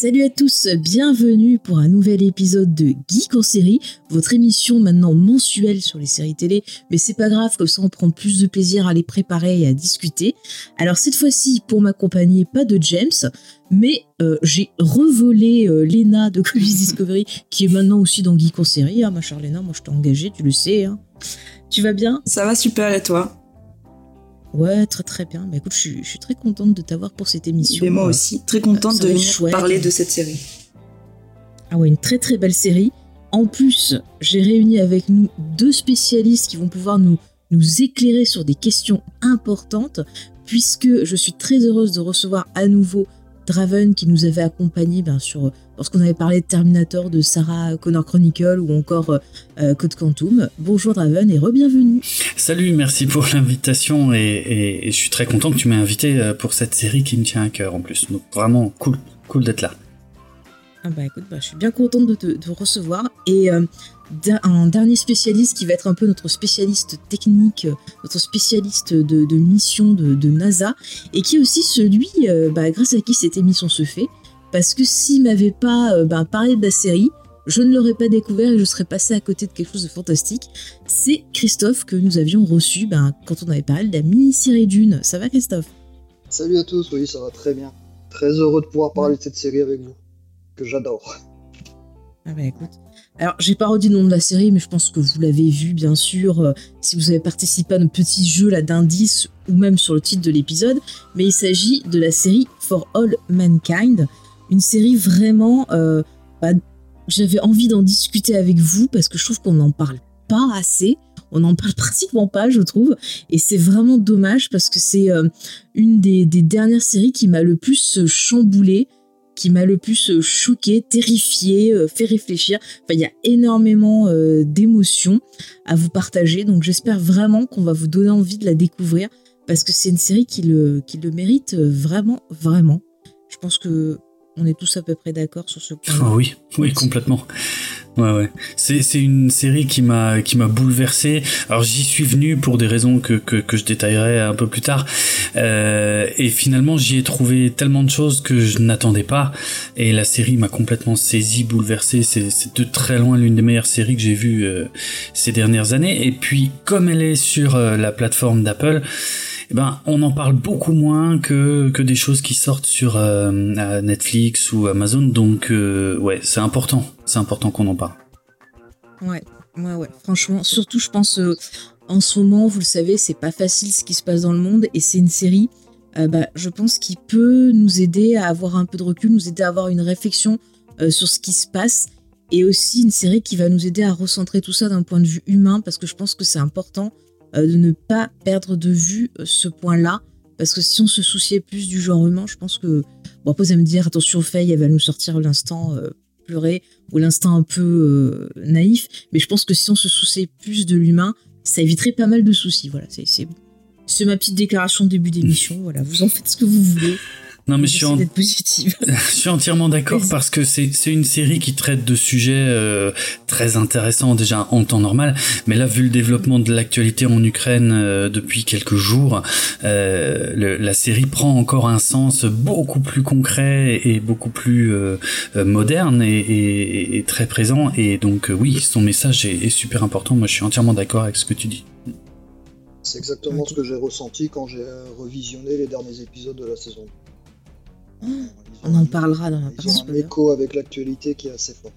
Salut à tous, bienvenue pour un nouvel épisode de Geek en série, votre émission maintenant mensuelle sur les séries télé, mais c'est pas grave, comme ça on prend plus de plaisir à les préparer et à discuter. Alors cette fois-ci, pour m'accompagner, pas de James, mais euh, j'ai revolé euh, Lena de Comics Discovery, qui est maintenant aussi dans Geek en série. Ah ma chère Lena, moi je t'ai engagée, tu le sais. Hein. Tu vas bien? Ça va super et toi? Ouais, très très bien. Bah écoute, je suis, je suis très contente de t'avoir pour cette émission. Et moi Euh, aussi, très contente de venir chouette. parler de cette série. Ah ouais, une très très belle série. En plus, j'ai réuni avec nous deux spécialistes qui vont pouvoir nous, nous éclairer sur des questions importantes, puisque je suis très heureuse de recevoir à nouveau Draven qui nous avait accompagnés bien sûr lorsqu'on avait parlé de Terminator, de Sarah Connor Chronicle ou encore euh, euh, Code Quantum. Bonjour Draven et re-bienvenue. Salut, merci pour l'invitation et, et- je suis très content que tu m'aies invité euh, pour cette série qui me tient à cœur en plus. Donc vraiment cool, cool d'être là. Ah bah écoute, bah, je suis bien contente de te recevoir. Et euh, un dernier spécialiste qui va être un peu notre spécialiste technique, euh, notre spécialiste de, mission de, NASA, et qui est aussi celui euh, bah, grâce à qui cette émission se fait. Parce que s'il m'avait pas bah, parlé de la série, je ne l'aurais pas découvert et je serais passé à côté de quelque chose de fantastique. C'est Christophe que nous avions reçu quand on avait parlé de la mini-série Dune. Ça va Christophe? Salut à tous, oui, ça va très bien. Très heureux de pouvoir parler de cette série avec vous, que j'adore. Ah bah écoute. Alors, j'ai pas redit le nom de la série, mais je pense que vous l'avez vu, bien sûr, euh, si vous avez participé à notre petit jeu là d'indices ou même sur le titre de l'épisode. Mais il s'agit de la série For All Mankind, une série vraiment. euh, bah, J'avais envie d'en discuter avec vous parce que je trouve qu'on n'en parle pas assez. On n'en parle pratiquement pas, je trouve. Et c'est vraiment dommage parce que c'est euh, une des, des dernières séries qui m'a le plus euh, chamboulé qui m'a le plus euh, choqué, terrifié, euh, fait réfléchir. Enfin, il y a énormément euh, d'émotions à vous partager, donc j'espère vraiment qu'on va vous donner envie de la découvrir parce que c'est une série qui le, mérite vraiment, vraiment. Je pense que on est tous à peu près d'accord sur ce point. Ah oui, oui, complètement. Ouais, ouais. C'est, c'est une série qui m'a, qui m'a bouleversé. Alors j'y suis venu pour des raisons que, que, que je détaillerai un peu plus tard. Euh, et finalement j'y ai trouvé tellement de choses que je n'attendais pas. Et la série m'a complètement saisi, bouleversé. C'est, c'est de très loin l'une des meilleures séries que j'ai vues euh, ces dernières années. Et puis comme elle est sur euh, la plateforme d'Apple, eh ben, on en parle beaucoup moins que, que des choses qui sortent sur euh, Netflix ou Amazon. Donc, euh, ouais, c'est important. C'est important qu'on en parle. Ouais, ouais, ouais. Franchement, surtout, je pense, euh, en ce moment, vous le savez, c'est pas facile ce qui se passe dans le monde et c'est une série, euh, bah, je pense, qui peut nous aider à avoir un peu de recul, nous aider à avoir une réflexion euh, sur ce qui se passe et aussi une série qui va nous aider à recentrer tout ça d'un point de vue humain parce que je pense que c'est important de ne pas perdre de vue euh, ce point-là parce que si on se souciait plus du genre humain, je pense que. Bon, après, vous allez me dire, attention, Faye, elle va nous sortir l'instant euh, pleurer ou l'instant un peu euh, naïf, mais je pense que si on se souciait plus de l'humain, ça éviterait pas mal de soucis. Voilà, c'est ma petite déclaration de début d'émission. Voilà, vous en faites ce que vous voulez. Non, mais je suis, J'essaie en- d'être positive. je suis entièrement d'accord Vas-y. parce que c'est c'est une série qui traite de sujets euh, très intéressants déjà en temps normal. Mais là, vu le développement de l'actualité en Ukraine euh, depuis quelques jours, euh, le- la série prend encore un sens beaucoup plus concret et beaucoup plus moderne et, et- et très présent. Et donc, euh, oui, son message est, est super important. Moi, je suis entièrement d'accord avec ce que tu dis. C'est exactement ce que j'ai ressenti quand j'ai revisionné les derniers épisodes de la saison. Ils on ont en parlera dans la Ils partie ont un spoiler. écho avec l'actualité qui est assez fort.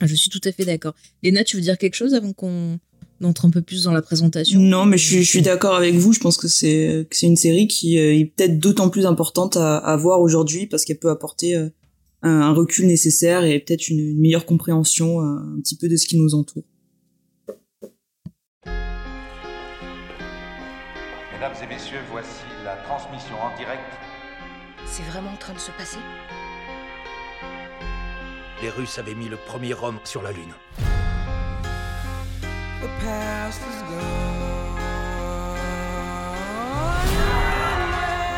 Ah, Je suis tout à fait d'accord. Léna, tu veux dire quelque chose avant qu'on entre un peu plus dans la présentation? Non, mais je suis, je suis d'accord avec vous. Je pense que c'est que c'est une série qui euh, est peut-être d'autant plus importante à, à voir aujourd'hui parce qu'elle peut apporter euh, un, un recul nécessaire et peut-être une, une meilleure compréhension euh, un petit peu de ce qui nous entoure. Mesdames et messieurs, voici transmission en direct. C'est vraiment en train de se passer? Les Russes avaient mis le premier homme sur la Lune.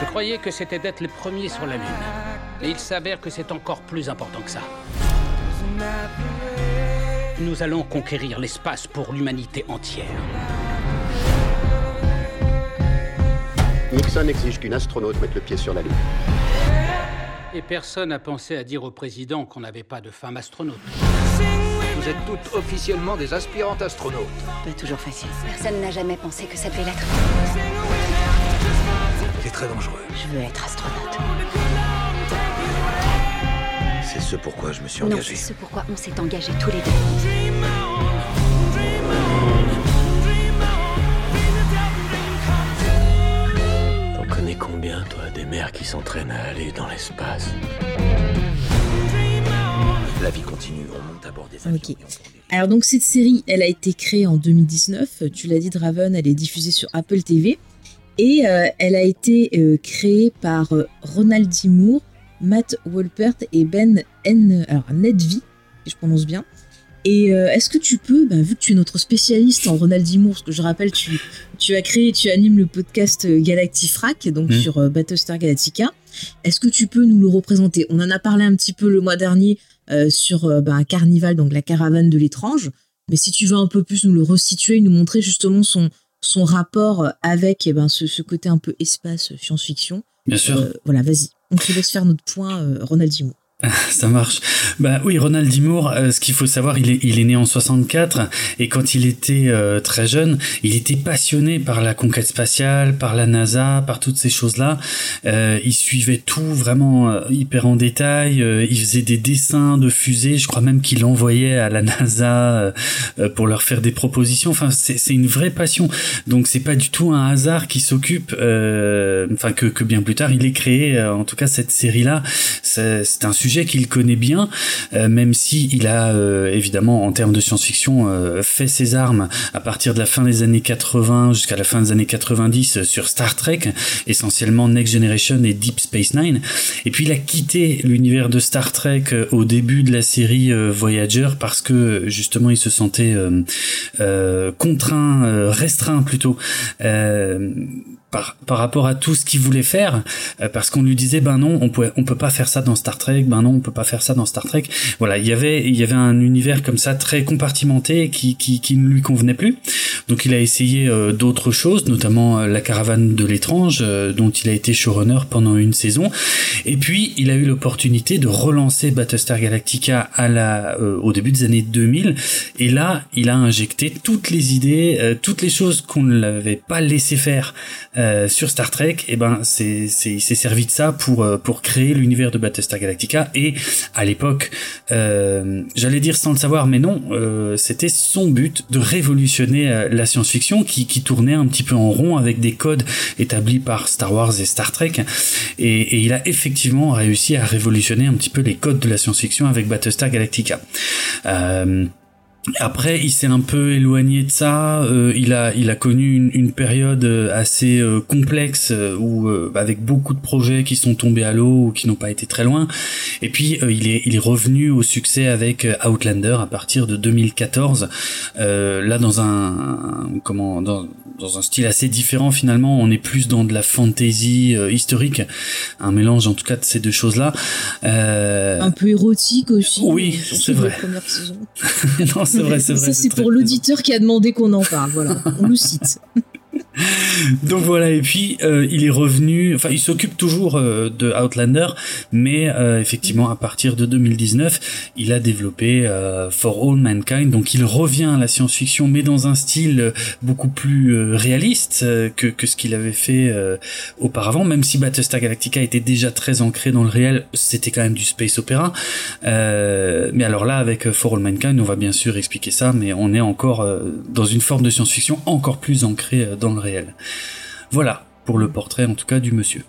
Je croyais que c'était d'être le premier sur la Lune. Mais il s'avère que c'est encore plus important que ça. Nous allons conquérir l'espace pour l'humanité entière. Nixon exige qu'une astronaute mette le pied sur la Lune. Et personne n'a pensé à dire au président qu'on n'avait pas de femme astronaute. Vous êtes toutes officiellement des aspirantes astronautes. Pas toujours facile. Personne n'a jamais pensé que ça devait l'être. C'est très dangereux. Je veux être astronaute. C'est ce pourquoi je me suis Non, engagé. c'est ce pourquoi on s'est engagés tous les deux. Des mères qui s'entraînent à aller dans l'espace La vie continue, on monte à bord des avions. Alors donc cette série, elle a été créée en 2019. Tu l'as dit, Draven, elle est diffusée sur Apple TV. Et euh, elle a été euh, créée par euh, Ronald D. Moore, Matt Wolpert et Ben N. Alors Nedvi, si je prononce bien. Et euh, est-ce que tu peux, bah, vu que tu es notre spécialiste en Ronald D. Moore, parce que je rappelle, tu, tu as créé, tu animes le podcast euh, Galactifrac, donc Mhm. sur euh, Battlestar Galactica, est-ce que tu peux nous le représenter? On en a parlé un petit peu le mois dernier euh, sur bah, un carnival, donc la caravane de l'étrange. Mais si tu veux un peu plus nous le resituer, nous montrer justement son, son rapport avec eh ben, ce, ce côté un peu espace, science-fiction, Bien sûr. voilà, vas-y. On te laisse faire notre point, Ronald D. Ça marche. Bah oui, Ronald D. Moore, euh, ce qu'il faut savoir, il est, il est né en 64 et quand il était euh, très jeune, il était passionné par la conquête spatiale, par la NASA, par toutes ces choses-là. Euh, il suivait tout vraiment euh, hyper en détail. Euh, il faisait des dessins de fusées. Je crois même qu'il envoyait à la NASA euh, pour leur faire des propositions. Enfin, c'est une vraie passion. Donc c'est pas du tout un hasard qui s'occupe. Enfin que, que bien plus tard, il ait créé en tout cas cette série-là. C'est un sujet qu'il connaît bien, euh, même si il a euh, évidemment en termes de science-fiction euh, fait ses armes à partir de la fin des années 80 jusqu'à la fin des années 90 sur Star Trek, essentiellement Next Generation et Deep Space Nine. Et puis il a quitté l'univers de Star Trek au début de la série Voyager parce que justement il se sentait contraint, restreint plutôt. Par, par rapport à tout ce qu'il voulait faire, euh, parce qu'on lui disait ben non, on peut on peut pas faire ça dans Star Trek, ben non, on peut pas faire ça dans Star Trek. Voilà, il y avait il y avait un univers comme ça très compartimenté qui qui, qui ne lui convenait plus. Donc il a essayé euh, d'autres choses, notamment euh, la caravane de l'étrange, euh, dont il a été showrunner pendant une saison. Et puis il a eu l'opportunité de relancer Battlestar Galactica à la euh, au début des années 2000. Et là, il a injecté toutes les idées, euh, toutes les choses qu'on ne l'avait pas laissé faire euh, sur Star Trek, et ben c'est il s'est servi de ça pour euh, pour créer l'univers de Battlestar Galactica et à l'époque euh, j'allais dire sans le savoir mais non euh, c'était son but de révolutionner euh, la science-fiction qui qui tournait un petit peu en rond avec des codes établis par Star Wars et Star Trek et, et il a effectivement réussi à révolutionner un petit peu les codes de la science-fiction avec Battlestar Galactica. Euh, après, il s'est un peu éloigné de ça. euh, il a, il a connu une, une période euh, assez euh, complexe euh, où, euh, avec beaucoup de projets qui sont tombés à l'eau ou qui n'ont pas été très loin. Et puis, euh, il est, il est revenu au succès avec Outlander à partir de 2014. Euh, là, dans un, comment, dans, dans un style assez différent finalement. On est plus dans de la fantasy euh, historique, un mélange en tout cas de ces deux choses-là. Euh, Un peu érotique aussi. Oui, c'est vrai. non, c'est vrai, c'est vrai. Ça, c'est pour l'auditeur qui a demandé qu'on en parle. Voilà, on le cite. Donc voilà, et puis euh, il est revenu, enfin il s'occupe toujours euh, de Outlander, mais euh, effectivement à partir de 2019, il a développé euh, For All Mankind, donc il revient à la science-fiction, mais dans un style euh, beaucoup plus euh, réaliste que, que ce qu'il avait fait auparavant, même si Battlestar Galactica était déjà très ancré dans le réel, c'était quand même du space opéra. Mais alors là, avec For All Mankind, on va bien sûr expliquer ça, mais on est encore dans une forme de science-fiction encore plus ancrée dans le réel. Voilà pour le portrait en tout cas du monsieur.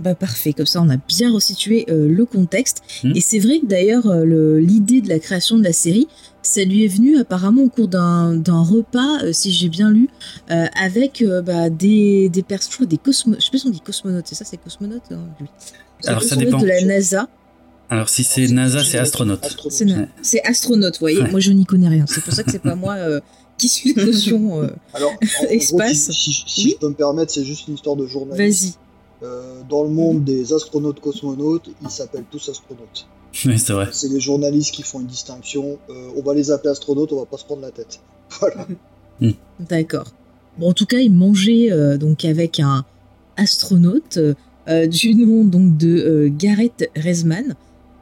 Bah parfait, comme ça on a bien resitué euh, le contexte. Hmm. Et c'est vrai que d'ailleurs euh, l'idée de la création de la série, ça lui est venu apparemment au cours d'un d'un repas, euh, si j'ai bien lu, euh, avec euh, bah, des, des personnes, je crois des cosmonautes, je sais pas si on dit cosmonautes, c'est ça c'est cosmonautes hein, oui. Des Alors, ça dépend. de la NASA. Alors si c'est NASA, c'est astronaute. C'est na- c'est astronaute, vous voyez, Ouais. moi je n'y connais rien. C'est pour ça que c'est pas moi euh, qui suis de notion. euh, Alors, en, en gros, si, si- si Oui. je peux me permettre, c'est juste une histoire de journaliste. Vas-y. Euh, dans le monde des astronautes cosmonautes, ils s'appellent tous astronautes. Oui, c'est vrai. C'est les journalistes qui font une distinction. Euh, on va les appeler astronautes, on va pas se prendre la tête. Voilà. D'accord. Bon, en tout cas, il mangeait euh, donc avec un astronaute euh, du nom donc de euh, Gareth Reisman.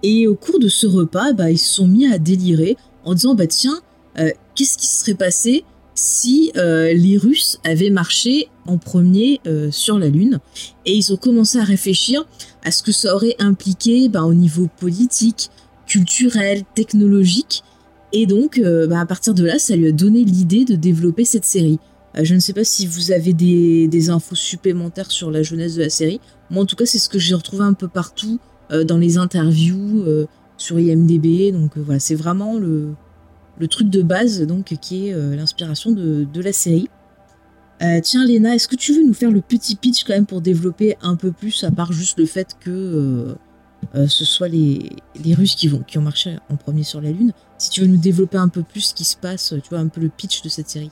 Et au cours de ce repas, bah, ils se sont mis à délirer en disant bah tiens, euh, qu'est-ce qui se serait passé si euh, les Russes avaient marché en premier euh, sur la Lune? Et ils ont commencé à réfléchir à ce que ça aurait impliqué bah, au niveau politique, culturel, technologique. Et donc, euh, bah, à partir de là, ça lui a donné l'idée de développer cette série. Je ne sais pas si vous avez des, infos supplémentaires sur la jeunesse de la série. Moi, en tout cas, c'est ce que j'ai retrouvé un peu partout dans les interviews, sur IMDb. Donc voilà, c'est vraiment le, le truc de base donc qui est euh, l'inspiration de, de la série. Euh, tiens, Léna, est-ce que tu veux nous faire le petit pitch quand même pour développer un peu plus, à part juste le fait que euh, ce soit les, les Russes qui, vont, qui ont marché en premier sur la Lune? Si tu veux nous développer un peu plus ce qui se passe, tu vois, un peu le pitch de cette série.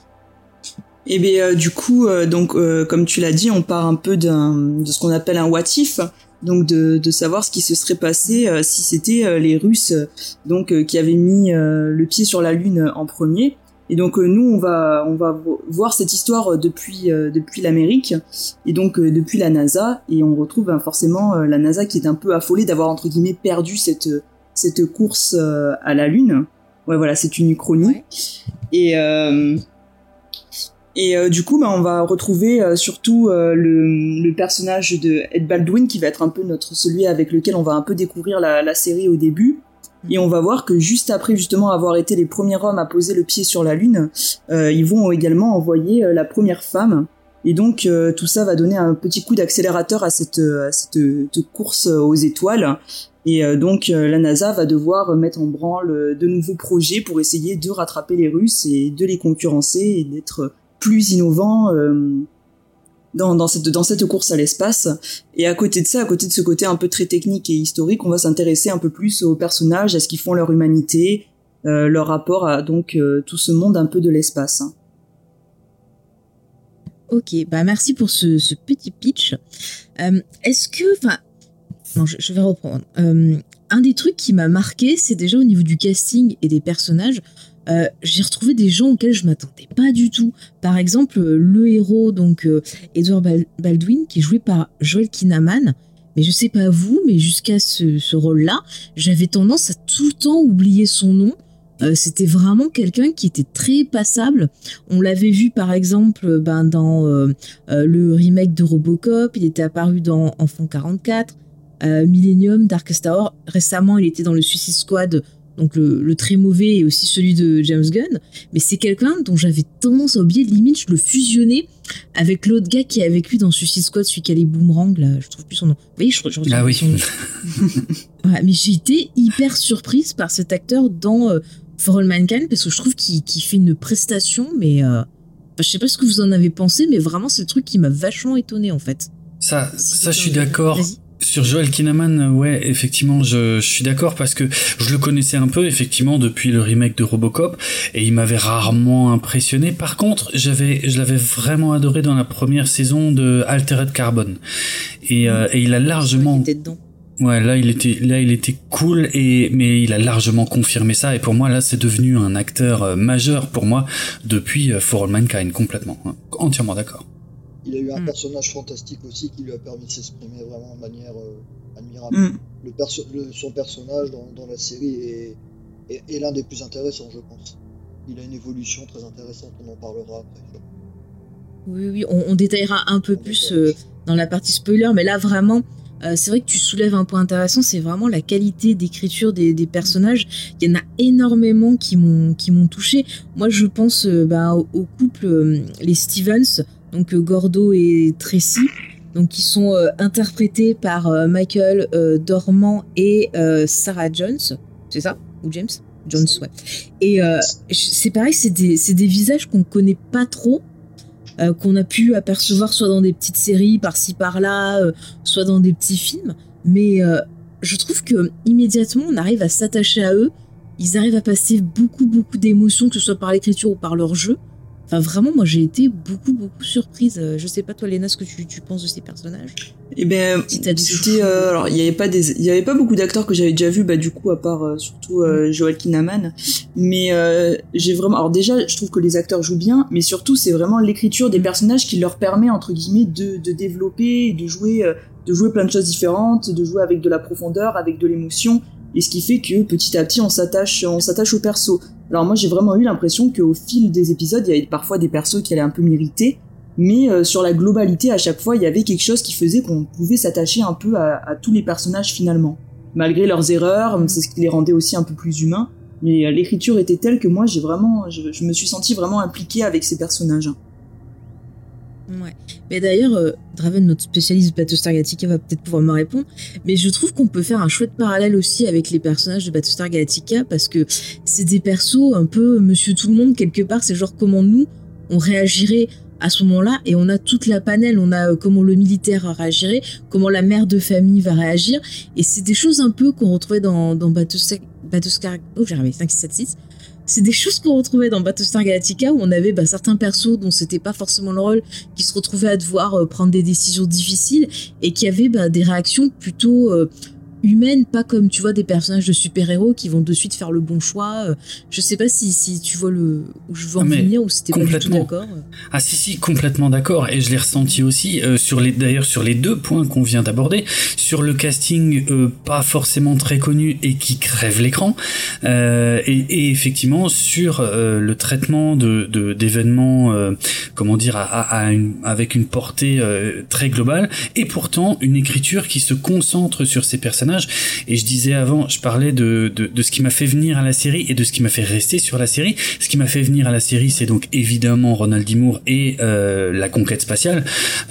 Et bien euh, du coup, donc comme tu l'as dit, on part un peu de ce qu'on appelle un what if, donc de, de savoir ce qui se serait passé euh, si c'était euh, les Russes euh, donc euh, qui avaient mis euh, le pied sur la Lune en premier. Et donc euh, nous, on va on va vo- voir cette histoire euh, depuis euh, depuis l'Amérique et donc euh, depuis la NASA et on retrouve ben, forcément euh, la NASA qui est un peu affolée d'avoir entre guillemets perdu cette cette course euh, à la Lune. Ouais, voilà, c'est une uchronie. Ouais. Et euh, et euh, du coup, bah, on va retrouver euh, surtout euh, le, le personnage de Ed Baldwin qui va être un peu notre celui avec lequel on va un peu découvrir la, la série au début. Et on va voir que juste après justement avoir été les premiers hommes à poser le pied sur la Lune, ils vont également envoyer la première femme. Et donc tout ça va donner un petit coup d'accélérateur à cette, à cette, cette course aux étoiles. Et donc la NASA va devoir mettre en branle de nouveaux projets pour essayer de rattraper les Russes et de les concurrencer et d'être plus innovant euh, dans, cette, course à l'espace. Et à côté de ça, à côté de ce côté un peu très technique et historique, on va s'intéresser un peu plus aux personnages, à ce qu'ils font leur humanité, euh, leur rapport à donc euh, tout ce monde un peu de l'espace. Ok, bah merci pour ce, petit pitch. Est-ce que, enfin, non, je, je vais reprendre. Un des trucs qui m'a marqué, c'est déjà au niveau du casting et des personnages. Euh, j'ai retrouvé des gens auxquels je m'attendais pas du tout. Par exemple, euh, le héros, donc euh, Edward Bal- Baldwin, qui est joué par Joel Kinnaman. Mais je sais pas vous, mais jusqu'à ce, rôle-là, j'avais tendance à tout le temps oublier son nom. C'était vraiment quelqu'un qui était très passable. On l'avait vu par exemple ben, dans le remake de Robocop, il était apparu dans Enfant 44, euh, Millennium, Darkest Tower. Récemment, il était dans le Suicide Squad, donc le, le très mauvais et aussi celui de James Gunn. Mais c'est quelqu'un dont j'avais tendance à oublier, limite, je le fusionnais avec l'autre gars qui est avec lui dans Suicide Squad, celui qui a les boomerangs, là, je trouve plus son nom. Vous voyez, je, je retiens Ah oui. son. Ouais, mais j'ai été hyper surprise par cet acteur dans euh, For All Mankind parce que je trouve qu'il fait une prestation, mais euh, enfin, je sais pas ce que vous en avez pensé, mais vraiment c'est le truc qui m'a vachement étonné en fait. Ça, Si ça, je suis d'accord. Sur Joel Kinnaman, ouais, effectivement, je, je suis d'accord parce que je le connaissais un peu, effectivement, depuis le remake de Robocop, et il m'avait rarement impressionné. Par contre, j'avais, je l'avais vraiment adoré dans la première saison de Altered Carbon, et, euh, et il a largement, Il était dedans. ouais, là, il était, là, il était cool, et mais il a largement confirmé ça, et pour moi, là, c'est devenu un acteur euh, majeur pour moi depuis euh, For All Mankind, complètement, hein. entièrement d'accord. Il a eu un Mm. personnage fantastique aussi qui lui a permis de s'exprimer vraiment de manière euh, admirable. Mm. Le perso- le- son personnage dans, dans la série est, est, est l'un des plus intéressants, je pense. Il a une évolution très intéressante, on en parlera après. Oui, oui, on, on détaillera un peu plus euh, dans la partie spoiler, mais là vraiment, euh, c'est vrai que tu soulèves un point intéressant, c'est vraiment la qualité d'écriture des, des personnages. Il y en a énormément qui m'ont qui m'ont touché. Moi, je pense euh, bah, au, au couple euh, les Stevens, donc euh, Gordo et Tracy. donc qui sont interprétés par Michael Dormant et Sarah Jones, c'est ça? Ou James? Jones, ouais. Et c'est pareil, c'est des, des, visages qu'on connaît pas trop, qu'on a pu apercevoir soit dans des petites séries par-ci par-là, soit dans des petits films, mais je trouve que immédiatement on arrive à s'attacher à eux. Ils arrivent à passer beaucoup beaucoup d'émotions, que ce soit par l'écriture ou par leur jeu. Enfin, vraiment, moi, j'ai été beaucoup, beaucoup surprise. Euh, je sais pas, toi, Léna, ce que tu, tu penses de ces personnages? Eh ben, c'était, euh, alors, il y avait pas des, il y avait pas beaucoup d'acteurs que j'avais déjà vus, bah, du coup, à part, euh, surtout, euh, mm. Joel Kinnaman. Mais, j'ai vraiment, alors déjà, je trouve que les acteurs jouent bien, mais surtout, c'est vraiment l'écriture des mm. personnages qui leur permet, entre guillemets, de, de développer, de jouer, de jouer plein de choses différentes, de jouer avec de la profondeur, avec de l'émotion, et ce qui fait que petit à petit on s'attache on s'attache au perso. Alors moi j'ai vraiment eu l'impression qu'au fil des épisodes il y avait parfois des persos qui allaient un peu m'irriter, mais euh, sur la globalité à chaque fois il y avait quelque chose qui faisait qu'on pouvait s'attacher un peu à, tous les personnages finalement. Malgré leurs erreurs, c'est ce qui les rendait aussi un peu plus humains, mais euh, l'écriture était telle que moi j'ai vraiment je, me suis senti vraiment impliqué avec ces personnages. Ouais. Mais d'ailleurs, euh, Draven, notre spécialiste de Battlestar Galactica, va peut-être pouvoir me répondre. Mais je trouve qu'on peut faire un chouette parallèle aussi avec les personnages de Battlestar Galactica parce que c'est des persos un peu Monsieur Tout le Monde quelque part. C'est genre comment nous on réagirait à ce moment-là et on a toute la panel. On a euh, comment le militaire réagirait, comment la mère de famille va réagir. Et c'est des choses un peu qu'on retrouvait dans, dans Battlestar, Battlestar. Oh, j'ai arrivé 5, 6, 7, 6 c'est des choses qu'on retrouvait dans Battlestar Galactica où on avait bah, certains persos dont c'était pas forcément le rôle qui se retrouvaient à devoir euh, prendre des décisions difficiles et qui avaient bah, des réactions plutôt euh, humaine, pas comme tu vois des personnages de super-héros qui vont de suite faire le bon choix. Euh, je sais pas si, si tu vois le où je veux en ah, venir ou si t'es pas du tout d'accord. Ah si si complètement d'accord et je l'ai ressenti aussi euh, sur les d'ailleurs sur les deux points qu'on vient d'aborder sur le casting euh, pas forcément très connu et qui crève l'écran et, et, effectivement sur le traitement de d'événements comment dire à, à une, avec une portée très globale et pourtant une écriture qui se concentre sur ces personnages et je disais avant, je parlais de, de, ce qui m'a fait venir à la série et de ce qui m'a fait rester sur la série. Ce qui m'a fait venir à la série, c'est donc évidemment Ronald D. Moore et euh, la conquête spatiale,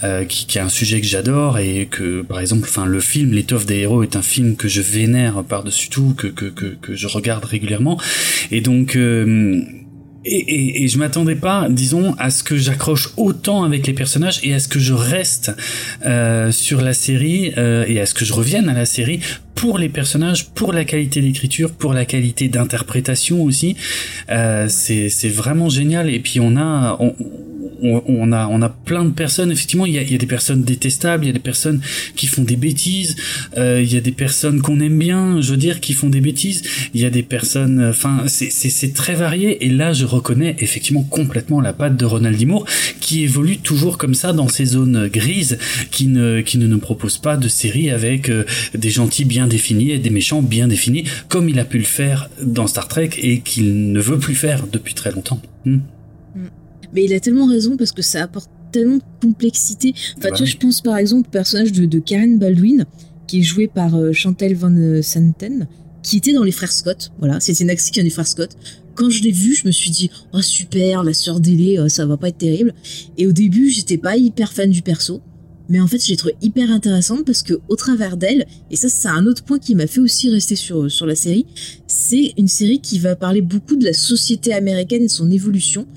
euh, qui, est un sujet que j'adore et que, par exemple, enfin le film L'étoffe des héros est un film que je vénère par-dessus tout, que, que, que, que, je regarde régulièrement. Et donc euh, et, et, et, je m'attendais pas, disons, à ce que j'accroche autant avec les personnages et à ce que je reste euh, sur la série euh, et à ce que je revienne à la série pour les personnages, pour la qualité d'écriture, pour la qualité d'interprétation aussi. Euh, c'est vraiment génial. Et puis on a, on, on, a on a plein de personnes. Effectivement il y a, il y a des personnes détestables. Il y a des personnes qui font des bêtises. Euh, il y a des personnes qu'on aime bien je veux dire qui font des bêtises. Il y a des personnes enfin c'est c'est très varié. Et là je reconnais effectivement complètement la patte de Ronald Moore qui évolue toujours comme ça dans ces zones grises qui ne qui ne nous propose pas de série avec euh, des gentils bien définis et des méchants bien définis comme il a pu le faire dans Star Trek et qu'il ne veut plus faire depuis très longtemps. Hmm. Mais il a tellement raison parce que ça apporte tellement de complexité. Enfin, tu vois, je pense par exemple au personnage de, Karen Baldwin, qui est joué par euh, Chantal Van Santen, qui était dans les frères Scott. Voilà, c'était une actrice qui des frères Scott. Quand je l'ai vue, je me suis dit, oh super, la sœur d'Elé, euh, ça va pas être terrible. Et au début, j'étais pas hyper fan du perso mais en fait j'ai trouvé hyper intéressante parce que au travers d'elle, et ça c'est un autre point qui m'a fait aussi rester sur, sur la série, c'est une série qui va parler beaucoup de la société américaine et son évolution.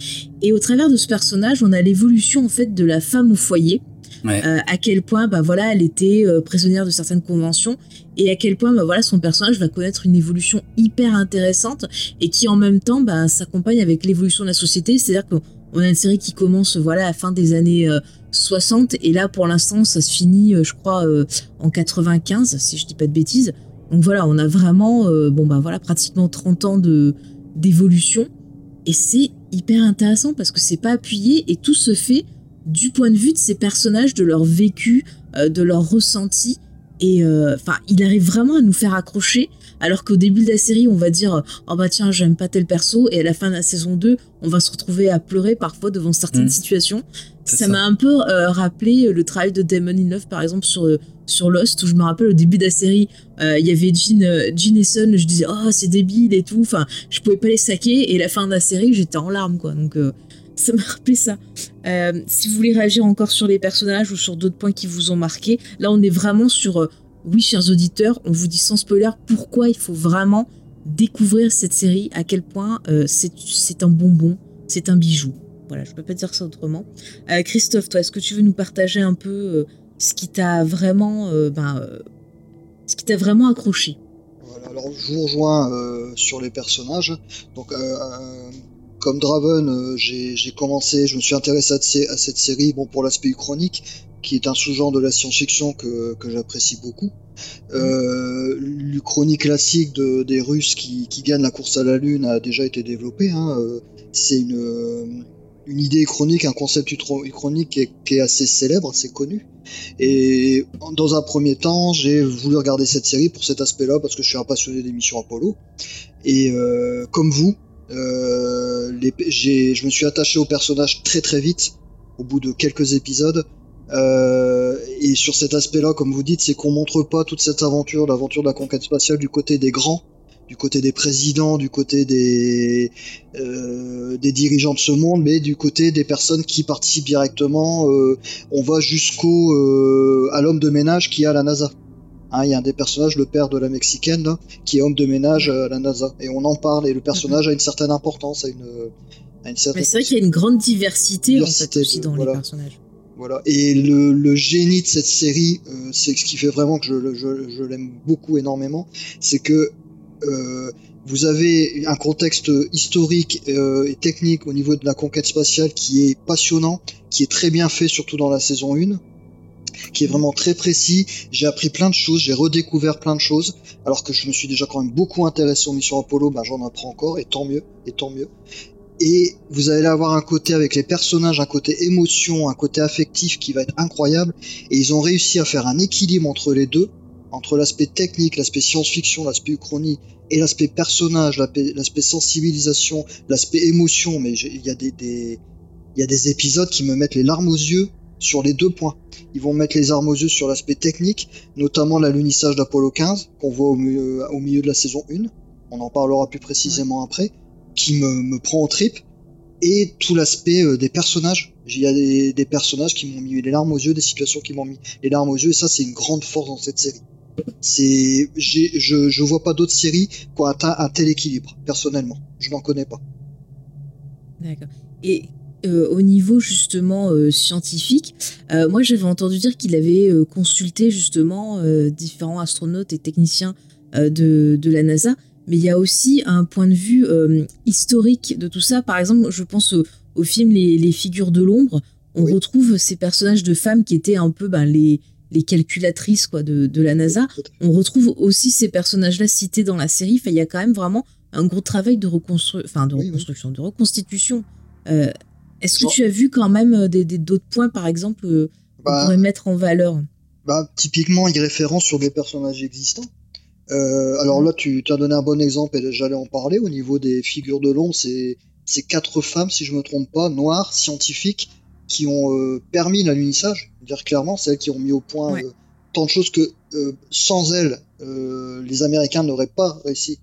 Et au travers de ce personnage, on a l'évolution en fait de la femme au foyer. Euh, à quel point bah voilà elle était euh, prisonnière de certaines conventions et à quel point bah voilà son personnage va connaître une évolution hyper intéressante et qui en même temps bah, s'accompagne avec l'évolution de la société c'est à dire qu'on a une série qui commence voilà à la fin des années euh, 60 et là pour l'instant ça se finit euh, je crois euh, en 95 si je dis pas de bêtises. Donc voilà, on a vraiment euh, bon bah voilà pratiquement 30 ans de d'évolution et c'est hyper intéressant parce que c'est pas appuyé et tout se fait du point de vue de ces personnages, de leur vécu, de leur ressenti et enfin il arrive vraiment à nous faire accrocher alors qu'au début de la série, on va dire Oh bah tiens, j'aime pas tel perso, et à la fin de la saison 2, on va se retrouver à pleurer parfois devant certaines mmh. situations. Ça m'a un peu euh, rappelé le travail de Damon Love, par exemple, sur, sur Lost, où je me rappelle au début de la série, euh, il y avait Jean, euh, Jean et Son, je disais Oh, c'est débile et tout, enfin, je pouvais pas les saquer, et à la fin de la série, j'étais en larmes, quoi. Donc, ça m'a rappelé ça. Euh, si vous voulez réagir encore sur les personnages ou sur d'autres points qui vous ont marqué, là on est vraiment sur, euh, oui chers auditeurs, on vous dit sans spoiler pourquoi il faut vraiment découvrir cette série, à quel point euh, c'est un bonbon, c'est un bijou. Voilà, je peux pas dire ça autrement. Christophe, toi, est-ce que tu veux nous partager un peu ce qui t'a vraiment, ben, vraiment accroché? Alors je vous rejoins sur les personnages. Donc comme Draven, euh, j'ai commencé, je me suis intéressé à, cette série, bon pour l'aspect chronique, qui est un sous-genre de la science-fiction que, j'apprécie beaucoup. Euh, L'Uchronie classique de, des Russes qui, gagnent la course à la Lune a déjà été développé. Hein. Euh, c'est une, une idée chronique, un concept chronique qui est, qui est, assez célèbre, assez connu. Et dans un premier temps, j'ai voulu regarder cette série pour cet aspect-là parce que je suis un passionné des missions Apollo. Et euh, comme vous, euh, je me suis attaché au personnage très très vite, au bout de quelques épisodes. Euh, et sur cet aspect-là, comme vous dites, c'est qu'on montre pas toute cette aventure, l'aventure de la conquête spatiale du côté des grands, du côté des présidents, du côté des, euh, dirigeants de ce monde, mais du côté des personnes qui participent directement. on va jusqu'au à l'homme de ménage qui à la NASA. Hein, il y a un des personnages, le père de la mexicaine, qui est homme de ménage à la NASA. Et on en parle, et le personnage a une certaine importance, a une, a une certaine. c'est vrai qu'il y a une grande diversité, en fait, aussi dans les personnages. Voilà. Et le, le, génie de cette série, euh, c'est ce qui fait vraiment que je, je, je l'aime beaucoup énormément, c'est que euh, vous avez un contexte historique euh, et technique au niveau de la conquête spatiale qui est passionnant, qui est très bien fait, surtout dans la saison 1 qui est vraiment très précis. J'ai appris plein de choses, j'ai redécouvert plein de choses, alors que je me suis déjà quand même beaucoup intéressé aux missions Apollo, ben j'en apprends encore, et tant mieux, et tant mieux. Et vous allez avoir un côté avec les personnages, un côté émotion, un côté affectif qui va être incroyable, et ils ont réussi à faire un équilibre entre les deux, entre l'aspect technique, l'aspect science-fiction, l'aspect uchronie, et l'aspect personnage, l'aspect sensibilisation, l'aspect émotion, mais il y a des, des il y a des épisodes qui me mettent les larmes aux yeux sur les deux points. Ils vont mettre les armes aux yeux sur l'aspect technique, notamment l'alunissage d'Apollo 15, qu'on voit au milieu, au milieu, de la saison 1. On en parlera plus précisément après, qui me, me, prend au trip. Et tout l'aspect euh, des personnages. Il y a des, des personnages qui m'ont mis les larmes aux yeux, des situations qui m'ont mis les larmes aux yeux, et ça, c'est une grande force dans cette série. C'est, je, je vois pas d'autres séries qui ont atteint un tel équilibre, personnellement. Je n'en connais pas. D'accord. Et euh, au niveau justement euh, scientifique, euh, moi j'avais entendu dire qu'il avait consulté justement différents astronautes et techniciens de, de, la NASA, mais il y a aussi un point de vue historique de tout ça. Par exemple, je pense au, film les, les, figures de l'ombre, on retrouve ces personnages de femmes qui étaient un peu ben, les, les calculatrices quoi, de, de, la NASA. On retrouve aussi ces personnages-là cités dans la série. Enfin, il y a quand même vraiment un gros travail de, reconstru... enfin, de reconstruction, de reconstitution est-ce que tu as vu quand même euh, des d'autres points, par exemple, euh, qu'on bah, pourrait mettre en valeur bah, Typiquement, il référence sur des personnages existants. Euh, alors là, tu as donné un bon exemple et j'allais en parler. Au niveau des figures de l'ombre, c'est quatre femmes, si je me trompe pas, noires, scientifiques, qui ont permis l'alunissage. Dire clairement, c'est elles qui ont mis au point tant de choses que sans elles, les Américains n'auraient pas réussi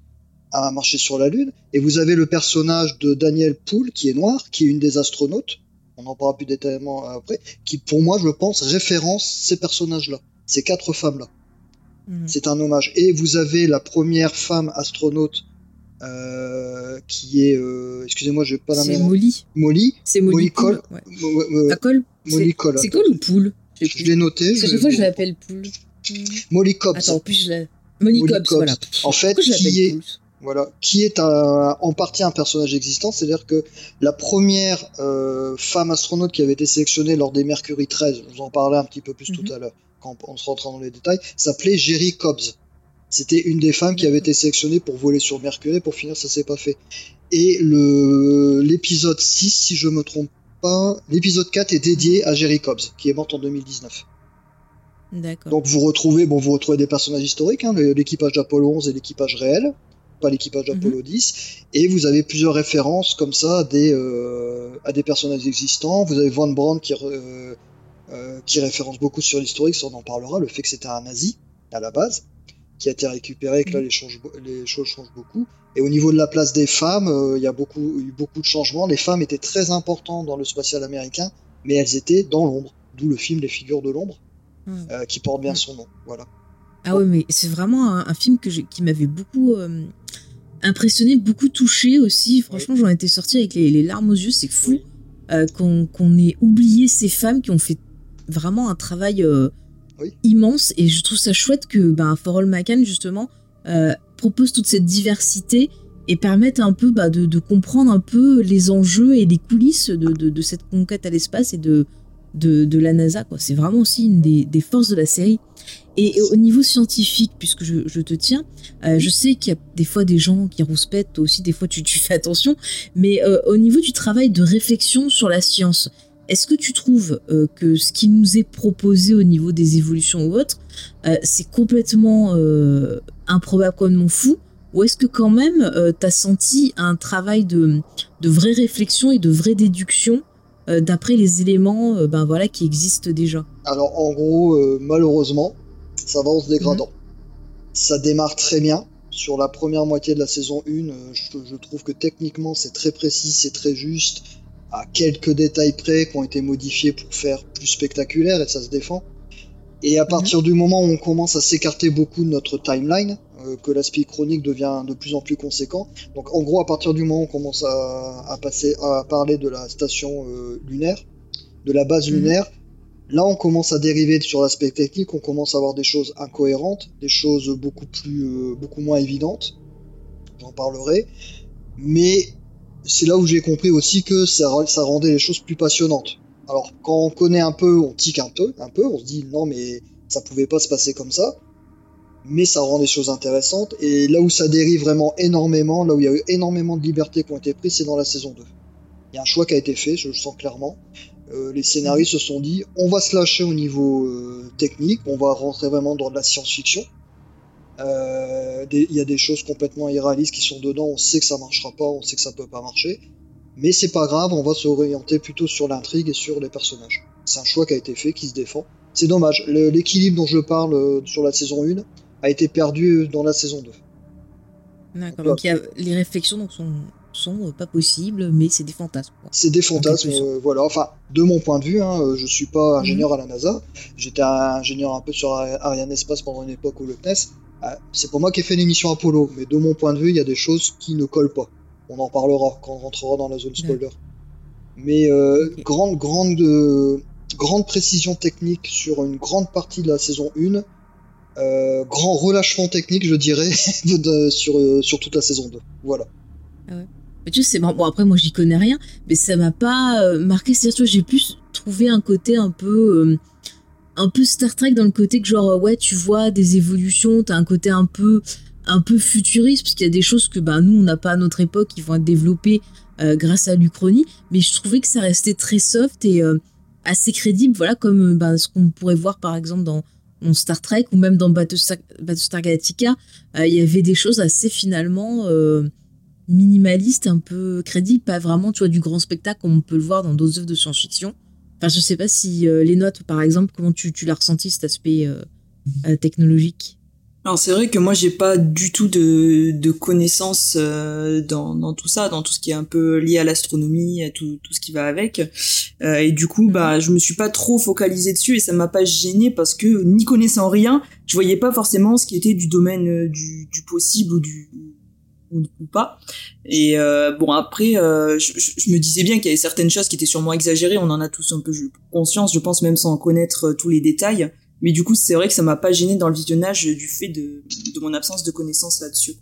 à marcher sur la Lune. Et vous avez le personnage de Daniel Poole, qui est noir, qui est une des astronautes, on en parlera plus détaillement après, qui pour moi, je pense, référence ces personnages-là, ces quatre femmes-là. Mhm. C'est un hommage. Et vous avez la première femme astronaute euh, qui est, euh, excusez-moi, je vais pas la C'est Molly. Molly. C'est Molly, Cole. Cole. Molly Cole. C'est Cole ou Poole Je l'ai noté. Chaque fois, je l'appelle Poole. Molly Cobbs. Attends, en plus, je l'ai. Molly, Cobbs, voilà. En fait, qui est, voilà, qui est en partie un personnage existant, c'est-à-dire que la première euh, femme astronaute qui avait été sélectionnée lors des Mercury 13, je vous en parlais un petit peu plus tout mhm. à l'heure, quand on se rentre dans les détails, s'appelait Jerry Cobbs. C'était une des femmes qui avait été sélectionnée pour voler sur Mercury, pour finir ça s'est pas fait. Et l'épisode 6, si je me trompe pas, l'épisode 4 est dédié à Jerry Cobbs, qui est morte en 2019. Donc vous retrouvez, bon, vous retrouvez des personnages historiques, hein, l'équipage d'Apollo 11 et l'équipage réel pas l'équipage d'Apollo 10. Mhm. Et vous avez plusieurs références comme ça à des, euh, à des personnages existants. Vous avez Von Braun qui, euh, euh, qui référence beaucoup sur l'historique, on en parlera, le fait que c'était un nazi à la base. qui a été récupéré, et que là les, les choses changent beaucoup. Et au niveau de la place des femmes, il y a beaucoup, eu beaucoup de changements. Les femmes étaient très importantes dans le spatial américain, mais elles étaient dans l'ombre, d'où le film Les Figures de l'ombre, qui porte bien son nom. Voilà. Ah ouais, mais c'est vraiment un, film que qui m'avait beaucoup impressionné, beaucoup touché aussi. Franchement, j'en étais sortie avec les, larmes aux yeux, c'est fou qu'on ait oublié ces femmes qui ont fait vraiment un travail immense et je trouve ça chouette que ben, For All justement euh, propose toute cette diversité et permette un peu bah, de, comprendre un peu les enjeux et les coulisses de, de, cette conquête à l'espace et de, de, la NASA. C'est vraiment aussi une des, des, forces de la série. Et, au niveau scientifique, puisque je, te tiens, euh, je sais qu'il y a des fois des gens qui rouspètent, aussi des fois tu, fais attention, mais euh, au niveau du travail de réflexion sur la science, est-ce que tu trouves euh, que ce qui nous est proposé au niveau des évolutions ou autres, c'est complètement improbable comme fou? Ou est-ce que quand même tu as senti un travail de, de, vraie réflexion et de vraie déduction d'après les éléments ben voilà, qui existent déjà? Alors en gros, malheureusement, ça va en se dégradant. Mhm. Ça démarre très bien. Sur la première moitié de la saison 1, je, je trouve que techniquement c'est très précis, c'est très juste à quelques détails près qui ont été modifiés pour faire plus spectaculaire et ça se défend. Et à mhm. partir du moment où on commence à s'écarter beaucoup de notre timeline, euh, que l'aspect chronique devient de plus en plus conséquent. Donc en gros, à partir du moment où on commence à, passer à parler de la station euh, lunaire, de la base mhm. lunaire, là on commence à dériver sur l'aspect technique, on commence à avoir des choses incohérentes, des choses beaucoup plus, euh, beaucoup moins évidentes. J'en parlerai. Mais c'est là où j'ai compris aussi que ça, rendait les choses plus passionnantes. Alors quand on connaît un peu, on tique un peu, un peu, on se dit non mais ça pouvait pas se passer comme ça, mais ça rend les choses intéressantes. Et là où ça dérive vraiment énormément, là où il y a eu énormément de libertés qui ont été prises, c'est dans la saison 2. Il y a un choix qui a été fait, je le sens clairement. Euh, les scénaristes se sont dit on va se lâcher au niveau euh, technique, on va rentrer vraiment dans de la science-fiction. Euh, il y a des choses complètement irréalistes qui sont dedans. On sait que ça marchera pas, on sait que ça peut pas marcher. Mais c'est pas grave, on va s'orienter plutôt sur l'intrigue et sur les personnages. C'est un choix qui a été fait, qui se défend. C'est dommage. L'équilibre dont je parle sur la saison 1 a été perdu dans la saison 2. D'accord, donc, les réflexions donc, sont, sont pas possibles, mais c'est des fantasmes. C'est des fantasmes, euh, voilà. Enfin, de mon point de vue, hein, je suis pas ingénieur mhm. à la NASA. J'étais ingénieur un peu sur Ariane Espace pendant une époque où le CNES. C'est pour moi qui ai fait l'émission Apollo, mais de mon point de vue, il y a des choses qui ne collent pas. On en parlera quand on rentrera dans la zone spoiler. Mais euh, grande, grande, euh, grande précision technique sur une grande partie de la saison 1. Euh, grand relâchement technique, je dirais, sur, sur toute la saison 2. Voilà. Ah ouais. Tu sais, bon, après, moi, j'y connais rien, mais ça m'a pas marqué. C'est-à-dire, j'ai pu trouver un côté un peu un peu Star Trek dans le côté que genre ouais tu vois des évolutions, t'as un côté un peu un peu futuriste parce qu'il y a des choses que ben nous on n'a pas à notre époque qui vont être développées euh, grâce à l'Uchronie, mais je trouvais que ça restait très soft et euh, assez crédible, voilà comme euh, ben, ce qu'on pourrait voir par exemple dans, Star Trek ou même dans Battlestar Galactica, il y avait des choses assez finalement minimalistes, un peu crédibles, pas vraiment tu vois du grand spectacle comme on peut le voir dans d'autres œuvres de science-fiction. Enfin, je sais pas si euh, les notes, par exemple, comment tu, tu l'as ressenti cet aspect euh, euh, technologique? Alors c'est vrai que moi j'ai pas du tout de, de connaissances dans, dans tout ça, dans tout ce qui est un peu lié à l'astronomie, à tout, tout ce qui va avec. et du coup, bah je me suis pas trop focalisée dessus et ça m'a pas gêné parce que ni connaissant rien, je voyais pas forcément ce qui était du domaine du, du possible ou du ou, pas. Et euh, bon après, euh, je, me disais bien qu'il y avait certaines choses qui étaient sûrement exagérées. On en a tous un peu conscience, je pense même sans connaître euh, tous les détails. Mais du coup, c'est vrai que ça m'a pas gêné dans le visionnage du fait de, de mon absence de connaissances là-dessus.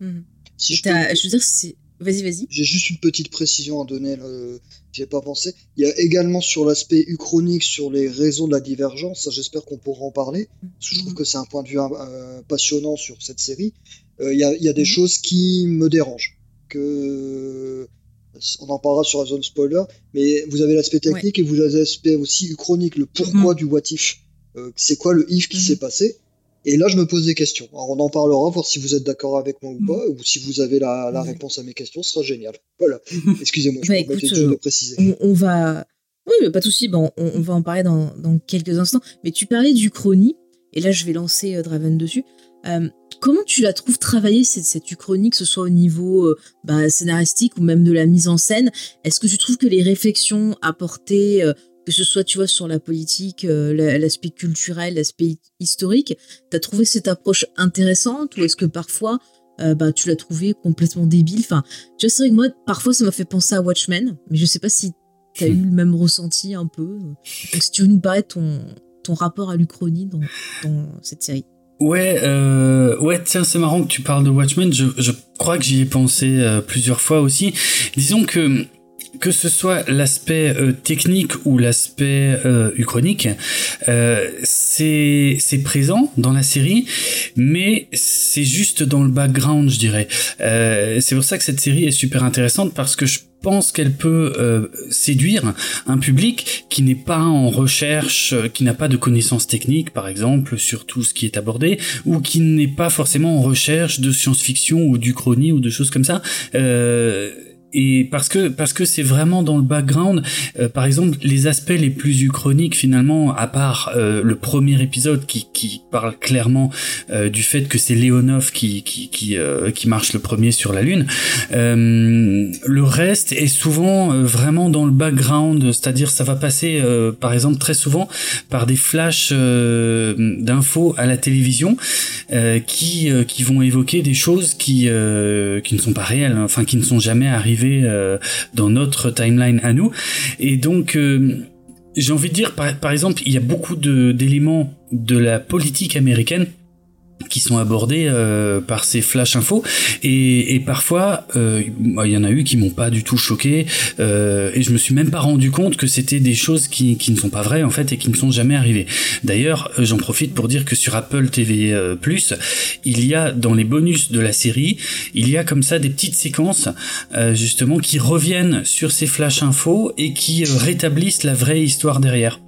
Mhm. Si je, je veux dire, c'est Vas-y, vas-y. J'ai juste une petite précision à donner, là, j'ai pas pensé. Il y a également sur l'aspect uchronique, sur les réseaux de la divergence, ça j'espère qu'on pourra en parler, parce que je trouve que c'est un point de vue passionnant sur cette série. Euh, il y, a, des mhm. choses qui me dérangent. Que on en parlera sur la zone spoiler, mais vous avez l'aspect technique et vous avez l'aspect aussi chronique, le pourquoi mhm. du what if. Euh, c'est quoi le if qui mhm. s'est passé? Et là, je me pose des questions. Alors, on en parlera, voir si vous êtes d'accord avec moi ou pas, ou si vous avez la, réponse à mes questions, ce sera génial. Voilà. Excusez-moi, je bah, de préciser. On, va. Oui, pas de souci. Bon, on, va en parler dans, dans, quelques instants. Mais tu parlais du chrony. et là je vais lancer Draven dessus. Comment tu la trouves travailler cette, cette uchronie, que ce soit au niveau bah, scénaristique ou même de la mise en scène? Est-ce que tu trouves que les réflexions apportées que ce soit, tu vois, sur la politique, l'aspect culturel, l'aspect historique, t'as trouvé cette approche intéressante ou est-ce que parfois euh, bah, tu l'as trouvé complètement débile? Enfin, tu vois, c'est vrai que moi, parfois, ça m'a fait penser à Watchmen, mais je sais pas si tu as eu le même ressenti un peu. Donc, si tu veux nous parler de ton, ton rapport à l'Uchronie dans, dans cette série. Ouais, euh, ouais, tiens, c'est marrant que tu parles de Watchmen. Je, je crois que j'y ai pensé euh, plusieurs fois aussi. Disons que que ce soit l'aspect euh, technique ou l'aspect euh, uchronique, euh, c'est présent dans la série, mais c'est juste dans le background, je dirais. Euh, c'est pour ça que cette série est super intéressante parce que je pense qu'elle peut euh, séduire un public qui n'est pas en recherche, qui n'a pas de connaissances techniques, par exemple, sur tout ce qui est abordé, ou qui n'est pas forcément en recherche de science-fiction ou d'uchronie ou de choses comme ça. Euh, et parce que parce que c'est vraiment dans le background euh, par exemple les aspects les plus uchroniques finalement à part euh, le premier épisode qui, qui parle clairement euh, du fait que c'est Léonov qui qui qui, qui marche le premier sur la lune le reste est souvent vraiment dans le background c'est-à-dire ça va passer par exemple très souvent par des flashs d'infos à la télévision qui qui vont évoquer des choses qui qui ne sont pas réelles enfin qui ne sont jamais arrivées euh, dans notre timeline à nous. Et donc, euh, j'ai envie de dire, par, par exemple, il y a beaucoup d'éléments de la politique américaine qui sont abordés euh, par ces flash infos. Et, et parfois euh, il y en a eu qui m'ont pas du tout choqué euh, et je me suis même pas rendu compte que c'était des choses qui, qui ne sont pas vraies en fait et qui ne sont jamais arrivées. D'ailleurs j'en profite pour dire que sur Apple TV Plus il y a dans les bonus de la série il y a comme ça des petites séquences justement qui reviennent sur ces flash infos et qui rétablissent la vraie histoire derrière.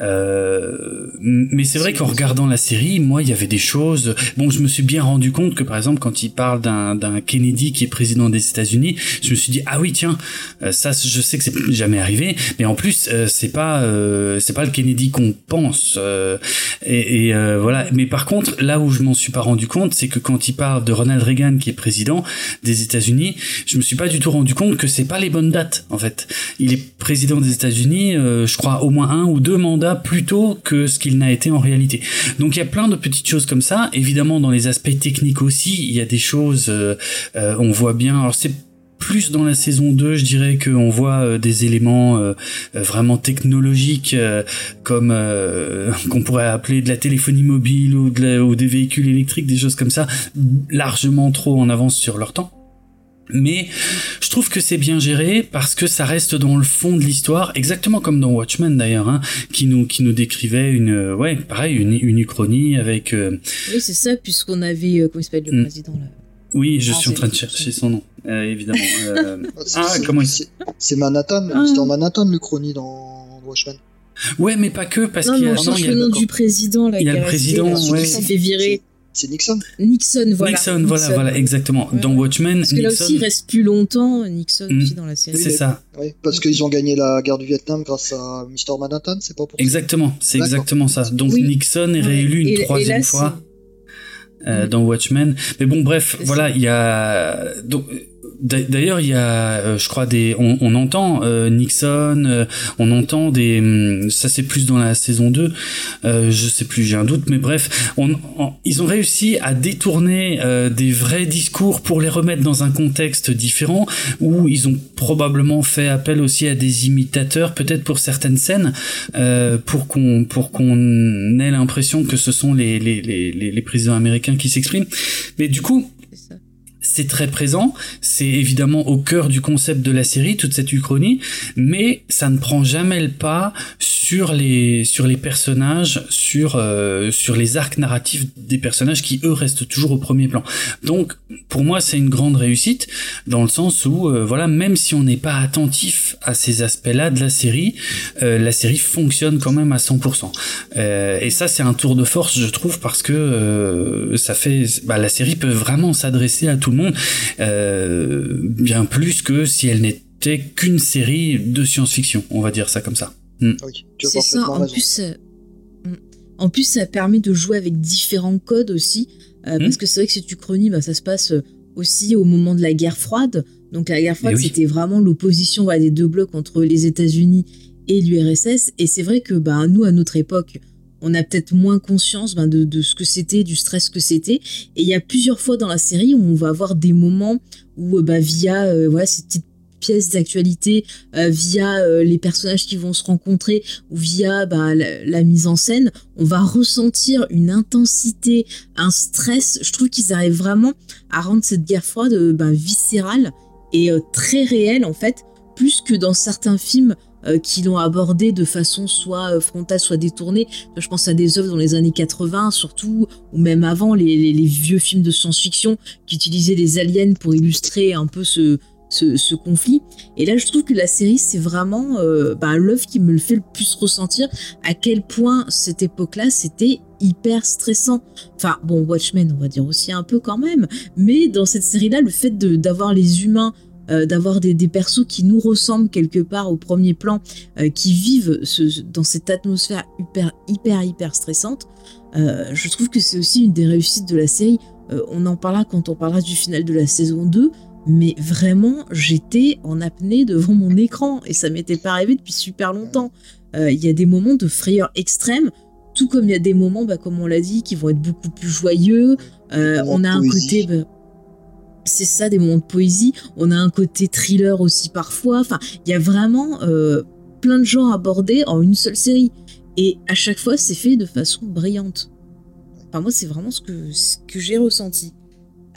Euh, mais c'est vrai qu'en regardant la série, moi, il y avait des choses. Bon, je me suis bien rendu compte que, par exemple, quand il parle d'un Kennedy qui est président des États-Unis, je me suis dit ah oui tiens, euh, ça, je sais que c'est jamais arrivé, mais en plus, euh, c'est pas c'est pas le Kennedy qu'on pense. et, voilà. Mais par contre, là où je m'en suis pas rendu compte, c'est que quand il parle de Ronald Reagan qui est président des États-Unis, je me suis pas du tout rendu compte que c'est pas les bonnes dates en fait. Il est président des États-Unis, je crois au moins un ou deux mandats plutôt que ce qu'il n'a été en réalité. Donc il y a plein de petites choses comme ça. Évidemment, dans les aspects techniques aussi, il y a des choses, euh, euh, on voit bien. Alors c'est plus dans la saison 2, je dirais qu'on voit euh, des éléments vraiment technologiques comme qu'on pourrait appeler de la téléphonie mobile ou, ou des véhicules électriques, des choses comme ça, largement trop en avance sur leur temps. Mais je trouve que c'est bien géré parce que ça reste dans le fond de l'histoire, exactement comme dans Watchmen d'ailleurs, hein, qui nous qui nous décrivait une euh, ouais pareil une, une uchronie avec. Euh, oui c'est ça puisqu'on avait euh, comment il s'appelle le hmm. président là. Oui, je ah, suis en train de chercher son nom, évidemment. ah, comment il... C'est Manhattan, ah. c'est en Manhattan l'Uchronie dans Watchmen. Ouais, mais pas que, parce qu'il y a, non, il y a le nom du président là. Il y a le président, ouais. qui s'est fait virer. C'est Nixon. Nixon, voilà. Nixon, voilà, voilà, exactement. Dans Watchmen, parce que là aussi, il reste plus longtemps Nixon aussi dans la série. C'est ça. Oui, parce qu'ils ont gagné la guerre du Vietnam grâce à Mr. Manhattan, c'est pas pour Exactement, c'est exactement ça. Donc Nixon est réélu une troisième fois. Euh, dans Watchmen. Mais bon, bref, voilà, il y a donc D'ailleurs, il y a, euh, je crois, des, on, on entend euh, Nixon, euh, on entend des, hum, ça c'est plus dans la saison 2, je sais plus, j'ai un doute, mais bref, on, ils ont réussi à détourner des vrais discours pour les remettre dans un contexte différent, où ils ont probablement fait appel aussi à des imitateurs, peut-être pour certaines scènes, pour qu'on pour qu'on ait l'impression que ce sont les les, les, les présidents américains qui s'expriment. Mais du coup, c'est très présent, c'est évidemment au cœur du concept de la série, toute cette uchronie, mais ça ne prend jamais le pas sur les sur les personnages, sur euh, sur les arcs narratifs des personnages qui eux restent toujours au premier plan. Donc pour moi c'est une grande réussite dans le sens où euh, voilà même si on n'est pas attentif à ces aspects-là de la série, euh, la série fonctionne quand même à 100%. et ça c'est un tour de force je trouve parce que ça fait bah, la série peut vraiment s'adresser à tout le monde bien plus que si elle n'était qu'une série de science-fiction, on va dire ça comme ça. Mm. c'est ça. En plus, euh, mm. En plus, ça permet de jouer avec différents codes aussi, euh, Hmm. parce que c'est vrai que cette Uchronie, bah, ça se passe euh, aussi au moment de la guerre froide. Donc la guerre froide, Eh oui. c'était vraiment l'opposition voilà, des deux blocs entre les États-Unis et l'URSS. Et c'est vrai que bah, nous, à notre époque, on a peut-être moins conscience ben, de, ce que c'était, du stress que c'était. Et il y a plusieurs fois dans la série où on va avoir des moments où, euh, bah, via euh, ces petites pièces d'actualité, euh, via les personnages qui vont se rencontrer ou via bah, la, mise en scène, on va ressentir une intensité, un stress. Je trouve qu'ils arrivent vraiment à rendre cette guerre froide ben, viscérale et très réelle en fait, plus que dans certains films euh, qui l'ont abordé de façon soit euh, frontale, soit détournée. Je pense à des œuvres dans les années 80 surtout, ou même avant les, vieux films de science-fiction qui utilisaient les aliens pour illustrer un peu ce, conflit. Et là, je trouve que la série, c'est vraiment euh, bah, l'œuvre qui me le fait le plus ressentir à quel point cette époque-là, c'était hyper stressant. Enfin, bon, Watchmen, on va dire aussi un peu quand même, mais dans cette série-là, le fait d'avoir les humains euh, d'avoir des, des persos qui nous ressemblent quelque part au premier plan, euh, qui vivent ce- dans cette atmosphère hyper, hyper, hyper stressante, euh, je trouve que c'est aussi une des réussites de la série. On en parlera quand on parlera du final de la saison 2, mais vraiment, j'étais en apnée devant mon écran et ça m'était pas arrivé depuis super longtemps. Il y a des moments de frayeur extrême, tout comme il y a des moments, bah, comme on l'a dit, qui vont être beaucoup plus joyeux. Euh, on a un poésie. côté, bah, c'est ça, des moments de poésie. On a un côté thriller aussi parfois. Enfin, il y a vraiment euh, plein de genres abordés en une seule série. Et à chaque fois, c'est fait de façon brillante. Enfin, moi, c'est vraiment ce que, ce que j'ai ressenti.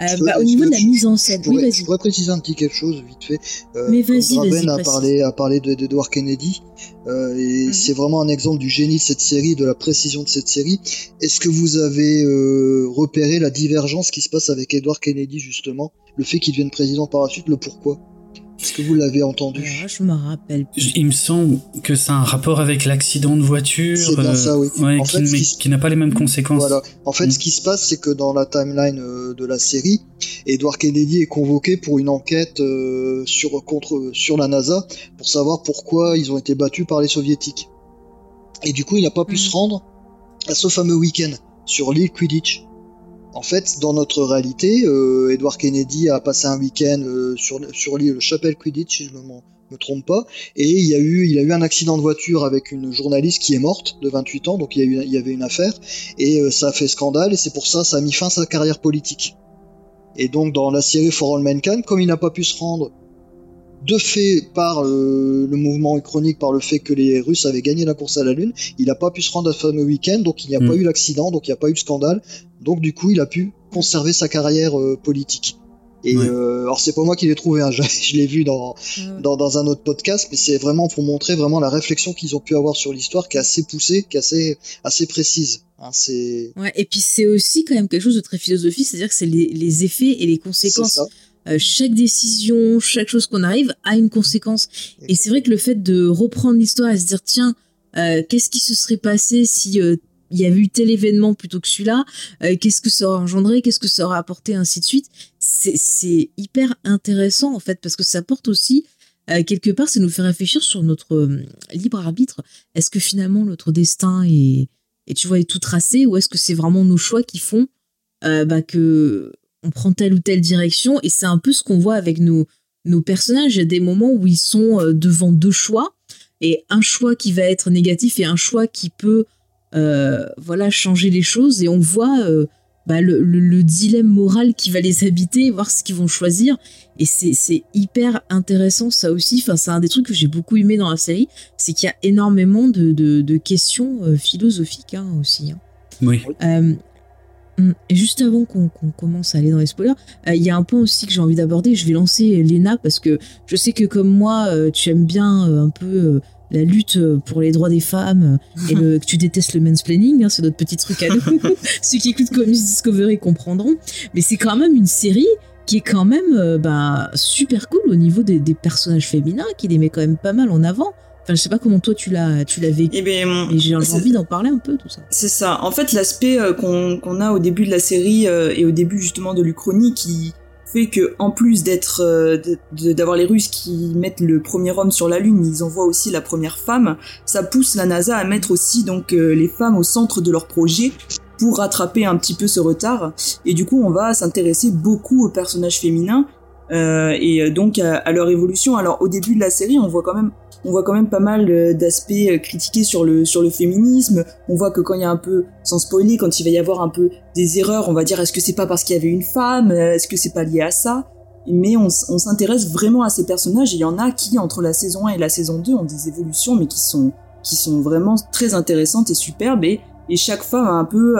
Euh, bah, au niveau de la mise en scène, oui, pourrais, vas-y. je pourrais préciser un petit quelque chose vite fait. Euh, Mais vas-y, vas-y, a parlé, a parlé de- d'Edward Kennedy, euh, et Mhm. c'est vraiment un exemple du génie de cette série, de la précision de cette série. Est-ce que vous avez euh, repéré la divergence qui se passe avec Edward Kennedy justement, le fait qu'il devienne président par la suite, le pourquoi? Est-ce que vous l'avez entendu là, je me rappelle plus. Il me semble que ça a un rapport avec l'accident de voiture. C'est bien euh, ça, oui. ouais, En qui, fait, ce mais qui- qui n'a pas les mêmes conséquences. Voilà. En fait, Mm. ce qui se passe, c'est que dans la timeline euh, de la série, Edward Kennedy est convoqué pour une enquête euh, sur contre sur la NASA pour savoir pourquoi ils ont été battus par les soviétiques. Et du coup, il n'a pas pu Mm. se rendre à ce fameux week-end sur l'île Quidditch. En fait, dans notre réalité, euh, Edward Kennedy a passé un week-end euh, sur, sur l'île Chapelle Quidditch, si je me, me trompe pas, et il y a eu, il a eu un accident de voiture avec une journaliste qui est morte de 28 ans, donc il y, a eu, il y avait une affaire, et euh, ça a fait scandale, et c'est pour ça ça a mis fin à sa carrière politique. Et donc dans la série For All Mankind, comme il n'a pas pu se rendre de fait par euh, le mouvement chronique, par le fait que les Russes avaient gagné la course à la Lune, il n'a pas pu se rendre à ce fameux week-end, donc il n'y a pas eu l'accident, donc il n'y a pas eu de scandale, donc du coup il a pu conserver sa carrière euh, politique. Et Ouais. euh, alors c'est pas moi qui l'ai trouvé, hein, je, je l'ai vu dans, dans, dans un autre podcast, mais c'est vraiment pour montrer vraiment la réflexion qu'ils ont pu avoir sur l'histoire, qui est assez poussée, qui est assez, assez précise. Hein, Ouais, et puis c'est aussi quand même quelque chose de très philosophique, c'est-à-dire que c'est les, les effets et les c'est conséquences. Euh, chaque décision, chaque chose qu'on arrive a une conséquence. Et c'est vrai que le fait de reprendre l'histoire et se dire tiens, euh, qu'est-ce qui se serait passé si euh, il y avait eu tel événement plutôt que celui-là? Qu'est-ce que ça aurait engendré? Qu'est-ce que ça aurait apporté? Ainsi de suite. C'est hyper intéressant en fait parce que ça porte aussi quelque part, ça nous fait réfléchir sur notre libre arbitre. Est-ce que finalement notre destin est, et tu vois est tout tracé ou est-ce que c'est vraiment nos choix qui font bah, que on prend telle ou telle direction et c'est un peu ce qu'on voit avec nos nos personnages. Il y a des moments où ils sont euh, devant deux choix et un choix qui va être négatif et un choix qui peut euh, voilà changer les choses et on voit euh, bah, le, le- le dilemme moral qui va les habiter, voir ce qu'ils vont choisir et c'est c'est hyper intéressant ça aussi. Enfin c'est un des trucs que j'ai beaucoup aimé dans la série, c'est qu'il y a énormément de, de, de questions philosophiques hein, aussi. hein. Oui. Euh, et juste avant qu'on commence à aller dans les spoilers, euh, il y a un point aussi que j'ai envie d'aborder. Je vais lancer Léna parce que je sais que comme moi, euh, tu aimes bien euh, un peu la lutte pour les droits des femmes et le, que tu détestes le mansplaining. hein, c'est notre petit truc à nous. Ceux qui écoutent Comics Discovery comprendront. Mais c'est quand même une série qui est quand même bah, super cool au niveau des, des personnages féminins, qui les met quand même pas mal en avant. Enfin, je sais pas comment toi tu l'as tu l'as vécu. Eh ben, Et j'ai envie d'en parler un peu, tout ça. C'est ça. En fait, l'aspect euh, qu'on a au début de la série euh, et au début justement de l'Uchronie qui fait que en plus d'être euh, d'avoir les Russes qui mettent le premier homme sur la lune, ils envoient aussi la première femme. Ça pousse la NASA à mettre aussi donc les femmes au centre de leur projet pour rattraper un petit peu ce retard. Et du coup, on va s'intéresser beaucoup aux personnages féminins et donc à, à, leur évolution. Alors au début de la série, on voit quand même on voit quand même pas mal euh, d'aspects euh, critiqués sur le sur le féminisme. On voit que quand il y a un peu, sans spoiler, quand il va y avoir un peu des erreurs, on va dire est-ce que c'est pas parce qu'il y avait une femme, euh, est-ce que c'est pas lié à ça? Mais on, s'intéresse vraiment à ces personnages. Et il y en a qui entre la saison 1 et la saison 2 ont des évolutions, mais qui sont qui sont vraiment très intéressantes et superbes. Et, chaque femme a un peu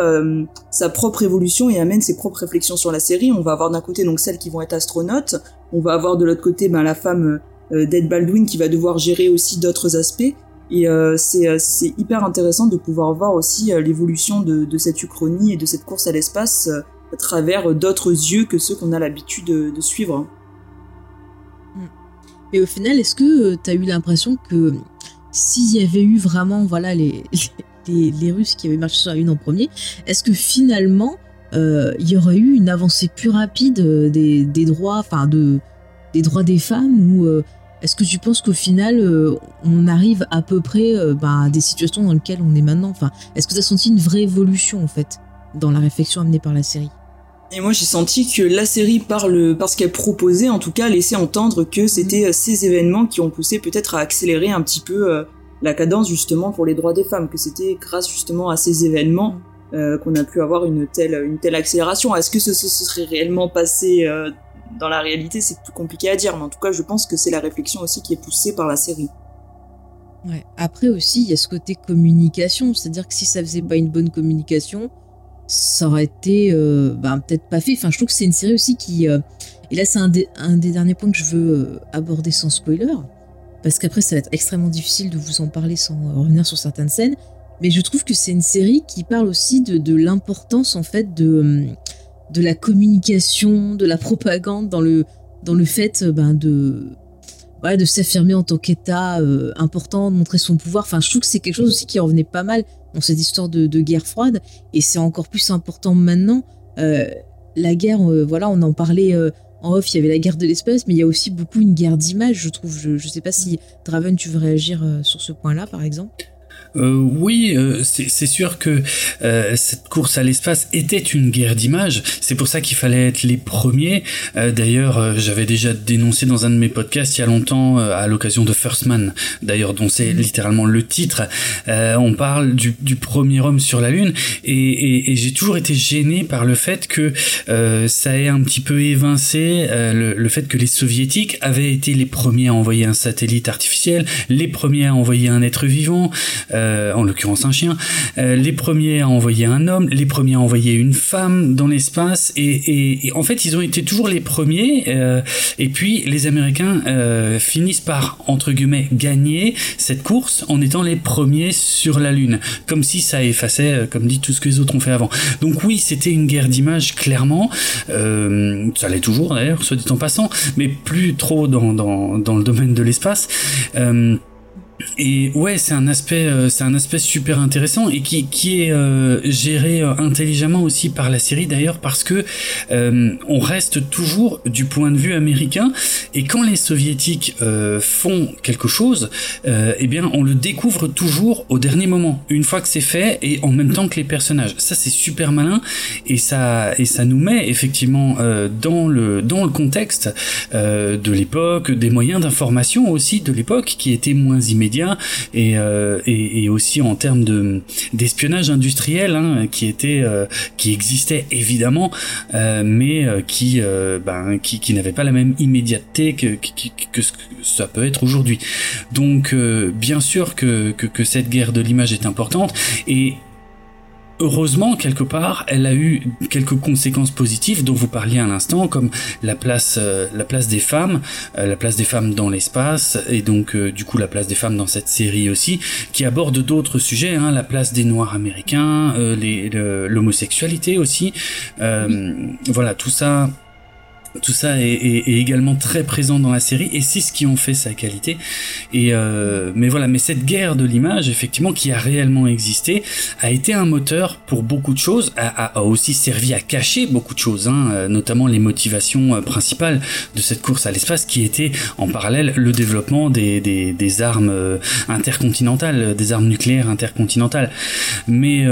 sa propre évolution et amène ses propres réflexions sur la série. On va avoir d'un côté donc celles qui vont être astronautes, on va avoir de l'autre côté ben, la femme d'Ed Baldwin qui va devoir gérer aussi d'autres aspects. Et euh, euh, c'est hyper intéressant de pouvoir voir aussi l'évolution de, cette uchronie et de cette course à l'espace à travers d'autres yeux que ceux qu'on a l'habitude de, suivre. Et au final, est-ce que tu as eu l'impression que s'il y avait eu vraiment voilà, les, les, Russes qui avaient marché sur la Lune en premier, est-ce que finalement il y aurait eu une avancée plus rapide des, des droits, de, des droits des femmes ou est-ce que tu penses qu'au final, euh, on arrive à peu près euh, bah, à des situations dans lesquelles on est maintenant? Enfin, Est-ce que tu as senti une vraie évolution, en fait, dans la réflexion amenée par la série? Et moi j'ai senti que la série par le parce qu'elle proposait en tout cas laissait entendre que c'était mmh. ces événements qui ont poussé peut-être à accélérer un petit peu euh, la cadence justement pour les droits des femmes que c'était grâce justement à ces événements euh, qu'on a pu avoir une telle une telle accélération est-ce que ce, ce, serait réellement passé euh, dans la réalité, c'est plus compliqué à dire, mais en tout cas, je pense que c'est la réflexion aussi qui est poussée par la série. Ouais. Après aussi, il y a ce côté communication, c'est-à-dire que si ça faisait pas une bonne communication, ça aurait été euh, ben, peut-être pas fait. Enfin, je trouve que c'est une série aussi qui, euh, et là c'est un, un, des derniers points que je veux euh, aborder sans spoiler, parce qu'après ça va être extrêmement difficile de vous en parler sans revenir sur certaines scènes. Mais je trouve que c'est une série qui parle aussi de, de l'importance en fait de de la communication, de la propagande dans le, dans le fait euh, ben, de, ouais, de s'affirmer en tant qu'État euh, important, de montrer son pouvoir. Enfin, je trouve que c'est quelque chose aussi qui revenait pas mal dans cette histoire de, guerre froide, et c'est encore plus important maintenant. Euh, la guerre, voilà, on en parlait en off, il y avait la guerre de l'espace, mais il y a aussi beaucoup une guerre d'image, je trouve. Je, je sais pas si Draven, tu veux réagir sur ce point-là, par exemple. Euh, oui, euh, c'est sûr que euh, cette course à l'espace était une guerre d'images. C'est pour ça qu'il fallait être les premiers. Euh, d'ailleurs, euh, j'avais déjà dénoncé dans un de mes podcasts il y a longtemps, à l'occasion de First Man, d'ailleurs, dont c'est littéralement le titre. on parle du, du, premier homme sur la Lune, et, et, et j'ai toujours été gêné par le fait que ça ait un petit peu évincé le, le fait que les soviétiques avaient été les premiers à envoyer un satellite artificiel, les premiers à envoyer un être vivant. Euh, en l'occurrence un chien, euh, les premiers à envoyer un homme, les premiers à envoyer une femme dans l'espace, et, et, en fait ils ont été toujours les premiers, euh, et puis les Américains finissent par, entre guillemets, gagner cette course en étant les premiers sur la Lune, comme si ça effaçait, comme dit, tout ce que les autres ont fait avant. Donc oui, c'était une guerre d'image, clairement, ça l'est toujours d'ailleurs, soit dit en passant, mais plus trop dans, dans, dans le domaine de l'espace. Et ouais, c'est un aspect, euh, c'est un aspect super intéressant et qui, qui est euh, géré euh, intelligemment aussi par la série d'ailleurs parce que on reste toujours du point de vue américain et quand les soviétiques font quelque chose, eh bien on le découvre toujours au dernier moment, une fois que c'est fait et en même temps que les personnages. Ça c'est super malin et ça et ça nous met effectivement dans le dans le contexte de l'époque, des moyens d'information aussi de l'époque qui étaient moins immédiats et, euh, et, aussi en termes de d'espionnage industriel hein, qui était euh, qui existait évidemment euh, mais qui ben qui, qui n'avait pas la même immédiateté que, que, que ce que ça peut être aujourd'hui. Donc bien sûr que, que, que cette guerre de l'image est importante et heureusement, quelque part, elle a eu quelques conséquences positives dont vous parliez à l'instant, comme la place, euh, la place des femmes, euh, la place des femmes dans l'espace, et donc euh, du coup la place des femmes dans cette série aussi, qui aborde d'autres sujets, hein, la place des Noirs américains, l'homosexualité aussi. Voilà, tout ça tout ça est, également très présent dans la série et c'est ce qui en fait sa qualité. Et euh, mais voilà, mais cette guerre de l'image, effectivement, qui a réellement existé, a été un moteur pour beaucoup de choses, a, aussi servi à cacher beaucoup de choses, hein, euh, notamment les motivations euh, principales de cette course à l'espace, qui était en parallèle le développement des, des, armes intercontinentales, des armes nucléaires intercontinentales. Mais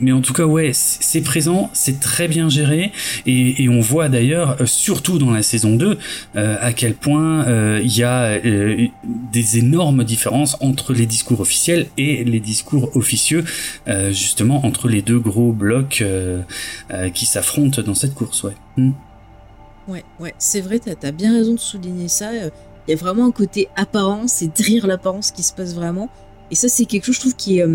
mais en tout cas, ouais, c'est présent, c'est très bien géré et on voit d'ailleurs euh, surtout dans la saison 2, euh, à quel point euh, il y a des énormes différences entre les discours officiels et les discours officieux, justement entre les deux gros blocs qui s'affrontent dans cette course. Ouais, hmm. ouais, ouais c'est vrai, tu as, bien raison de souligner ça. Il y a vraiment un côté apparence et derrière l'apparence qui se passe vraiment. Et ça, c'est quelque chose, je trouve, qui est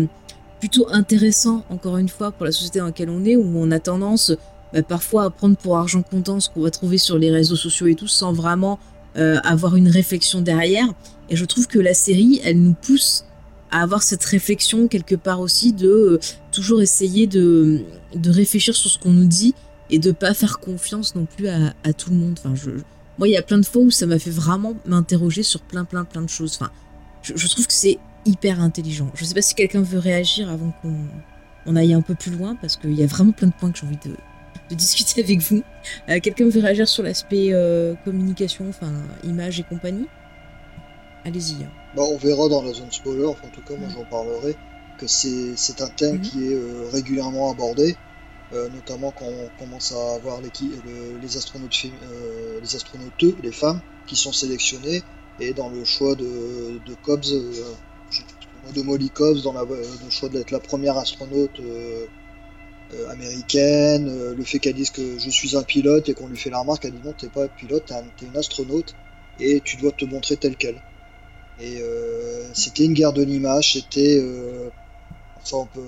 plutôt intéressant, encore une fois, pour la société dans laquelle on est, où on a tendance bah, parfois prendre pour argent comptant ce qu'on va trouver sur les réseaux sociaux et tout, sans vraiment euh, avoir une réflexion derrière. Et je trouve que la série, elle nous pousse à avoir cette réflexion quelque part aussi de euh, toujours essayer de, de réfléchir sur ce qu'on nous dit et de pas faire confiance non plus à, tout le monde. Enfin, je, moi, il y a plein de fois où ça m'a fait vraiment m'interroger sur plein, plein, plein de choses. Enfin, je, je trouve que c'est hyper intelligent. Je sais pas si quelqu'un veut réagir avant qu'on on aille un peu plus loin parce qu'il y a vraiment plein de points que j'ai envie de, de discuter avec vous. Euh, quelqu'un veut réagir sur l'aspect euh, communication, enfin image et compagnie? Allez-y. Bah, on verra dans la zone spoiler, en tout cas moi j'en parlerai, que c'est un thème mhm. qui est euh, régulièrement abordé, notamment quand on commence à avoir les astronautes, les astronautes, les femmes, qui sont sélectionnées, et dans le choix de, de Cobbs, de Molly Cobbs, dans le choix d'être la première astronaute américaine, euh, le fait qu'elle dise que je suis un pilote et qu'on lui fait la remarque, elle dit non, t'es pas un pilote, t'es une astronaute et tu dois te montrer tel quel. Et euh, c'était une guerre de l'image, c'était. enfin, on peut,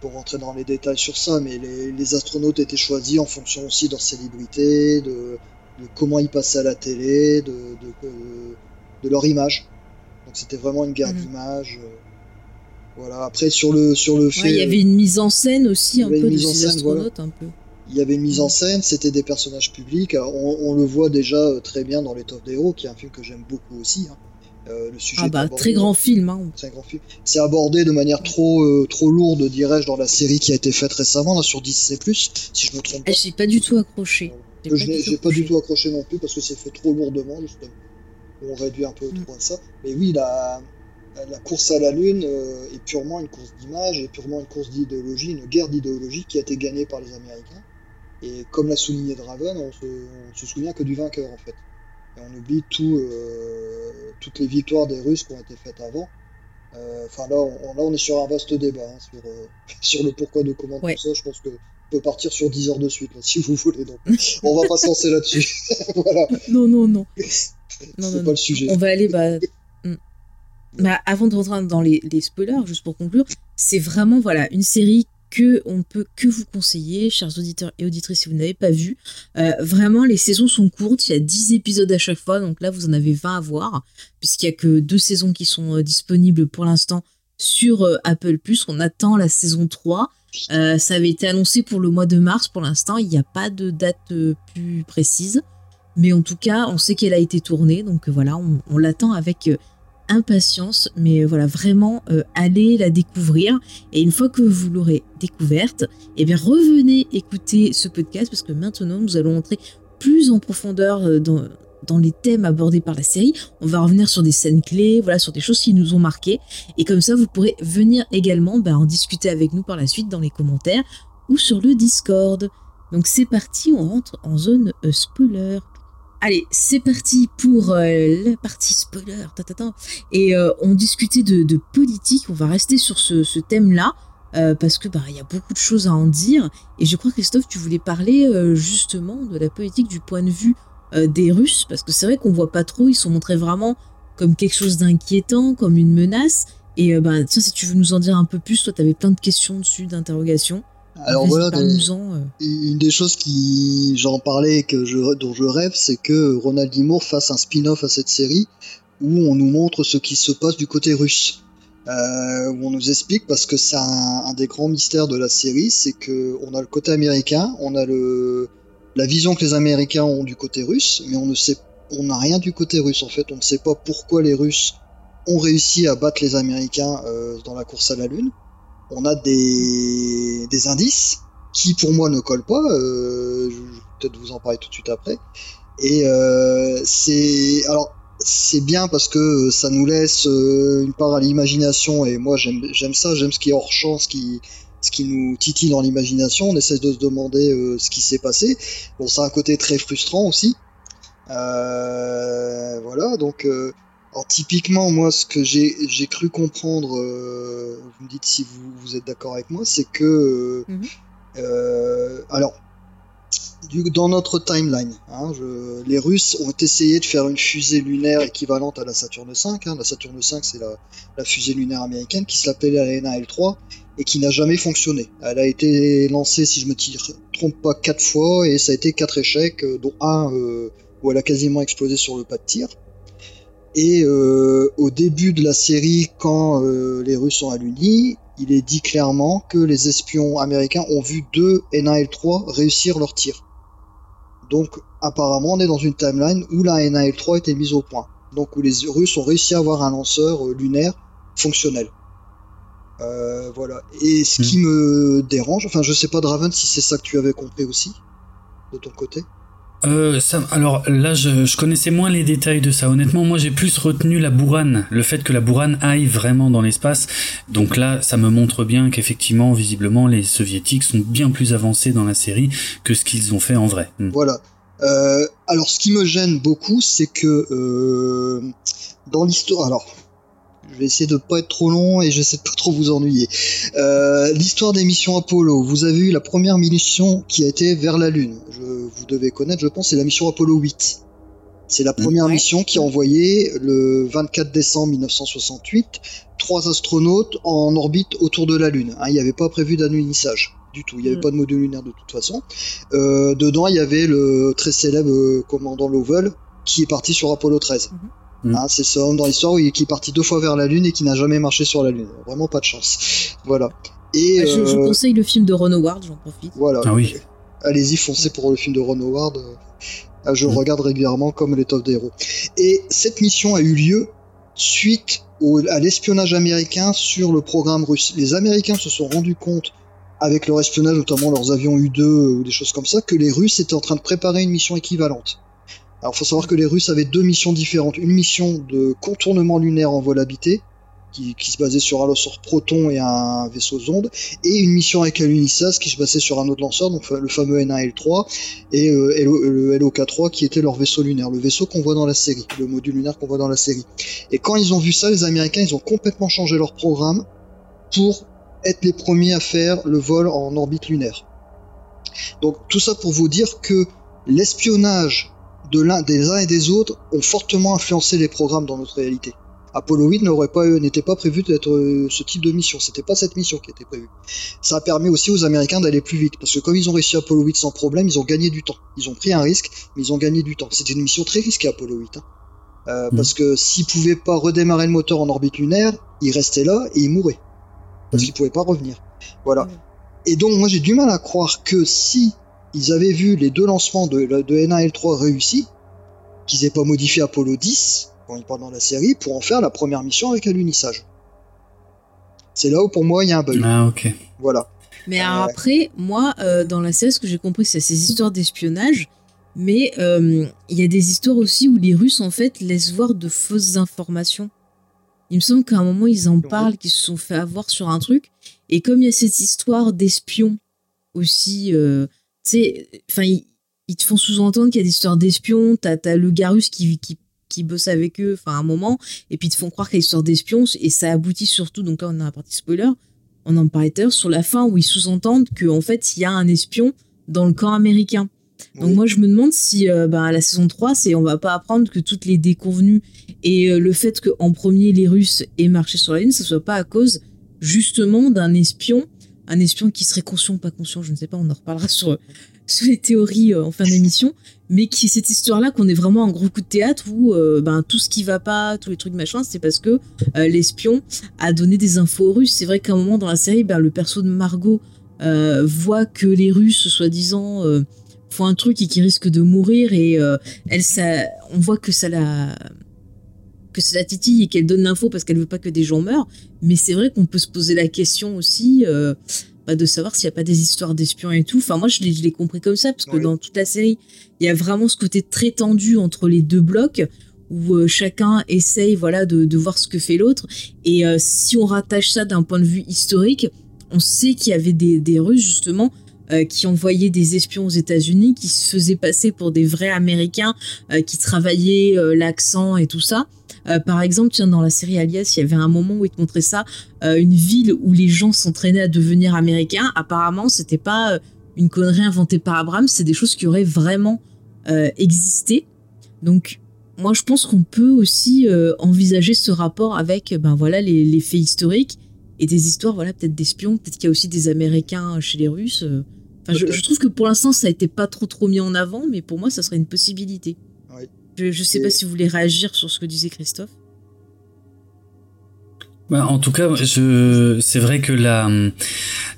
pour rentrer dans les détails sur ça, mais les, astronautes étaient choisis en fonction aussi de leur célébrité, de, comment ils passaient à la télé, de, de, leur image. Donc c'était vraiment une guerre mhm. d'image. Voilà. Après sur le sur le fait, il y avait une mise en scène aussi un peu de ces astronautes un peu. Il y avait une mise en scène, c'était des personnages publics. On, le voit déjà euh, très bien dans Les Top Hero, qui est un film que j'aime beaucoup aussi. Hein. Euh, le sujet ah bah, très grand film. Hein. Très grand film. C'est abordé de manière trop euh, trop lourde, dirais-je, dans la série qui a été faite récemment là, sur Disney+, si je me trompe pas. J'ai pas du tout accroché. J'ai pas, du tout accroché non plus parce que c'est fait trop lourdement justement. On réduit un peu mm. trop à ça. Mais oui, la, la course à la Lune euh, est purement une course d'image, et purement une course d'idéologie, une guerre d'idéologie qui a été gagnée par les Américains. Et comme l'a souligné Draven, on se, se, souvient que du vainqueur en fait. Et on oublie tout, euh, toutes les victoires des Russes qui ont été faites avant. Euh, enfin là, on, là, on est sur un vaste débat hein, sur, sur le pourquoi de comment tout ça. Je pense que peut partir sur 10 heures de suite là, si vous voulez. Donc, on va pas se lancer là-dessus. voilà. Non, non, non. C'est pas le sujet. On va aller bah, avant de rentrer dans les, spoilers, juste pour conclure, c'est vraiment voilà une série que on peut que vous conseiller, chers auditeurs et auditrices, si vous n'avez pas vu. Euh, vraiment, les saisons sont courtes, il y a 10 épisodes à chaque fois, donc là vous en avez 20 à voir, puisqu'il y a que deux saisons qui sont euh, disponibles pour l'instant sur euh, Apple. On attend la saison 3. ça avait été annoncé pour le mois de mars pour l'instant, il n'y a pas de date plus précise. Mais en tout cas, on sait qu'elle a été tournée, donc voilà, on l'attend avec impatience, mais voilà, vraiment euh, allez la découvrir. Et une fois que vous l'aurez découverte, eh bien revenez écouter ce podcast parce que maintenant nous allons entrer plus en profondeur euh, dans, dans les thèmes abordés par la série. On va revenir sur des scènes clés, voilà, sur des choses qui nous ont marqué. Et comme ça, vous pourrez venir également bah, en discuter avec nous par la suite dans les commentaires ou sur le Discord. Donc c'est parti, on rentre en zone euh, spoiler. Allez, c'est parti pour euh, la partie spoiler. Et euh, on discutait de, politique. On va rester sur ce, thème-là euh, parce que bah y a beaucoup de choses à en dire. Et je crois Christophe, tu voulais parler justement de la politique du point de vue des Russes parce que c'est vrai qu'on voit pas trop. Ils sont montrés vraiment comme quelque chose d'inquiétant, comme une menace. Et bah tiens, si tu veux nous en dire un peu plus, toi, tu avais plein de questions dessus, d'interrogations. Alors voilà, euh. une des choses qui j'en parlais que je, dont je rêve, c'est que Ronald D. Moore fasse un spin-off à cette série où on nous montre ce qui se passe du côté russe. Euh, où on nous explique parce que c'est un, des grands mystères de la série, c'est que on a le côté américain, on a le la vision que les Américains ont du côté russe, mais on ne sait, on n'a rien du côté russe en fait. On ne sait pas pourquoi les Russes ont réussi à battre les Américains euh, dans la course à la Lune. On a des, des indices qui pour moi ne collent pas. Euh, je vais peut-être vous en parler tout de suite après. Et euh, c'est alors c'est bien parce que ça nous laisse euh, une part à l'imagination et moi j'aime ça, j'aime ce qui est hors champ, ce qui ce qui nous titille dans l'imagination. On essaie de se demander ce qui s'est passé. Bon, ça a un côté très frustrant aussi. Voilà, donc alors typiquement moi ce que j'ai cru comprendre, euh, vous me dites si vous, vous êtes d'accord avec moi, c'est que euh, Mhm. euh, alors du- dans notre timeline, hein, je- les Russes ont essayé de faire une fusée lunaire équivalente à la Saturne V. hein. La Saturne V, c'est la, la fusée lunaire américaine qui s'appelait la NAL-3 et qui n'a jamais fonctionné. Elle a été lancée, si je me tire- trompe pas, quatre fois et ça a été quatre échecs, dont un euh, où elle a quasiment explosé sur le pas de tir. Et euh, au début de la série, quand euh, les Russes sont à l'Uni, il est dit clairement que les espions américains ont vu deux NAL-3 réussir leur tir. Donc apparemment on est dans une timeline où la NAL-3 était mise au point. Donc où les Russes ont réussi à avoir un lanceur euh, lunaire fonctionnel. Euh, voilà. Et ce qui me dérange, enfin je sais pas Draven si c'est ça que tu avais compris aussi, de ton côté. Euh, ça, alors là, je, je connaissais moins les détails de ça. Honnêtement, moi, j'ai plus retenu la bourrane, le fait que la bourrane aille vraiment dans l'espace. Donc là, ça me montre bien qu'effectivement, visiblement, les soviétiques sont bien plus avancés dans la série que ce qu'ils ont fait en vrai. Hmm. Voilà. Euh, alors, ce qui me gêne beaucoup, c'est que euh, dans l'histoire, alors, je vais essayer de pas être trop long et j'essaie de pas trop vous ennuyer. Euh, l'histoire des missions Apollo. Vous avez eu la première mission qui a été vers la Lune. Je, vous devez connaître, je pense, c'est la mission Apollo 8. C'est la première mission qui a envoyé le 24 décembre 1968 trois astronautes en orbite autour de la Lune. Hein, il n'y avait pas prévu d'alunissage du tout. Il n'y avait Mm. pas de module lunaire de toute façon. Euh, dedans, il y avait le très célèbre euh, commandant Lovell qui est parti sur Apollo 13. Hein, c'est ce homme dans l'histoire où il- qui est parti deux fois vers la Lune et qui n'a jamais marché sur la Lune. Vraiment pas de chance. Voilà. Et Ah, je, je euh, conseille le film de Ron Howard, j'en profite. voilà. Ah oui. Allez-y, foncez pour le film de Ron Howard. Euh, Je Mhm. regarde régulièrement comme l'étoffe des héros. Et cette mission a eu lieu suite au- à l'espionnage américain sur le programme russe. Les Américains se sont rendus compte, avec leur espionnage, notamment leurs avions U-2 ou des choses comme ça, que les Russes étaient en train de préparer une mission équivalente. Alors, faut savoir que les Russes avaient deux missions différentes. Une mission de contournement lunaire en vol habité, qui, se basait sur un lanceur Proton et un vaisseau Zonde, et une mission avec l'alunissage qui se basait sur un autre lanceur, donc le fameux N1L3, et euh, le LOK3 qui était leur vaisseau lunaire, le vaisseau qu'on voit dans la série, le module lunaire qu'on voit dans la série. Et quand ils ont vu ça, les Américains, ils ont complètement changé leur programme pour être les premiers à faire le vol en orbite lunaire. Donc tout ça pour vous dire que l'espionnage de l'un des uns et des autres ont fortement influencé les programmes dans notre réalité. Apollo 8 n'aurait pas n'était pas prévu d'être euh, ce type de mission, c'était pas cette mission qui était prévue. Ça a permis aussi aux Américains d'aller plus vite parce que comme ils ont réussi Apollo 8 sans problème, ils ont gagné du temps. Ils ont pris un risque, mais ils ont gagné du temps. C'était une mission très risquée Apollo 8 hein. Euh, Mhm. parce que s'ils pouvaient pas redémarrer le moteur en orbite lunaire, ils restaient là et ils mouraient parce qu'ils pouvaient pas revenir. Voilà. Mhm. Et donc moi j'ai du mal à croire que si ils avaient vu les deux lancements de, de N1 et L3 réussis, qu'ils aient pas modifié Apollo 10 quand ils parlent dans la série pour en faire la première mission avec alunissage. C'est là où pour moi il y a un bug. Ah, ok. Voilà. Mais Euh, après, moi, euh, dans la série, ce que j'ai compris, c'est ces histoires d'espionnage. Mais euh, il y a des histoires aussi où les Russes, en fait, laissent voir de fausses informations. Il me semble qu'à un moment, ils en parlent, qu'ils se sont fait avoir sur un truc. Et comme il y a cette histoire d'espions aussi, euh, sais, enfin, ils, ils te font sous-entendre qu'il y a des histoires d'espions. T'as as le gars russe qui, qui, qui bosse avec eux, enfin, à un moment. Et puis ils te font croire qu'il y a des histoires d'espions. Et ça aboutit surtout, donc là, on a la partie spoiler on en parlait tout à l'heure, sur la fin où ils sous-entendent qu'en fait, il y a un espion dans le camp américain. Donc Oui. moi, je me demande si euh, ben, à la saison 3, c'est, on va pas apprendre que toutes les déconvenues et euh, le fait qu'en premier, les Russes aient marché sur la Lune, ce soit pas à cause justement d'un espion, un espion qui serait conscient ou pas conscient, je ne sais pas, on en reparlera sur, sur les théories euh, en fin d'émission, mais qui cette histoire-là qu'on est vraiment un gros coup de théâtre où euh, ben, tout ce qui va pas, tous les trucs machin, c'est parce que euh, l'espion a donné des infos aux Russes. C'est vrai qu'à un moment dans la série, ben, le perso de Margot voit que les Russes, soi-disant, font un truc et qui risquent de mourir et elle ça on voit que ça la que c'est la titille et qu'elle donne l'info parce qu'elle veut pas que des gens meurent mais c'est vrai qu'on peut se poser la question aussi bah, de savoir s'il n'y a pas des histoires d'espions et tout. Enfin, moi, je l'ai compris comme ça, parce que dans toute la série, il y a vraiment ce côté très tendu entre les deux blocs, où euh, chacun essaye voilà, de, de, voir ce que fait l'autre. Et euh, si on rattache ça d'un point de vue historique, on sait qu'il y avait des, des Russes, justement, euh, qui envoyaient des espions aux États-Unis, qui se faisaient passer pour des vrais Américains, qui travaillaient l'accent et tout ça. Euh, par exemple, tiens, dans la série Alias, il y avait un moment où il te montrait ça, euh, une ville où les gens s'entraînaient à devenir américains. Apparemment, c'était pas euh, une connerie inventée par Abraham, c'est des choses qui auraient vraiment existé. Donc, moi, je pense qu'on peut aussi envisager ce rapport avec, ben voilà, les, faits historiques et des histoires, voilà, peut-être d'espions, peut-être qu'il y a aussi des Américains chez les Russes. Enfin, je, je, trouve que pour l'instant, ça a été pas trop trop mis en avant, mais pour moi, ça serait une possibilité. Je ne sais pas si vous voulez réagir sur ce que disait Christophe. Bah, en tout cas, je, c'est vrai que la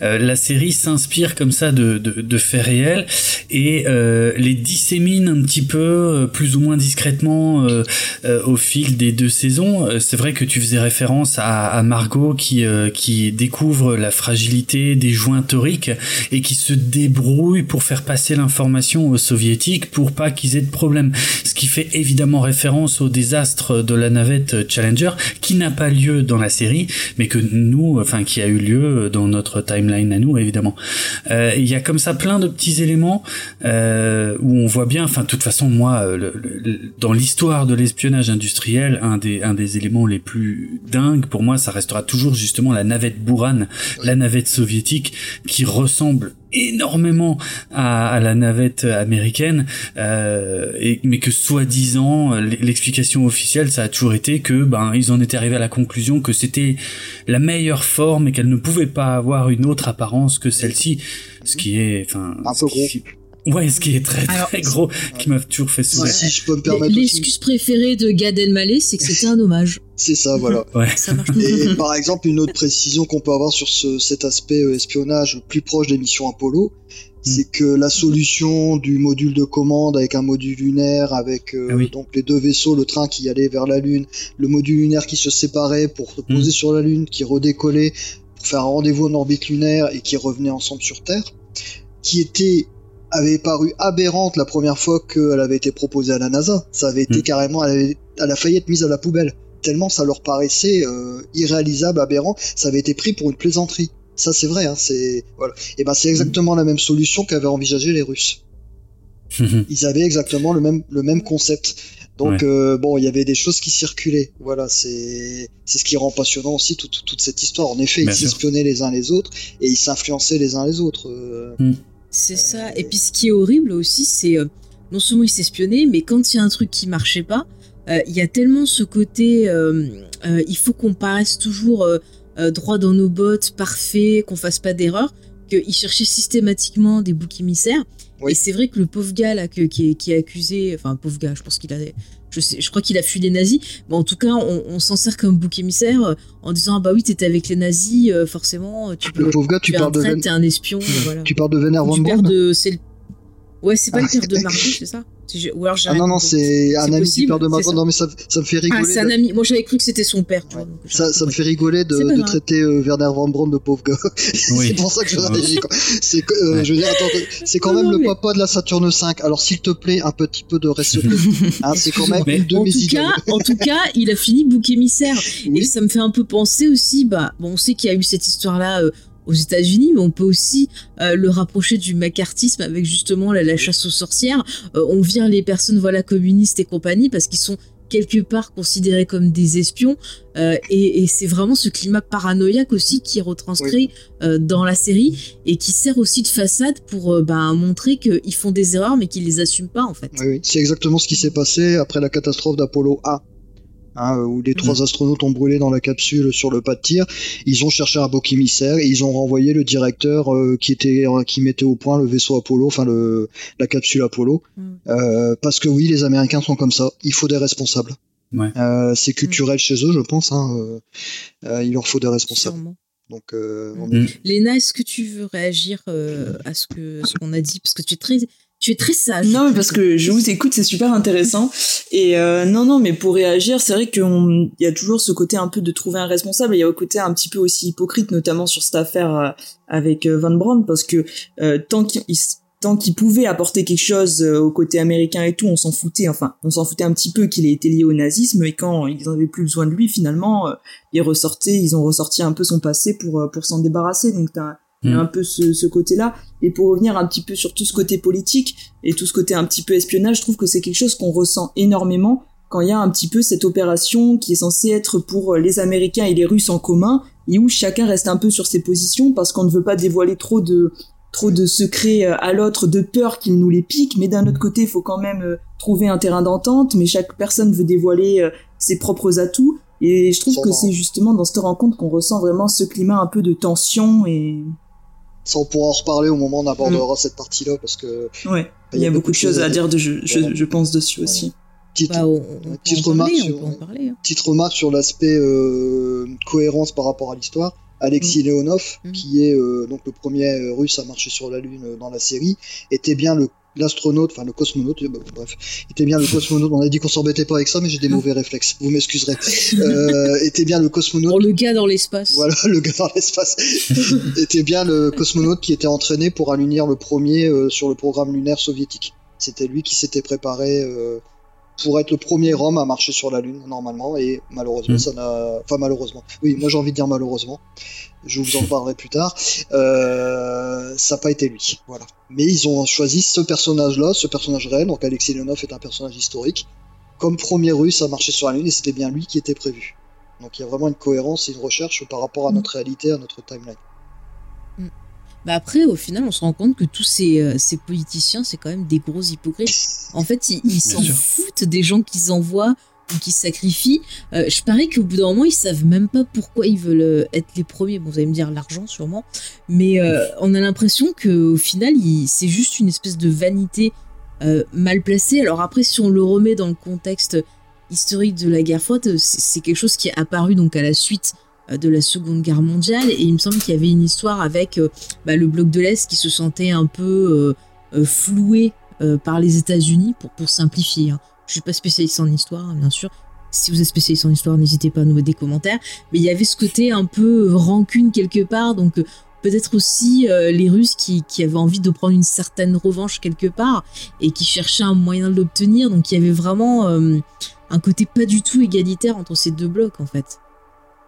euh, la série s'inspire comme ça de, de, de faits réels et euh, les dissémine un petit peu, euh, plus ou moins discrètement, euh, euh, au fil des deux saisons. C'est vrai que tu faisais référence à, à Margot qui qui découvre la fragilité des joints toriques et qui se débrouille pour faire passer l'information aux soviétiques pour pas qu'ils aient de problème. Ce qui fait évidemment référence au désastre de la navette Challenger qui n'a pas lieu dans la mais que nous, enfin, qui a eu lieu dans notre timeline à nous, évidemment. Euh, il y a comme ça plein de petits éléments euh, où on voit bien, enfin, de toute façon, moi, dans l'histoire de l'espionnage industriel, un des un des éléments les plus dingues pour moi, ça restera toujours justement la navette Buran, la navette soviétique, qui ressemble énormément à, à, la navette américaine, euh, et, mais que soi-disant l'explication officielle ça a toujours été que ben ils en étaient arrivés à la conclusion que c'était la meilleure forme et qu'elle ne pouvait pas avoir une autre apparence que celle-ci, ce qui est enfin un peu gros. Ouais, ce qui est très très gros, qui m'a toujours fait sourire. Si je peux me permettre. L'excuse préférée de Gad Elmaleh, c'est que c'était un hommage. C'est ça, voilà. Ouais. Ça marche Et par exemple, une autre précision qu'on peut avoir sur ce, cet aspect euh, espionnage plus proche des missions Apollo, c'est que la solution du module de commande avec un module lunaire, avec euh, Ah oui. donc les deux vaisseaux, le train qui allait vers la Lune, le module lunaire qui se séparait pour se poser sur la Lune, qui redécollait pour faire un rendez-vous en orbite lunaire et qui revenait ensemble sur Terre, qui était avait paru aberrante la première fois qu'elle avait été proposée à la NASA. Ça avait été Mm. carrément, elle, avait- elle a failli être mise à la poubelle. Tellement ça leur paraissait euh, irréalisable, aberrant. Ça avait été pris pour une plaisanterie. Ça c'est vrai, hein, c'est voilà. Et ben c'est exactement la même solution qu'avaient envisagé les Russes. Ils avaient exactement le même le même concept. Donc Ouais. euh, bon, il y avait des choses qui circulaient. Voilà, c'est c'est ce qui rend passionnant aussi toute, toute cette histoire. En effet, Bien ils s'espionnaient les uns les autres et ils s'influençaient les uns les autres. euh. C'est ça. Et puis ce qui est horrible aussi, c'est euh, non seulement ils s'espionnaient, mais quand il y a un truc qui marchait pas, euh, il y a tellement ce côté, euh, il faut qu'on paraisse toujours droit dans nos bottes, parfait, qu'on fasse pas d'erreur, qu'ils cherchaient systématiquement des boucs émissaires. Oui. Et c'est vrai que le pauvre gars là que- qui, est, qui est accusé, enfin pauvre gars, je pense qu'il a, je sais, je crois qu'il a fui les nazis. Mais en tout cas, on, on s'en sert comme bouc émissaire euh, en disant ah bah oui t'étais avec les nazis, euh, forcément tu peux, Le pauvre gars, tu parles de t'es un espion, voilà. tu parles de Werner von Du père Braun. de. C'est le... Ouais, c'est pas Ah. le père de Margot, c'est ça Ou alors j'ai Ah non non, c'est un ami du possible, père de ça. Non mais ça, ça me fait Ah, rigoler. c'est un ami. Moi, j'avais cru que c'était son père, tu vois. Ça, ça me fait rigoler de, traiter euh, Werner von Braun de pauvre gars. Oui. c'est pour ça que je Ouais. réagis. C'est euh, Ouais. je veux dire, attends, c'est quand Non, même non, le mais- papa de la Saturne 5. Alors s'il te plaît, un petit peu de respect. hein, c'est quand même Mais- une de En mes tout, idoles. cas, en tout cas, il a fini bouc émissaire. Oui. Et ça me fait un peu penser aussi, bah, bon, on sait qu'il y a eu cette histoire-là euh, aux États-Unis, mais on peut aussi euh, le rapprocher du macartisme avec justement la, la chasse aux sorcières. Euh, on vire les personnes, voilà, communistes et compagnie parce qu'ils sont quelque part considérés comme des espions. Euh, et et c'est vraiment ce climat paranoïaque aussi qui est retranscrit euh, dans la série et qui sert aussi de façade pour euh, bah, montrer qu'ils font des erreurs mais qu'ils les assument pas en fait. Oui, oui. C'est exactement ce qui s'est passé après la catastrophe d'Apollo A. Hein, où les trois astronautes ont brûlé dans la capsule sur le pas de tir, ils ont cherché un bouc émissaire et ils ont renvoyé le directeur euh, qui était qui mettait au point le vaisseau Apollo, enfin le la capsule Apollo, Mm. Euh, parce que oui, les Américains sont comme ça. Il faut des responsables. Ouais. Euh, c'est culturel chez eux, je pense. Hein, euh, euh, il leur faut des responsables. Sûrement. Donc, euh, on Mm. Mm. Léna, est-ce que tu veux réagir euh, à ce que ce qu'on a dit? Parce que tu es très Tu es très sage. Non, mais parce que je vous écoute, c'est super intéressant. Et euh, non, non, mais pour réagir, c'est vrai qu'il y a toujours ce côté un peu de trouver un responsable. Il y a un côté un petit peu aussi hypocrite, notamment sur cette affaire euh, avec euh, Van Braun, parce que tant qu'il tant qu'il pouvait apporter quelque chose au côté américain et tout, on s'en foutait. Enfin, on s'en foutait un petit peu qu'il ait été lié au nazisme. Et quand ils n'avaient plus besoin de lui, finalement, ils ressortaient, ils ont ressorti un peu son passé pour pour s'en débarrasser. Donc t'as il y a mm. un peu ce, ce côté-là. Et pour revenir un petit peu sur tout ce côté politique et tout ce côté un petit peu espionnage, je trouve que c'est quelque chose qu'on ressent énormément quand il y a un petit peu cette opération qui est censée être pour les Américains et les Russes en commun et où chacun reste un peu sur ses positions parce qu'on ne veut pas dévoiler trop de trop de secrets euh, à l'autre de peur qu'il nous les pique mais d'un autre côté il faut quand même euh, trouver un terrain d'entente mais chaque personne veut dévoiler euh, ses propres atouts et je trouve que c'est justement dans cette rencontre qu'on ressent vraiment ce climat un peu de tension et ça, on pourra en reparler au moment où on abordera mm. cette partie-là parce que. Ouais. Il y, a beaucoup de choses à dire, de, je, je, pense dessus aussi. Petite, bah, remarque sur, hein. petite remarque sur l'aspect euh, cohérence par rapport à l'histoire. Alexis mm. Leonov, mm. qui est euh, donc le premier russe à marcher sur la Lune dans la série, était bien le l'astronaute, enfin le cosmonaute, euh, bref, était bien le cosmonaute. On a dit qu'on s'embêtait pas avec ça, mais j'ai des mauvais réflexes. Vous m'excuserez. Euh, était bien le cosmonaute. Pour le gars dans l'espace. Voilà, le gars dans l'espace. était bien le cosmonaute qui était entraîné pour allunir le premier euh, sur le programme lunaire soviétique. C'était lui qui s'était préparé euh, pour être le premier homme à marcher sur la Lune normalement et malheureusement hmm. ça n'a enfin malheureusement. Oui moi j'ai envie de dire malheureusement. Je vous en parlerai plus tard. Euh, ça n'a pas été lui voilà. Mais ils ont choisi ce personnage là ce personnage réel donc Alexei Leonov est un personnage historique. Comme premier russe à marcher sur la Lune et c'était bien lui qui était prévu. Donc il y a vraiment une cohérence et une recherche par rapport à notre réalité à notre timeline bah après, au final, on se rend compte que tous ces, euh, ces politiciens, c'est quand même des gros hypocrites. En fait, ils s'en foutent des gens qu'ils envoient ou qui sacrifient. Euh, je parie qu'au bout d'un moment, ils savent même pas pourquoi ils veulent euh, être les premiers. Bon, vous allez me dire l'argent sûrement, mais on a l'impression que au final, c'est juste une espèce de vanité mal placée. Alors après, si on le remet dans le contexte historique de la guerre froide, c'est quelque chose qui est apparu donc à la suite de la Seconde Guerre mondiale. Et il me semble qu'il y avait une histoire avec euh, bah, le bloc de l'Est qui se sentait un peu euh, floué par les États-Unis, pour, pour simplifier. Hein. Je suis pas spécialiste en histoire, bien sûr. Si vous êtes spécialiste en histoire, n'hésitez pas à nous mettre des commentaires. Mais il y avait ce côté un peu rancune quelque part, donc peut-être aussi les Russes qui, qui, avaient envie de prendre une certaine revanche quelque part et qui cherchaient un moyen de l'obtenir. Donc il y avait vraiment un côté pas du tout égalitaire entre ces deux blocs en fait.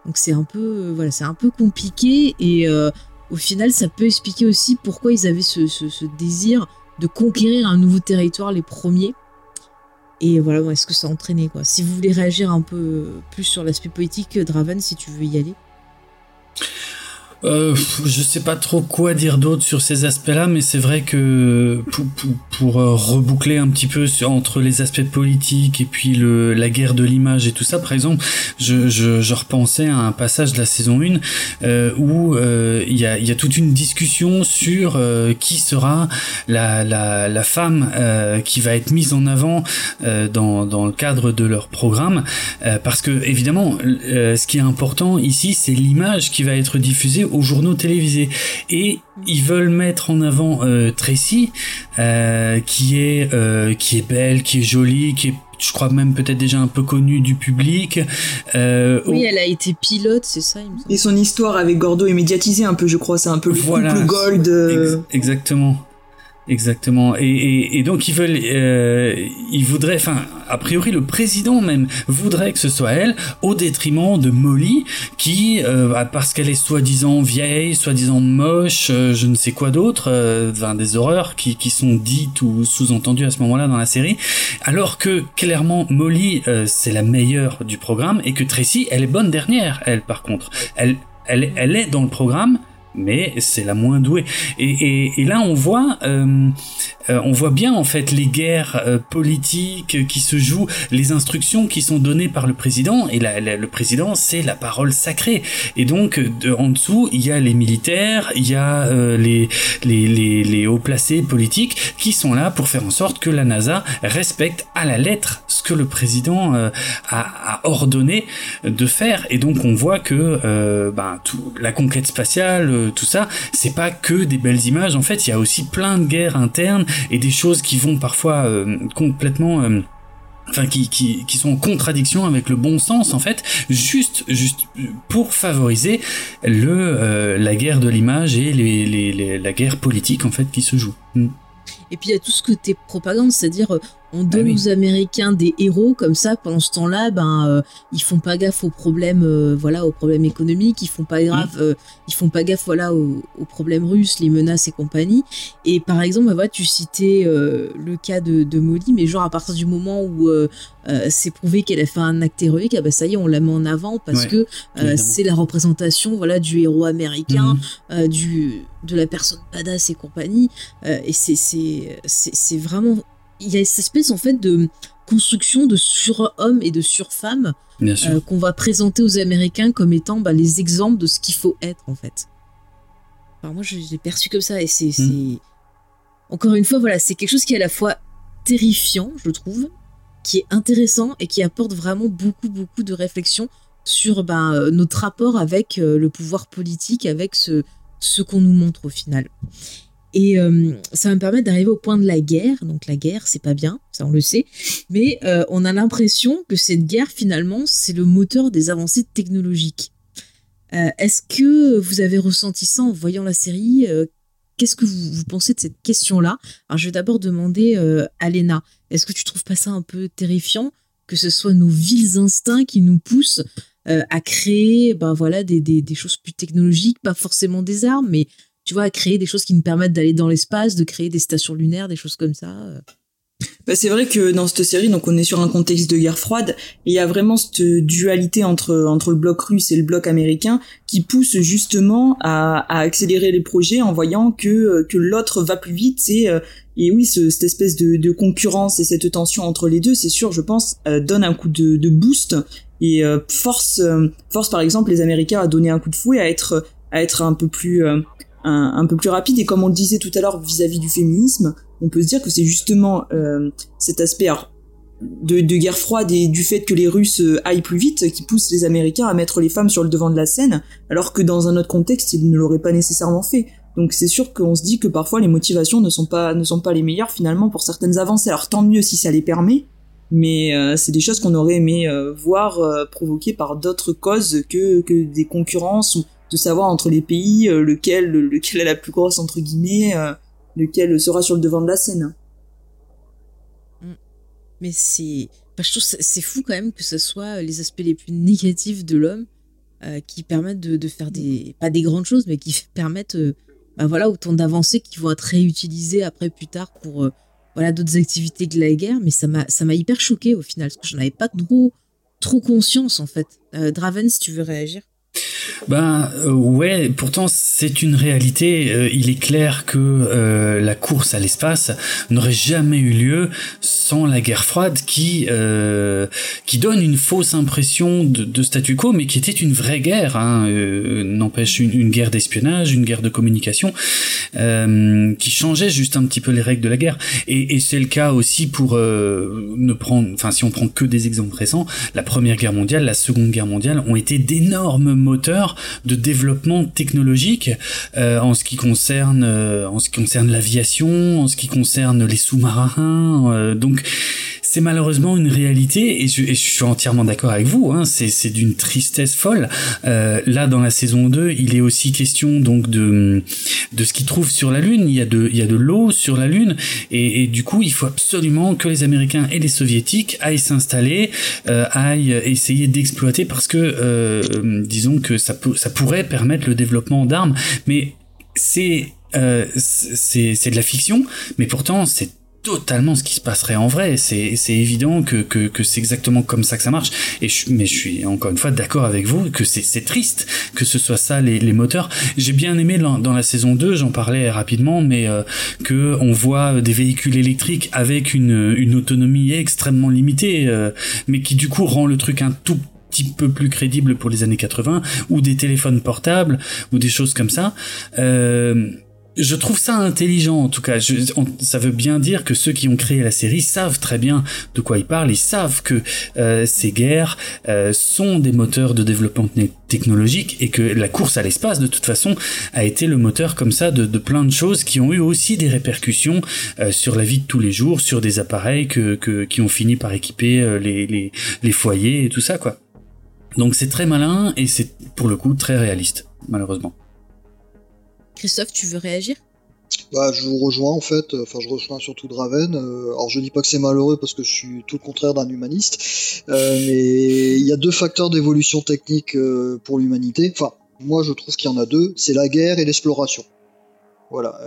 Donc c'est un peu, euh, voilà, c'est un peu compliqué et euh, au final, ça peut expliquer aussi pourquoi ils avaient ce, désir de conquérir un nouveau territoire les premiers. Et voilà, est-ce que ça a entraîné quoi? Si vous voulez réagir un peu plus sur l'aspect politique, Draven, si tu veux y aller. Euh, je sais pas trop quoi dire d'autre sur ces aspects-là, mais c'est vrai que pour, pour, euh, reboucler un petit peu entre les aspects politiques et puis le, la guerre de l'image et tout ça, par exemple, je, je, je, repensais à un passage de la saison 1 euh, où euh, il y, a, y, a, toute une discussion sur euh, qui sera la, la, la femme qui va être mise en avant dans, dans le cadre de leur programme, parce que évidemment, ce qui est important ici, c'est l'image qui va être diffusée aux journaux télévisés. Et ils veulent mettre en avant euh, Tracy, euh, qui est euh, qui est belle, qui est jolie, qui est je crois même peut-être déjà un peu connue du public. oui, elle a été pilote, c'est ça. Il me Et son histoire avec Gordo est médiatisée un peu, je crois. C'est un peu le voilà, couple gold. exactement. Exactement. Et, et, donc ils veulent, euh, ils voudraient, enfin, a priori le président même voudrait que ce soit elle, au détriment de Molly, qui, euh, bah, parce qu'elle est soi-disant vieille, soi-disant moche, euh, je ne sais quoi d'autre, euh, enfin, des horreurs qui, qui sont dites ou sous-entendues à ce moment-là dans la série, alors que clairement Molly euh, c'est la meilleure du programme et que Tracy elle est bonne dernière, elle par contre, elle, elle, elle est dans le programme mais c'est la moins douée. Et, et, et là, on voit, euh, euh, on voit bien en fait les guerres euh, politiques qui se jouent, les instructions qui sont données par le président. Et la, le président, c'est la parole sacrée. Et donc, de, en dessous, il y a les militaires, il y a les, les, les, les hauts placés politiques qui sont là pour faire en sorte que la NASA respecte à la lettre ce que le président a, a, ordonné de faire. Et donc, on voit que ben, tout, la conquête spatiale euh, tout ça, c'est pas que des belles images. En fait, il y a aussi plein de guerres internes et des choses qui vont parfois euh, complètement enfin qui, qui, sont en contradiction avec le bon sens en fait, juste, juste pour favoriser le, la guerre de l'image et les, les, la guerre politique en fait qui se joue. Mm. Et puis il y a tout ce côté propagande, c'est-à-dire on donne ah aux Américains des héros comme ça pendant ce temps-là, ben euh, ils font pas gaffe aux problèmes, euh, voilà, aux problèmes économiques, ils font pas gaffe, euh, ils font pas gaffe, voilà, aux, problèmes russes, les menaces et compagnie. Et par exemple, ben, voilà, tu citais le cas de, de, Molly, mais genre à partir du moment où c'est prouvé qu'elle a fait un acte héroïque, ah ben ça y est, on la met en avant parce que c'est la représentation, voilà, du héros américain, mhm. du de la personne badass et compagnie. et c'est c'est vraiment il y a cette espèce en fait de construction de surhomme et de surfemme euh, qu'on va présenter aux Américains comme étant bah, les exemples de ce qu'il faut être en fait. Alors moi je l'ai perçu comme ça et hmm. c'est encore une fois voilà c'est quelque chose qui est à la fois terrifiant je trouve, qui est intéressant et qui apporte vraiment beaucoup beaucoup de réflexion sur bah, notre rapport avec euh, le pouvoir politique, avec ce, ce qu'on nous montre au final. Et euh, ça va me permettre d'arriver au point de la guerre. Donc la guerre, c'est pas bien, ça on le sait. Mais euh, on a l'impression que cette guerre, finalement, c'est le moteur des avancées technologiques. Euh, est-ce que vous avez ressenti ça en voyant la série Qu'est-ce que vous, pensez de cette question-là? Alors je vais d'abord demander à Léna. Est-ce que tu trouves pas ça un peu terrifiant que ce soit nos vils instincts qui nous poussent à créer ben voilà, des, des, des choses plus technologiques, pas forcément des armes, mais tu vois, à créer des choses qui nous permettent d'aller dans l'espace, de créer des stations lunaires, des choses comme ça. Euh. Bah, c'est vrai que dans cette série, donc on est sur un contexte de guerre froide, et il y a vraiment cette dualité entre entre le bloc russe et le bloc américain qui pousse justement à, à accélérer les projets en voyant que que l'autre va plus vite. Et, euh, et oui, ce, cette espèce de, concurrence et cette tension entre les deux, c'est sûr, je pense, euh, donne un coup de, de boost et force force par exemple les Américains à donner un coup de fouet, à être à être un peu plus un, peu plus rapide. Et comme on le disait tout à l'heure vis-à-vis du féminisme, on peut se dire que c'est justement euh, cet aspect de, de, guerre froide et du fait que les Russes euh, aillent plus vite qui pousse les Américains à mettre les femmes sur le devant de la scène, alors que dans un autre contexte, ils ne l'auraient pas nécessairement fait. Donc c'est sûr qu'on se dit que parfois les motivations ne sont pas ne sont pas les meilleures finalement pour certaines avancées. Alors tant mieux si ça les permet, mais euh, c'est des choses qu'on aurait aimé voir provoquées par d'autres causes que que des concurrences ou de savoir entre les pays euh, lequel lequel est la plus grosse entre guillemets, euh, lequel sera sur le devant de la scène. Mm. Mais c'est, je trouve c'est fou quand même que ce soit les aspects les plus négatifs de l'homme euh, qui permettent de, faire des pas des grandes choses, mais qui permettent bah voilà autant d'avancées qui vont être réutilisées après plus tard pour voilà d'autres activités que la guerre. Mais ça m'a ça m'a hyper choqué au final parce que j'en avais pas trop trop conscience en fait. Draven, si tu veux réagir. Ben euh, ouais, pourtant c'est une réalité. Euh, il est clair que euh, la course à l'espace n'aurait jamais eu lieu sans la guerre froide, qui qui donne une fausse impression de, statu quo, mais qui était une vraie guerre. Hein, N'empêche une, une, guerre d'espionnage, une guerre de communication, qui changeait juste un petit peu les règles de la guerre. Et, et c'est le cas aussi pour ne prendre, enfin si on prend que des exemples récents, la Première Guerre mondiale, la Seconde Guerre mondiale ont été d'énormes moteurs de développement technologique euh, en ce qui concerne euh, en ce qui concerne l'aviation, en ce qui concerne les sous-marins. Euh, donc c'est malheureusement une réalité et je, je suis entièrement d'accord avec vous. Hein, c'est d'une tristesse folle. là, dans la saison 2, il est aussi question donc de de ce qu'ils trouvent sur la Lune. Il y a de il y a de l'eau sur la Lune et, et, du coup, il faut absolument que les Américains et les Soviétiques aillent s'installer, aillent essayer d'exploiter parce que disons que ça ça pourrait permettre le développement d'armes, mais c'est euh, c'est de la fiction, mais pourtant c'est totalement ce qui se passerait en vrai. C'est évident que, que, que c'est exactement comme ça que ça marche. Et je, mais je suis encore une fois d'accord avec vous que c'est triste que ce soit ça les, les moteurs. J'ai bien aimé dans, dans, la saison 2, j'en parlais rapidement, mais euh, que on voit des véhicules électriques avec une, une autonomie extrêmement limitée, euh, mais qui du coup rend le truc un tout petit peu plus crédible pour les années 80 ou des téléphones portables ou des choses comme ça. Euh, je trouve ça intelligent en tout cas. ça veut bien dire que ceux qui ont créé la série savent très bien de quoi ils parlent. Ils savent que euh, ces guerres euh, sont des moteurs de développement technologique et que la course à l'espace de toute façon a été le moteur comme ça de, plein de choses qui ont eu aussi des répercussions euh, sur la vie de tous les jours, sur des appareils que, qui ont fini par équiper les, les, les foyers et tout ça quoi. Donc c'est très malin et c'est pour le coup très réaliste malheureusement. Christophe, tu veux réagir? Bah, je vous rejoins en fait, enfin je rejoins surtout Draven. Euh, alors je dis pas que c'est malheureux parce que je suis tout le contraire d'un humaniste, euh, mais il y a deux facteurs d'évolution technique euh, pour l'humanité. Enfin, moi je trouve qu'il y en a deux, c'est la guerre et l'exploration. Voilà,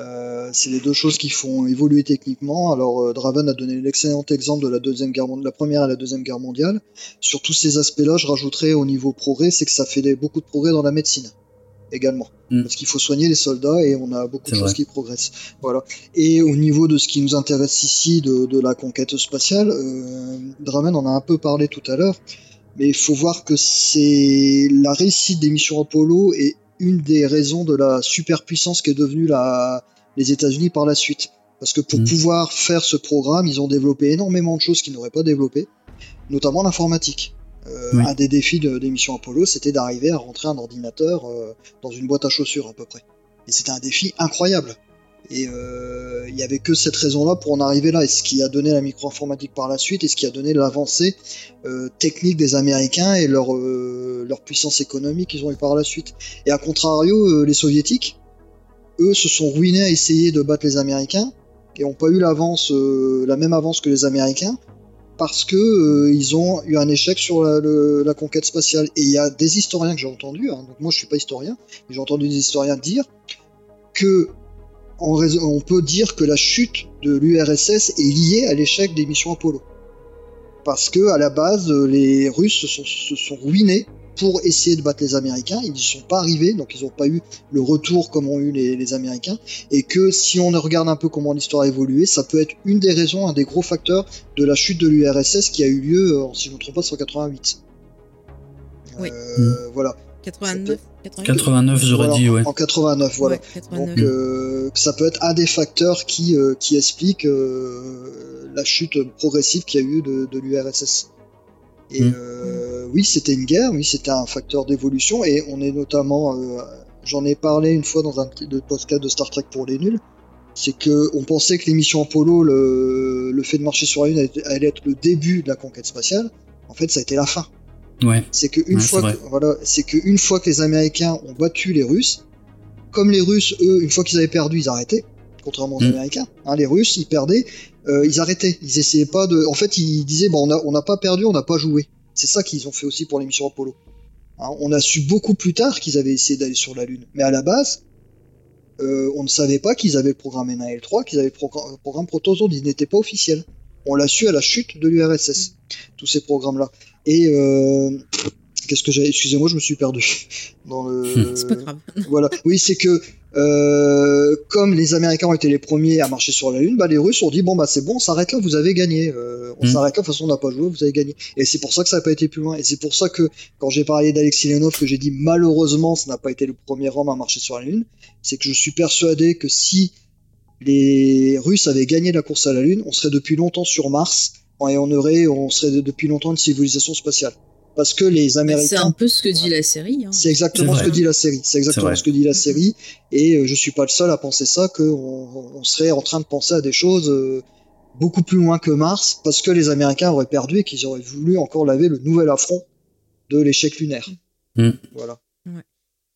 c'est les deux choses qui font évoluer techniquement. Alors Draven a donné l'excellent exemple de la deuxième première et la deuxième guerre mondiale. Sur tous ces aspects-là, je rajouterais au niveau progrès, c'est que ça fait beaucoup de progrès dans la médecine également. Mm. Parce qu'il faut soigner les soldats et on a beaucoup de choses qui progressent. Voilà. Et au niveau de ce qui nous intéresse ici, de, la conquête spatiale, euh, Dramen en a un peu parlé tout à l'heure, mais il faut voir que c'est la réussite des missions Apollo et une des raisons de la superpuissance qu'est devenue la, les États-Unis par la suite. Parce que pour mm. pouvoir faire ce programme, ils ont développé énormément de choses qu'ils n'auraient pas développées, notamment l'informatique. Euh, un des défis de, des missions Apollo, c'était d'arriver à rentrer un ordinateur euh, dans une boîte à chaussures à peu près. Et c'était un défi incroyable. Et euh, il n'y avait que cette raison-là pour en arriver là. Et ce qui a donné la micro-informatique par la suite, et ce qui a donné l'avancée technique des Américains et leur, leur puissance économique qu'ils ont eu par la suite. Et à contrario, les Soviétiques, eux, se sont ruinés à essayer de battre les Américains et n'ont pas eu l'avance, la même avance que les Américains parce que euh, ils ont eu un échec sur la, conquête spatiale. Et il y a des historiens que j'ai entendus, hein, donc moi je suis pas historien, mais j'ai entendu des historiens dire que on peut dire que la chute de l'URSS est liée à l'échec des missions Apollo. Parce que à la base, les Russes se sont ruinés pour essayer de battre les Américains. Ils n'y sont pas arrivés, donc ils n'ont pas eu le retour comme ont eu les, Américains. Et que si on regarde un peu comment l'histoire a évolué, ça peut être une des raisons, un des gros facteurs de la chute de l'URSS qui a eu lieu, euh, si je ne me trompe pas, en 88. Oui. Euh, voilà. 89 89, j'aurais dit, ouais. En 89, voilà. Donc, euh, ça peut être un des facteurs qui, qui explique la chute progressive qu'il y a eu de, de l'URSS. Et mm. Oui, c'était une guerre, oui, c'était un facteur d'évolution, et on est notamment, euh, j'en ai parlé une fois dans un de podcast de Star Trek pour les nuls, c'est que on pensait que l'émission Apollo, le, le, fait de marcher sur la Lune, allait être le début de la conquête spatiale. En fait, ça a été la fin. Ouais. C'est que une fois, que, voilà, c'est que une fois que les Américains ont battu les Russes, comme les Russes, eux, une fois qu'ils avaient perdu, ils arrêtaient contrairement aux mm. Américains. Hein, les Russes, ils perdaient, euh, ils arrêtaient. Ils essayaient pas de. En fait, ils disaient bon, on n'a pas perdu, on n'a pas joué. C'est ça qu'ils ont fait aussi pour l'émission Apollo. Hein, on a su beaucoup plus tard qu'ils avaient essayé d'aller sur la Lune. Mais à la base, euh, on ne savait pas qu'ils avaient le programme NAL3, qu'ils avaient le programme Protozoan. Ils n'étaient pas officiels. On l'a su à la chute de l'URSS, tous ces programmes-là. Et euh, qu'est-ce que j'ai Excusez-moi, je me suis perdu. Dans le... C'est pas grave. Voilà. Oui, c'est que euh, comme les Américains ont été les premiers à marcher sur la Lune, bah, les Russes ont dit bon bah c'est bon, on s'arrête là, vous avez gagné. Euh, on hmm. s'arrête là, de toute façon on n'a pas joué, vous avez gagné. Et c'est pour ça que ça n'a pas été plus loin. Et c'est pour ça que quand j'ai parlé d'Alexis Lenov, que j'ai dit malheureusement ça n'a pas été le premier homme à marcher sur la Lune, c'est que je suis persuadé que si les Russes avaient gagné la course à la Lune, on serait depuis longtemps sur Mars et on aurait, on serait depuis longtemps une civilisation spatiale parce que les Américains. C'est un peu ce que dit la série. Hein. C'est exactement ce que dit la série. C'est exactement ce que dit la série. Et euh, je suis pas le seul à penser ça, qu'on on serait en train de penser à des choses euh, beaucoup plus loin que Mars, parce que les Américains auraient perdu et qu'ils auraient voulu encore laver le nouvel affront de l'échec lunaire. Mm. Voilà.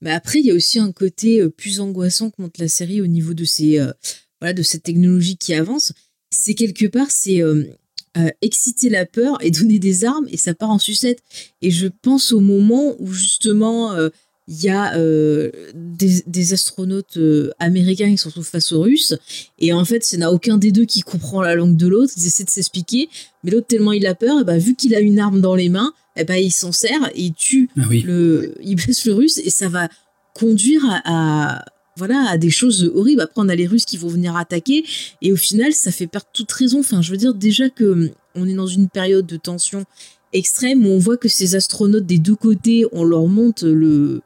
Mais après, il y a aussi un côté euh, plus angoissant que montre la série au niveau de ces voilà de cette technologie qui avance. C'est quelque part, c'est euh, exciter la peur et donner des armes et ça part en sucette. Et je pense au moment où justement euh, il y a euh, des, astronautes américains qui se retrouvent face aux Russes et en fait, il n'y a aucun des deux qui comprend la langue de l'autre. Ils essaient de s'expliquer, mais l'autre tellement il a peur, et bah, vu qu'il a une arme dans les mains, et bah, il s'en sert et il tue ah le, il blesse le Russe et ça va conduire à voilà, à des choses horribles. Après, on a les Russes qui vont venir attaquer, et au final, ça fait perdre toute raison. Enfin, je veux dire, déjà que on est dans une période de tension extrême où on voit que ces astronautes des deux côtés, on leur monte le,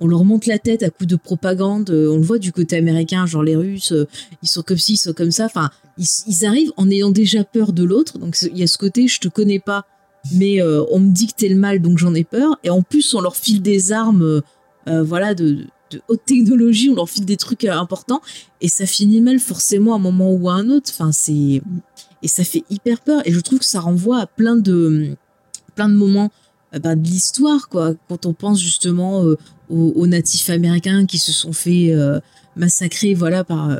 on leur monte la tête à coups de propagande. On le voit du côté américain, genre les Russes, ils sont comme ci, ils sont comme ça. Enfin, ils, arrivent en ayant déjà peur de l'autre. Donc il y a ce côté, je te connais pas, mais on me dit que t'es le mal, donc j'en ai peur. Et en plus, on leur file des armes, voilà, de, de, haute technologie, on leur file des trucs importants, et ça finit mal forcément à un moment ou à un autre. Enfin, c'est et ça fait hyper peur. Et je trouve que ça renvoie à plein de plein de moments euh, bah, de l'histoire, quoi. Quand on pense justement euh, aux, natifs américains qui se sont fait euh, massacrer, voilà, par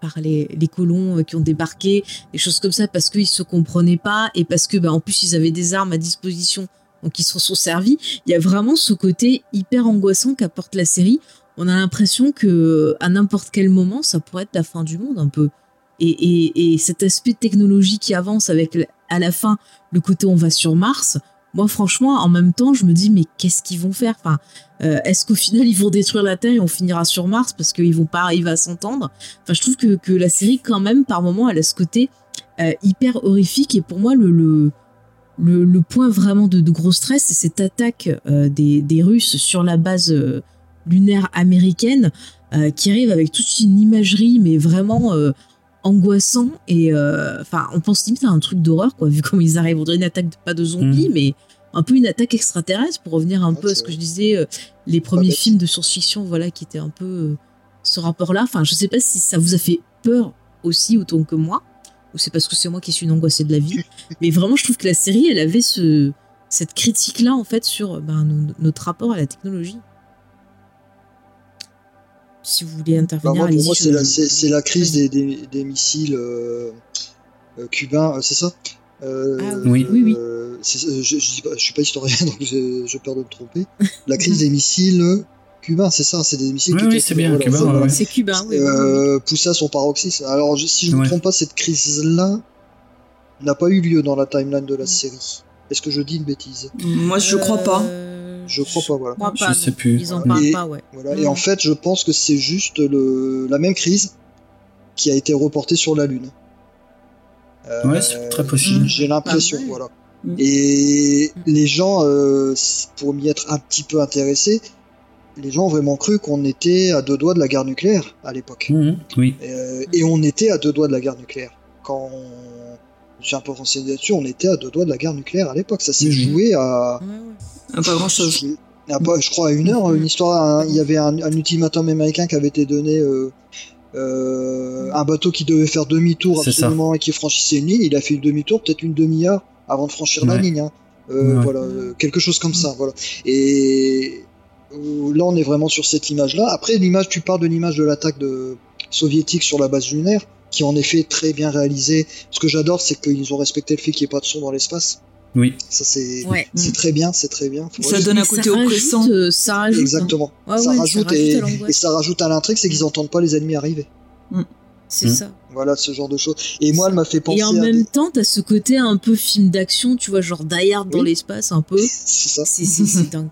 par les, les, colons qui ont débarqué, des choses comme ça, parce qu'ils se comprenaient pas et parce que, bah, en plus, ils avaient des armes à disposition, donc ils se sont servis. Il y a vraiment ce côté hyper angoissant qu'apporte la série. On a l'impression que à n'importe quel moment, ça pourrait être la fin du monde, un peu. Et, et, et cet aspect technologie qui avance avec à la fin le côté on va sur Mars, moi franchement en même temps je me dis mais qu'est-ce qu'ils vont faire? Euh, est-ce qu'au final ils vont détruire la Terre et on finira sur Mars parce qu'ils vont pas arriver à s'entendre? Je trouve que, la série quand même par moment elle a ce côté euh, hyper horrifique et pour moi le, point vraiment de, gros stress, c'est cette attaque euh, des, Russes sur la base lunaire américaine qui arrive avec toute une imagerie, mais vraiment angoissant. Et euh, enfin on pense limite à un truc d'horreur quoi vu comment ils arrivent. On dirait une attaque pas de zombies mm. mais un peu une attaque extraterrestre pour revenir un peu à ce que je disais euh, les premiers films de science-fiction voilà qui étaient un peu euh, ce rapport là enfin je sais pas si ça vous a fait peur aussi autant que moi ou c'est parce que c'est moi qui suis une angoissée de la vie. Mais vraiment je trouve que la série elle avait ce cette critique là en fait sur ben, notre rapport à la technologie si vous voulez intervenir. Bah, pour moi, c'est la, la, crise des, des, des missiles euh, euh, cubains, euh, c'est ça? Euh, ah, oui, oui, oui. Je, je, je, suis pas historien, donc j'ai peur de me tromper. La crise des missiles cubains, c'est ça, c'est des missiles. Oui, oui c'est bien, cubain. C'est cubain, oui. poussé à son paroxysme. Alors, si je ne me trompe pas, cette crise-là n'a pas eu lieu dans la timeline de la série. Est-ce que je dis une bêtise? Moi, je crois pas. Je crois pas, voilà. je sais plus. Ils en parlent pas, ouais. Voilà. Et en fait, je pense que c'est juste le, la même crise qui a été reportée sur la Lune. Euh, ouais, c'est très possible. J'ai l'impression, ah voilà. Mm. Et les gens, euh, pour m'y être un petit peu intéressés, les gens ont vraiment cru qu'on était à deux doigts de la guerre nucléaire à l'époque. Mm, oui. Euh, et on était à deux doigts de la guerre nucléaire. Quand je suis un peu renseigné là-dessus, on était à deux doigts de la guerre nucléaire à l'époque. Ça s'est mm. joué à. Ah, pas grand chose. je crois à une heure, une histoire. il y avait un, ultimatum américain qui avait été donné. Euh, euh, un bateau qui devait faire demi-tour absolument et qui franchissait une ligne, il a fait une demi-tour, peut-être une demi-heure avant de franchir la ligne. Hein. Euh, voilà, quelque chose comme ça. Voilà. Et là, on est vraiment sur cette image-là. Après, l'image, tu parles de l'image de l'attaque de soviétique sur la base lunaire, qui est en effet très bien réalisée. Ce que j'adore, c'est qu'ils ont respecté le fait qu'il n'y ait pas de son dans l'espace. Oui. Ça c'est c'est très bien, c'est très bien. ça donne un côté oppressant. Euh, ça rajoute. Exactement. ça, rajoute et, ça rajoute à l'intrigue, c'est qu'ils n'entendent pas les ennemis arriver. Mm. C'est mm. ça. Voilà ce genre de choses. Et moi, elle m'a fait penser. Et en même temps, t'as ce côté un peu film d'action, tu vois, genre Die dans l'espace, un peu. c'est ça. C'est dingue.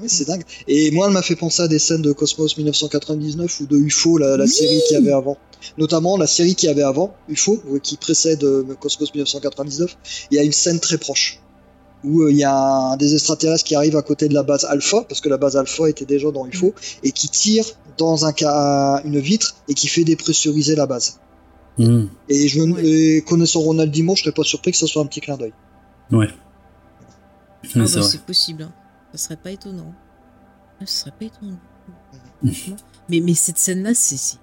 Oui, c'est dingue. Et moi, elle m'a fait penser à des scènes de Cosmos 1999 ou de UFO, la, la série qu'il y avait avant. Notamment la série qu'il y avait avant, UFO, qui précède euh, Cosmos 1999. Il y a une scène très proche où euh, il y a des extraterrestres qui arrivent à côté de la base Alpha, parce que la base Alpha était déjà dans UFO, et qui tire dans un cas, une vitre et qui fait dépressuriser la base. Hmm. Et je connaissant Ronald Dimo, je serais pas surpris que ce soit un petit clin d'œil. Ouais. Ah bah, c'est possible. Ça serait pas étonnant. Ça serait pas étonnant. mais, mais cette scène-là, c'est.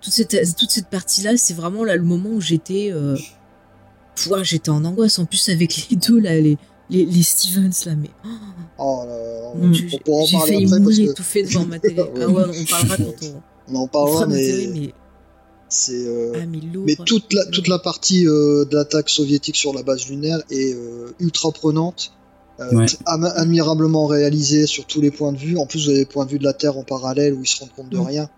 Toute cette, toute cette partie-là, c'est vraiment là le moment où j'étais. Euh... j'étais en angoisse. En plus, avec les deux, là, les, les, les Stevens là, mais. Oh, là, on, pourra en parler après. J'ai failli mourir étouffé devant ma télé. ah ouais, on parlera quand on. On en parlera, mais. Télé, mais... C'est. Euh... Ah, mais, mais, toute la, toute la partie euh, d'attaque soviétique sur la base lunaire est euh, ultra prenante. Euh, ouais. admirablement réalisée sur tous les points de vue. En plus, vous avez les points de vue de la Terre en parallèle où ils se rendent compte de mm. rien.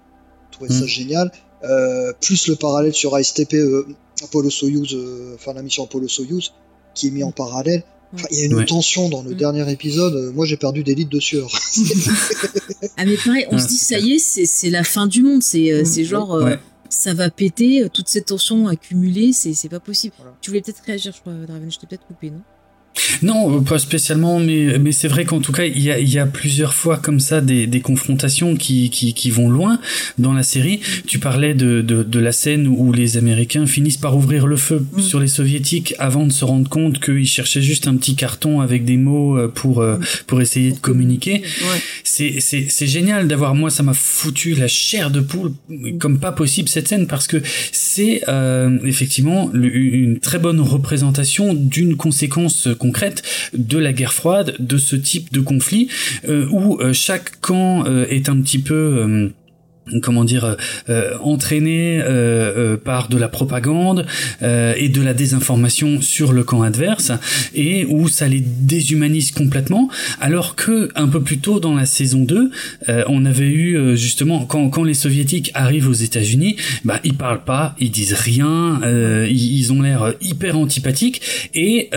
Je trouvais mm. ça génial. Euh, plus le parallèle sur ASTP, euh, Apollo Soyuz, enfin la mission Apollo Soyuz, qui est mis en parallèle il y a une tension dans le mm. dernier épisode. Moi, j'ai perdu des litres de sueur. ah, mais pareil, on se dit, ça y est, c'est la fin du monde. C'est mm. genre, euh, ça va péter, toutes ces tensions accumulées, c'est pas possible. Tu voulais peut-être réagir, je crois, Draven, je t'ai peut-être coupé, non? Non, pas spécialement, mais, mais c'est vrai qu'en tout cas, il y a, y a plusieurs fois comme ça des, des confrontations qui, qui, qui vont loin dans la série. Tu parlais de, de, de, la scène où les Américains finissent par ouvrir le feu mm. sur les Soviétiques avant de se rendre compte qu'ils cherchaient juste un petit carton avec des mots euh, pour, euh, pour essayer de communiquer. Ouais. C'est génial d'avoir, moi, ça m'a foutu la chair de poule comme pas possible cette scène parce que c'est euh, effectivement une très bonne représentation d'une conséquence concrète de la guerre froide, de ce type de conflit euh, où euh, chaque camp euh, est un petit peu comment dire euh, euh entraîné euh, euh, par de la propagande euh, et de la désinformation sur le camp adverse et où ça les déshumanise complètement alors que un peu plus tôt dans la saison 2 on avait eu justement quand, quand les soviétiques arrivent aux États-Unis bah ils parlent pas ils disent rien ils, ils, ont l'air hyper antipathiques et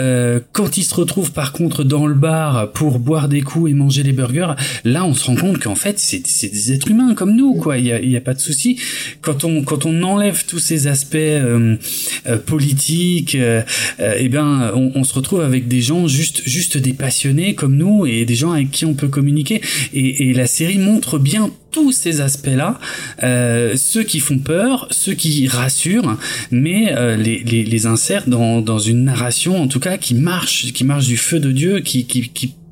quand ils se retrouvent par contre dans le bar pour boire des coups et manger des burgers là on se rend compte qu'en fait c'est des êtres humains comme nous quoi il y a, pas de souci. Quand on quand on enlève tous ces aspects euh, euh, politiques, euh, eh bien, on, se retrouve avec des gens juste juste des passionnés comme nous et des gens avec qui on peut communiquer. Et, la série montre bien tous ces aspects-là, ceux qui font peur, ceux qui rassurent, mais les, les, dans, dans une narration, en tout cas, qui marche, qui marche du feu de Dieu, qui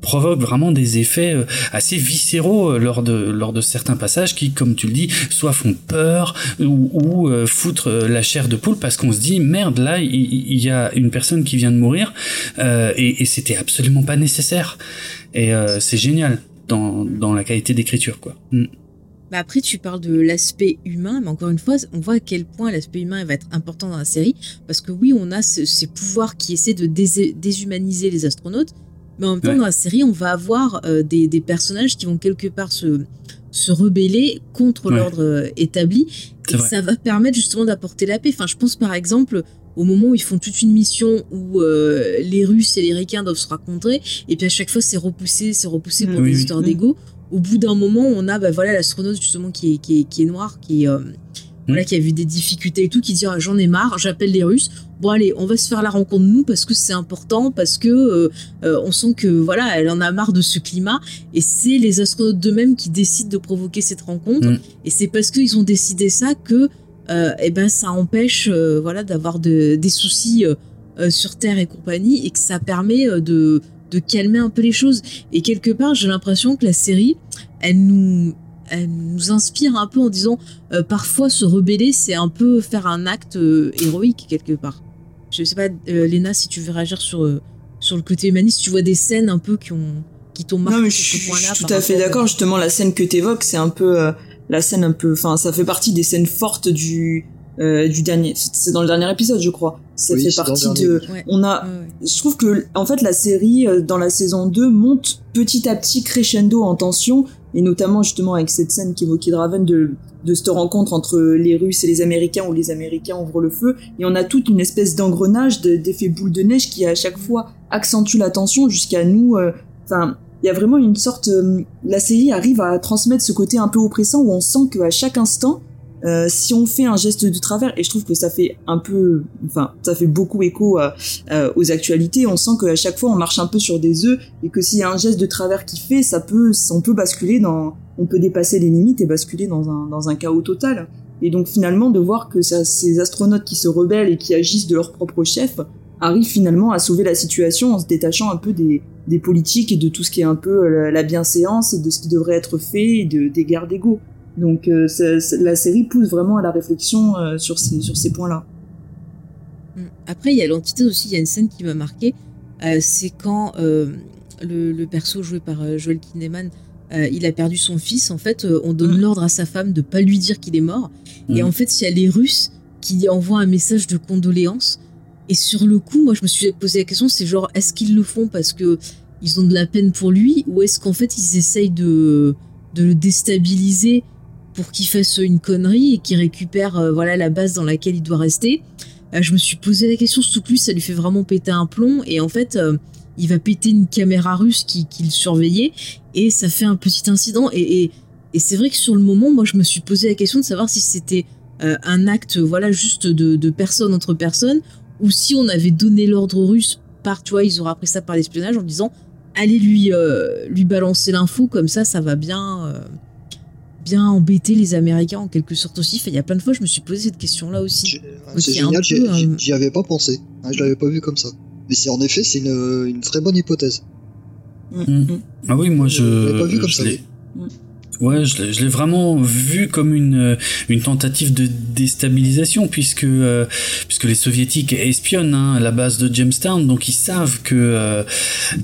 provoque vraiment des effets euh, assez viscéraux euh, lors de lors de certains passages qui comme tu le dis soit font peur ou, ou euh, la chair de poule parce qu'on se dit merde là il, y a une personne qui vient de mourir et, c'était absolument pas nécessaire et c'est génial dans, dans la qualité d'écriture quoi mm. Bah après, tu parles de l'aspect humain, mais encore une fois, on voit à quel point l'aspect humain va être important dans la série, parce que oui, on a ce, ces pouvoirs qui essaient de dés déshumaniser les astronautes, mais en même temps, ouais. dans la série, on va avoir euh, des, des, personnages qui vont quelque part se, se rebeller contre ouais. l'ordre euh, établi. Et vrai. ça va permettre justement d'apporter la paix. Enfin, je pense par exemple au moment où ils font toute une mission où euh, les Russes et les Ricains doivent se rencontrer, et puis à chaque fois c'est repoussé, c'est repoussé pour oui, des histoires oui. d'ego. Au bout d'un moment, on a bah, voilà l'astronaute justement qui est, qui est, qui est noir, qui est, euh, voilà, qui a vu des difficultés et tout, qui dit ah, j'en ai marre, j'appelle les Russes. Bon allez, on va se faire la rencontre nous parce que c'est important, parce que euh, euh, on sent que voilà, elle en a marre de ce climat et c'est les astronautes d'eux-mêmes qui décident de provoquer cette rencontre mmh. et c'est parce qu'ils ont décidé ça que euh, et ben ça empêche euh, voilà d'avoir de, des soucis sur Terre et compagnie et que ça permet de de calmer un peu les choses et quelque part j'ai l'impression que la série elle nous elle nous inspire un peu en disant euh, parfois se rebeller, c'est un peu faire un acte euh, héroïque quelque part. Je sais pas, euh, Léna, si tu veux réagir sur, euh, sur le côté humaniste, tu vois des scènes un peu qui ont qui t'ont marqué. Non, mais je, suis tout à fait d'accord. Justement, la scène que tu évoques, c'est un peu euh, la scène un peu, enfin, ça fait partie des scènes fortes du du dernier. C'est dans le dernier épisode, je crois. Ça oui, fait partie de. Ouais. On a. Ouais, ouais. Je trouve que en fait la série dans la saison 2 monte petit à petit crescendo en tension et notamment justement avec cette scène qu'évoquait Draven de, de cette rencontre entre les Russes et les Américains où les Américains ouvrent le feu et on a toute une espèce d'engrenage d'effet de, boule de neige qui à chaque fois accentue la tension jusqu'à nous euh, enfin il y a vraiment une sorte euh, la série arrive à transmettre ce côté un peu oppressant où on sent qu'à chaque instant euh, si on fait un geste de travers, et je trouve que ça fait un peu, enfin, ça fait beaucoup écho à, à, aux actualités, on sent qu'à chaque fois on marche un peu sur des œufs, et que s'il y a un geste de travers qui fait, ça peut, on peut basculer dans, on peut dépasser les limites et basculer dans un, dans un chaos total. Et donc finalement de voir que ces astronautes qui se rebellent et qui agissent de leur propre chef arrivent finalement à sauver la situation en se détachant un peu des, des politiques et de tout ce qui est un peu la, la bienséance et de ce qui devrait être fait et de, des guerres d'ego. Donc euh, la série pousse vraiment à la réflexion euh, sur ces, sur ces points-là. Mm. Après, il y a l'entité aussi, il y a une scène qui m'a marqué, euh, c'est quand le, le, perso joué par Joel Kinnaman, il a perdu son fils, en fait, on donne mmh. l'ordre à sa femme de pas lui dire qu'il est mort. Mmh. Et en fait, il y a les Russes qui envoient un message de condoléances. Et sur le coup, moi, je me suis posé la question, c'est genre, est-ce qu'ils le font parce que ils ont de la peine pour lui, ou est-ce qu'en fait, ils essayent de, de le déstabiliser pour qu'il fasse une connerie et qu'il récupère euh, voilà la base dans laquelle il doit rester. Euh, je me suis posé la question, surtout que ça lui fait vraiment péter un plomb. Et en fait, euh, il va péter une caméra russe qui, le surveillait. Et ça fait un petit incident. Et, et, c'est vrai que sur le moment, moi, je me suis posé la question de savoir si c'était un acte voilà juste de, personne entre personnes ou si on avait donné l'ordre russe part, tu vois, ils auraient appris ça par l'espionnage en disant allez lui, lui balancer l'info, comme ça, ça va bien, bien embêter les Américains en quelque sorte aussi. Enfin, il y a plein de fois, je me suis posé cette question-là aussi. C'est génial, j'y avais pas pensé. je l'avais pas vu comme ça. Mais c'est en effet, c'est une, une, très bonne hypothèse. Mm. Ah oui, moi je. pas vu comme ça. Ouais, je l'ai vraiment vu comme une, une tentative de déstabilisation puisque euh, puisque les soviétiques espionnent hein, la base de Jamestown, donc ils savent que euh,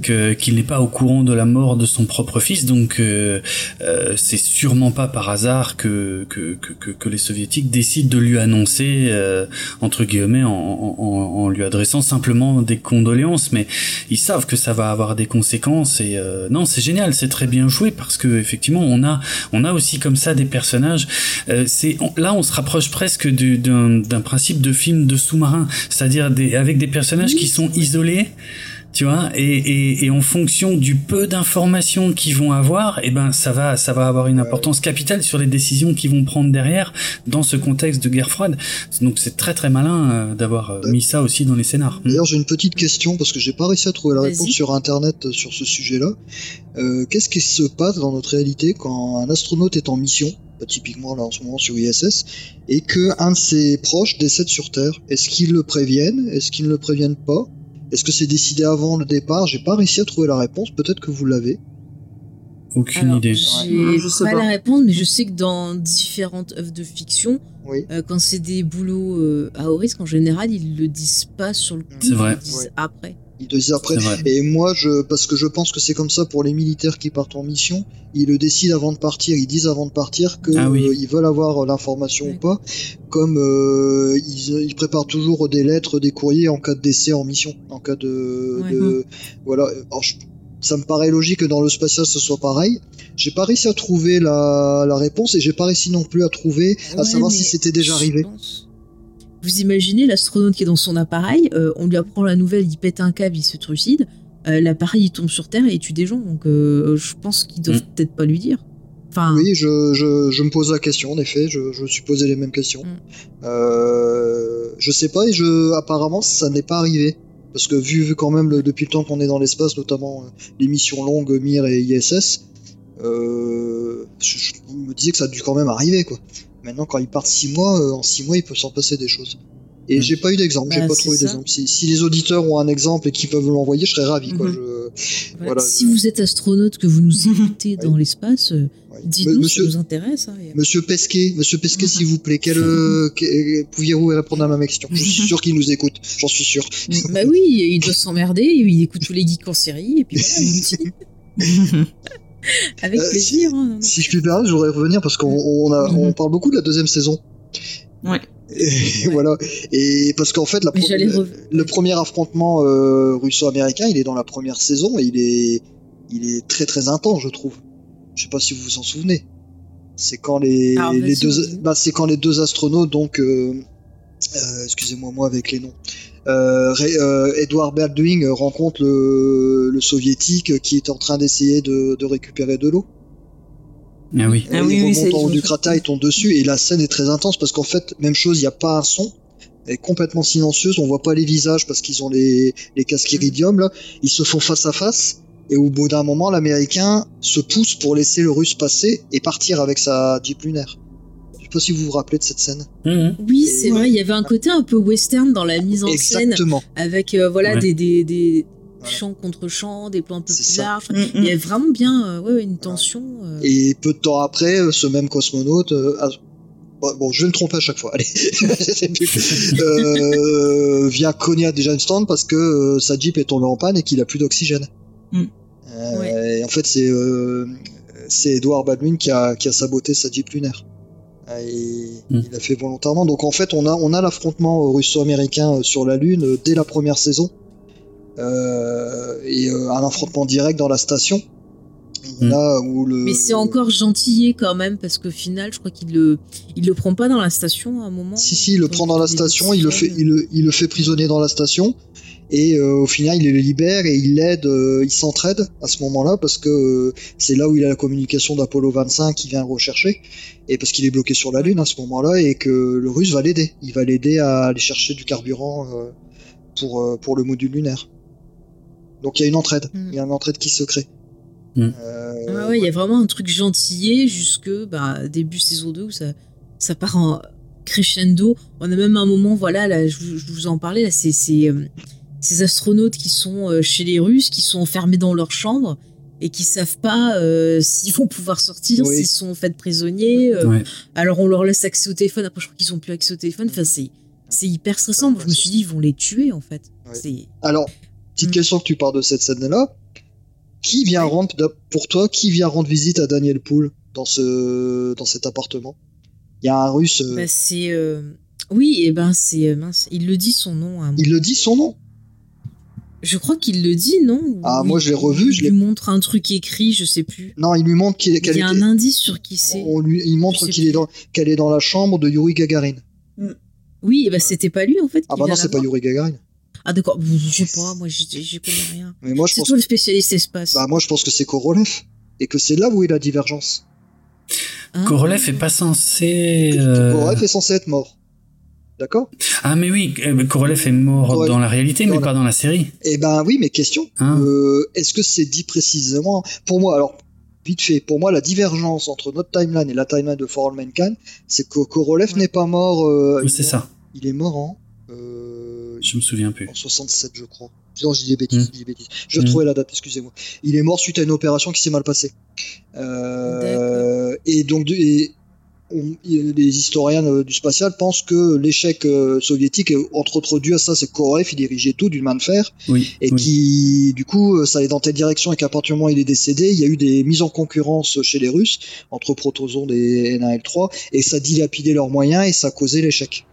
que qu'il n'est pas au courant de la mort de son propre fils, donc euh, euh c'est sûrement pas par hasard que que, que que, les soviétiques décident de lui annoncer euh, entre guillemets en, en, en, lui adressant simplement des condoléances, mais ils savent que ça va avoir des conséquences et non c'est génial, c'est très bien joué parce que effectivement on a on a aussi comme ça des personnages. Euh, c'est là, on se rapproche presque d'un principe de film de sous-marin, c'est-à-dire avec des personnages qui sont isolés tu vois et, et, en fonction du peu d'informations qu'ils vont avoir et eh ben ça va ça va avoir une importance capitale sur les décisions qu'ils vont prendre derrière dans ce contexte de guerre froide. Donc c'est très très malin euh, d'avoir euh, mis ça aussi dans les scénars. D'ailleurs j'ai une petite question parce que j'ai pas réussi à trouver la réponse sur internet sur ce sujet là euh, qu'est-ce qui se passe dans notre réalité quand un astronaute est en mission, bah, typiquement là en ce moment sur ISS, et que un de ses proches décède sur Terre? Est-ce qu'ils le préviennent? Est-ce qu'ils ne le préviennent pas? Est-ce que c'est décidé avant le départ? J'ai pas réussi à trouver la réponse. Peut-être que vous l'avez. Aucune idée. J'ai sais pas, la réponse, mais je sais que dans différentes œuvres de fiction, euh, quand c'est des boulots euh, à haut risque, en général, ils le disent pas sur le coup, ils le disent après. Ils disent après. Et moi, je, parce que je pense que c'est comme ça pour les militaires qui partent en mission, ils le décident avant de partir. Ils disent avant de partir que ah ils veulent avoir l'information ou pas. Comme euh, ils, préparent toujours des lettres, des courriers en cas de décès en mission, en cas de, voilà. ça me paraît logique que dans le spatial ce soit pareil. J'ai pas réussi à trouver la, la réponse et j'ai pas réussi non plus à trouver, à savoir si c'était déjà arrivé. Vous imaginez l'astronaute qui est dans son appareil, euh, on lui apprend la nouvelle, il pète un câble, il se trucide, euh, l'appareil il tombe sur Terre et il tue des gens, donc euh, je pense qu'ils doivent mm. peut-être pas lui dire. Enfin... Oui, je, je, me pose la question, en effet, je, je me suis posé les mêmes questions. Mm. je sais pas, et je, apparemment ça n'est pas arrivé. Parce que vu, vu quand même depuis le temps qu'on est dans l'espace, notamment les missions longues Mir et ISS, je, je, me disais que ça a dû quand même arriver, quoi. Maintenant, quand ils partent 6 mois, euh, en 6 mois, il peut s'en passer des choses. Et j'ai pas eu d'exemple, j'ai bah, pas trouvé d'exemple. Si, les auditeurs ont un exemple et qu'ils peuvent l'envoyer, je serais ravi. Quoi. Mhm. voilà, si vous êtes astronaute, que vous nous écoutez dans l'espace, euh, dites-nous si ça nous intéresse. Hein, Monsieur Pesquet, Monsieur Pesquet, s'il vous plaît, quel, euh, pouviez-vous répondre à ma question? Je suis sûr qu'il nous écoute, j'en suis sûr. bah oui, il doit s'emmerder, il écoute tous les geeks en série, et puis voilà. Avec euh, plaisir. Hein, si, je puis permettre, je voudrais revenir parce qu'on on, on parle beaucoup de la deuxième saison. Ouais. Et voilà. Et parce qu'en fait, la le premier affrontement euh, russo-américain, il est dans la première saison et il est, il est très très intense, je trouve. Je sais pas si vous vous en souvenez. C'est quand les, les deux, bah, c'est quand les deux astronautes, donc, euh, euh, excusez-moi moi avec les noms, euh, euh, Edward Baldwin rencontre le, soviétique qui est en train d'essayer de, récupérer de l'eau. Ah oui. Ah oui, il remonte du cratère, il tombe dessus et la scène est très intense parce qu'en fait, même chose, il n'y a pas un son. Elle est complètement silencieuse, on voit pas les visages parce qu'ils ont les, les casques iridium là. Ils se font face à face et au bout d'un moment, l'américain se pousse pour laisser le russe passer et partir avec sa jeep lunaire sais pas si vous vous rappelez de cette scène. Mhm. Oui, c'est vrai, il y avait un côté un peu western dans la mise en Exactement. scène. Avec euh, voilà, des, des, des champs contre champs, des plans un peu plus larges. Il y avait vraiment bien euh, ouais, une tension. Euh. Et peu de temps après, ce même cosmonaute. bon, je vais me tromper à chaque fois. Allez, euh, vient cogner à Jamestown parce que sa Jeep est tombée en panne et qu'il a plus d'oxygène. Mm. Et en fait, c'est c'est Edward Baldwin qui a, qui a saboté sa Jeep lunaire. Ah, hmm. Il a fait volontairement. Donc en fait, on a, on a l'affrontement russo-américain euh, sur la Lune euh, dès la première saison. Euh, et un affrontement direct dans la station. Hmm. Là où le... Mais c'est encore gentillé quand même parce qu'au final, je crois qu'il le, il le prend pas dans la station à un moment. Si si, il le prend dans la station, il le fait, il le, il le fait prisonnier dans la station et euh, au final il le libère et il l'aide, euh, il s'entraide à ce moment-là parce que euh, c'est là où il a la communication d'Apollo 25 qui vient le rechercher et parce qu'il est bloqué sur la Lune à ce moment-là et que le Russe va l'aider, il va l'aider à aller chercher du carburant pour pour le module lunaire. Donc il y a une entraide, Mm. il y a une entraide qui se crée. Mm. Euh, Ah ouais, il y a vraiment un truc gentillet jusque bah, début saison 2 où ça, ça part en crescendo. On a même un moment, voilà, là, je, vous- je vous en parlais, là, c'est ces astronautes qui sont euh, chez les Russes, qui sont enfermés dans leur chambre et qui savent pas euh, s'ils vont pouvoir sortir, Oui. s'ils sont faits prisonniers. euh, Ouais. Alors on leur laisse accès au téléphone, après je crois qu'ils ont plus accès au téléphone. Enfin, c'est c'est hyper stressant. Je me suis dit, ils vont les tuer en fait. Ouais. C'est Alors, petite Mm. question que tu parles de cette scène-là. Qui vient rendre, pour toi, qui vient rendre visite à Daniel Poole dans ce, dans cet appartement? Il y a un russe, euh, bah, c'est oui, et ben c'est mince. Il le dit son nom. À un il le dit son nom. Je crois qu'il le dit, non Ah, il- moi, je l'ai revu, Il je lui l'ai- montre un truc écrit, je sais plus. Non, il lui montre qu'il est, Il qu'elle y a était- un indice sur qui c'est. on lui, il montre Je qu'il est dans, qu'elle est dans la chambre de Yuri Gagarin. Oui, et bah c'était pas lui en fait. Ah bah non, c'est pas. Yuri Gagarin. Ah d'accord, je sais pas, moi j'y connais rien. Mais moi, je C'est pense, toi le spécialiste espace. bah, moi, je pense que c'est Korolev. Et que c'est là où est la divergence. Hein Korolev est pas censé. euh, Korolev est censé être mort. D'accord? Ah mais oui, euh, Korolev est mort Korolev- dans la réalité, mais Voilà. pas dans la série. Eh ben oui, mais question. Hein Euh, Est-ce que c'est dit précisément? Pour moi, alors, vite fait, pour moi, la divergence entre notre timeline et la timeline de For All Mankind, c'est que Korolev n'est pas mort. euh, c'est ça. Il est mort en, euh, Je me souviens plus. en 67, je crois. Non, je dis des bêtises. Mm. je dis des bêtises. Je Mm. retrouvais la date, excusez-moi. Il est mort suite à une opération qui s'est mal passée. Euh, et donc, et les historiens euh, du spatial pensent que l'échec euh, soviétique est entre autres dû à ça, c'est que Korolev, il dirigeait tout d'une main de fer Oui. et oui. qui du coup euh, ça allait dans telle direction et qu'à partir du moment où il est décédé il y a eu des mises en concurrence chez les Russes entre Protozonde et N1 L3 et ça dilapidait leurs moyens et ça causait l'échec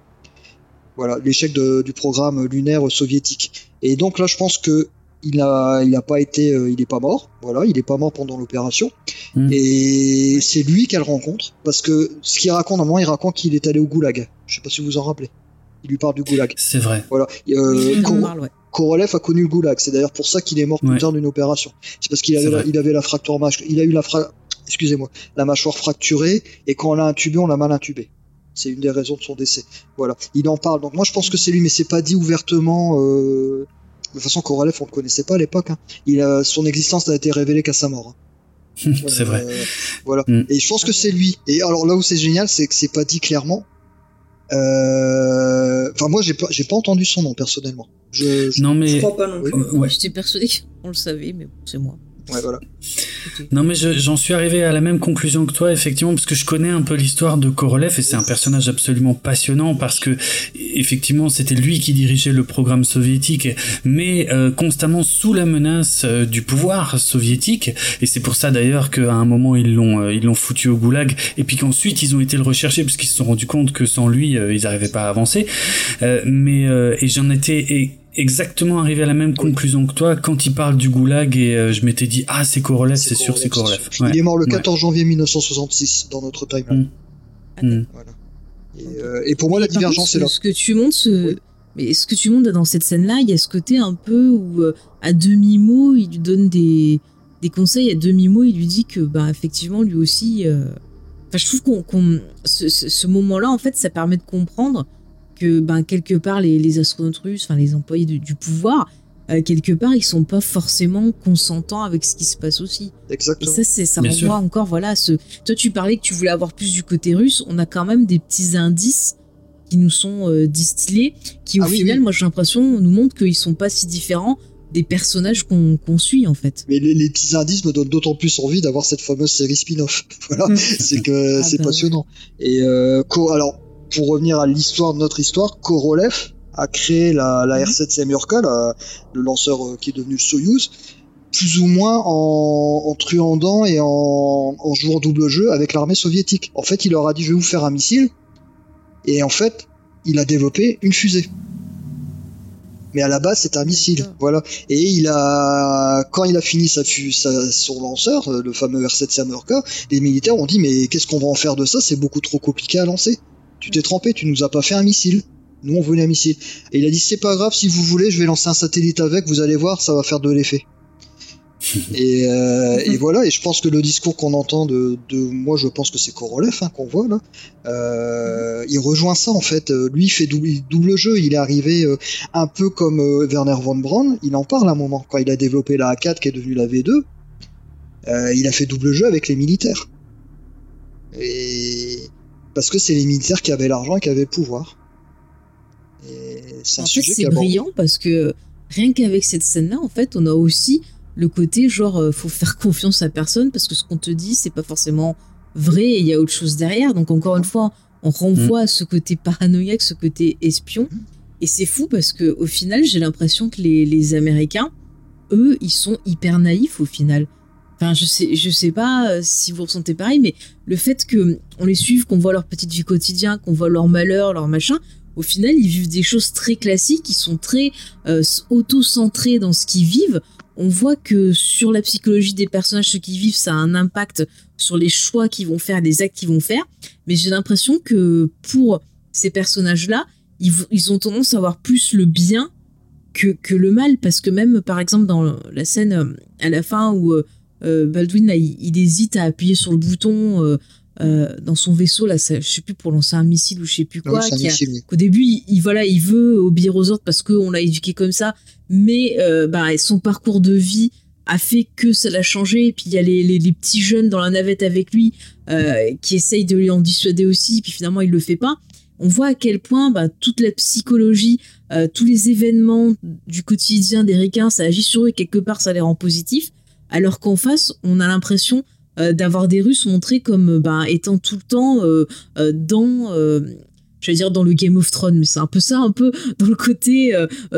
voilà l'échec du programme lunaire soviétique et donc là je pense que il a il a pas été euh, il est pas mort voilà il est pas mort pendant l'opération Mm. et c'est lui qu'elle rencontre parce que ce qu'il raconte à un moment il raconte qu'il est allé au goulag je sais pas si vous vous en rappelez il lui parle du goulag C'est vrai. voilà euh, parle, ouais. Korolev a connu le goulag. C'est d'ailleurs pour ça qu'il est mort plus Ouais. tard d'une opération. C'est parce qu'il avait, la, vrai. il avait la fracture. Il a eu la fra... excusez-moi, la mâchoire fracturée et quand on l'a intubé, on l'a mal intubé. C'est une des raisons de son décès. Voilà. Il en parle. Donc moi je pense que c'est lui, mais c'est pas dit ouvertement. Euh... De toute façon, Korolev, on le connaissait pas à l'époque. Hein. Il a... Son existence n'a été révélée qu'à sa mort. hein. c'est vrai. Euh, voilà. Mm. Et je pense que c'est lui. Et alors là où c'est génial, c'est que c'est pas dit clairement. Euh... Enfin moi j'ai pas j'ai pas entendu son nom personnellement. Je, je- Non Je mais crois pas non plus. Euh, ouais. J'étais persuadée qu'on le savait, mais bon, c'est moi. Ouais voilà. Non mais je- j'en suis arrivé à la même conclusion que toi effectivement parce que je connais un peu l'histoire de Korolev et c'est un personnage absolument passionnant parce que effectivement c'était lui qui dirigeait le programme soviétique mais euh, constamment sous la menace euh, du pouvoir soviétique et c'est pour ça d'ailleurs qu'à un moment ils l'ont euh, ils l'ont foutu au goulag et puis qu'ensuite ils ont été le rechercher parce qu'ils se sont rendus compte que sans lui euh, ils n'arrivaient pas à avancer. Euh, mais euh, et j'en étais e- exactement arrivé à la même conclusion que toi quand il parle du goulag et euh, je m'étais dit ah c'est Korolev c'est sûr c'est Korolev Ouais. Il est mort le Ouais. 14 janvier 1966 dans notre timeline. Mm. Voilà. Et, euh, et pour moi, la contre, divergence est là. Ce que tu montres, ce... Oui. mais ce que tu montres dans cette scène-là, il y a ce côté un peu où, euh, à demi-mot, il lui donne des, des conseils, à demi-mot, il lui dit que, bah, effectivement, lui aussi. euh, Enfin, je trouve qu'on, qu'on- ce, ce- ce moment-là, en fait, ça permet de comprendre que, ben, quelque part, les, les astronautes russes, enfin, les employés de- du pouvoir, euh, quelque part, ils sont pas forcément consentants avec ce qui se passe aussi. Et Exactement. ça, c'est, ça renvoie encore, voilà, à ce. Toi, tu parlais que tu voulais avoir plus du côté russe. On a quand même des petits indices qui nous sont euh, distillés, qui au Ah final, oui. moi, j'ai l'impression, nous montrent qu'ils sont pas si différents des personnages qu'on, suit, en fait. Mais les, les petits indices me donnent d'autant plus envie d'avoir cette fameuse série spin-off. voilà, Mm. c'est que Ah c'est bah passionnant. Et euh, alors, pour revenir à l'histoire de notre histoire, Korolev a créé la, la Mhm. R7 Semyorka, la- le lanceur euh, qui est devenu le Soyuz, plus ou moins en, en truandant et en, en jouant double jeu avec l'armée soviétique. En fait, il leur a dit je vais vous faire un missile, et en fait, il a développé une fusée. Mais à la base, c'est un missile, voilà. Et il a, quand il a fini sa, son lanceur, euh, le fameux R7 Samurka, les militaires ont dit mais qu'est-ce qu'on va en faire de ça? C'est beaucoup trop compliqué à lancer. Tu t'es trompé, tu nous as pas fait un missile. Nous on voulait un missile. Et il a dit c'est pas grave, si vous voulez, je vais lancer un satellite avec, vous allez voir, ça va faire de l'effet. et, euh, et, voilà, et je pense que le discours qu'on entend de, de, moi je pense que c'est Korolev hein, qu'on voit là, euh, il rejoint ça en fait. Lui il fait double, double jeu, il est arrivé euh, un peu comme euh, Werner von Braun, il en parle à un moment quand il a développé la A4 qui est devenue la V2, euh, il a fait double jeu avec les militaires. Et parce que c'est les militaires qui avaient l'argent et qui avaient le pouvoir. C'est en fait, c'est brillant parce que rien qu'avec cette scène-là, en fait, on a aussi le côté genre euh, faut faire confiance à personne parce que ce qu'on te dit c'est pas forcément vrai et il y a autre chose derrière. Donc encore une fois, on renvoie à ce côté paranoïaque, ce côté espion. Et c'est fou parce que au final, j'ai l'impression que les, les, Américains, eux, ils sont hyper naïfs au final. Enfin, je sais, je sais pas euh, si vous ressentez pareil, mais le fait que on les suive, qu'on voit leur petite vie quotidienne, qu'on voit leur malheur, leur machin, au final, ils vivent des choses très classiques, ils sont très euh, auto-centrés dans ce qu'ils vivent. On voit que sur la psychologie des personnages, ce qu'ils vivent, ça a un impact sur les choix qu'ils vont faire, les actes qu'ils vont faire. Mais j'ai l'impression que pour ces personnages-là, ils, ils, ont tendance à avoir plus le bien que, que, le mal. Parce que même, par exemple, dans la scène euh, à la fin où euh, Baldwin, là, il, il, hésite à appuyer sur le bouton euh, euh, dans son vaisseau là, ça, je sais plus pour lancer un missile ou je sais plus quoi. Qu'au début, il, voilà, il veut obéir aux ordres parce qu'on l'a éduqué comme ça, mais euh, bah, son parcours de vie a fait que ça l'a changé. Et puis il y a les, les, les, petits jeunes dans la navette avec lui qui essayent de lui en dissuader aussi, puis finalement il le fait pas. On voit à quel point bah, toute la psychologie, euh, tous les événements du quotidien des ricains, ça agit sur eux et quelque part ça les rend positifs. Alors qu'en face, on a l'impression euh, d'avoir des Russes montrés comme euh, bah, étant tout le temps euh, dans je veux dire dans le Game of Thrones, mais c'est un peu ça, un peu dans le côté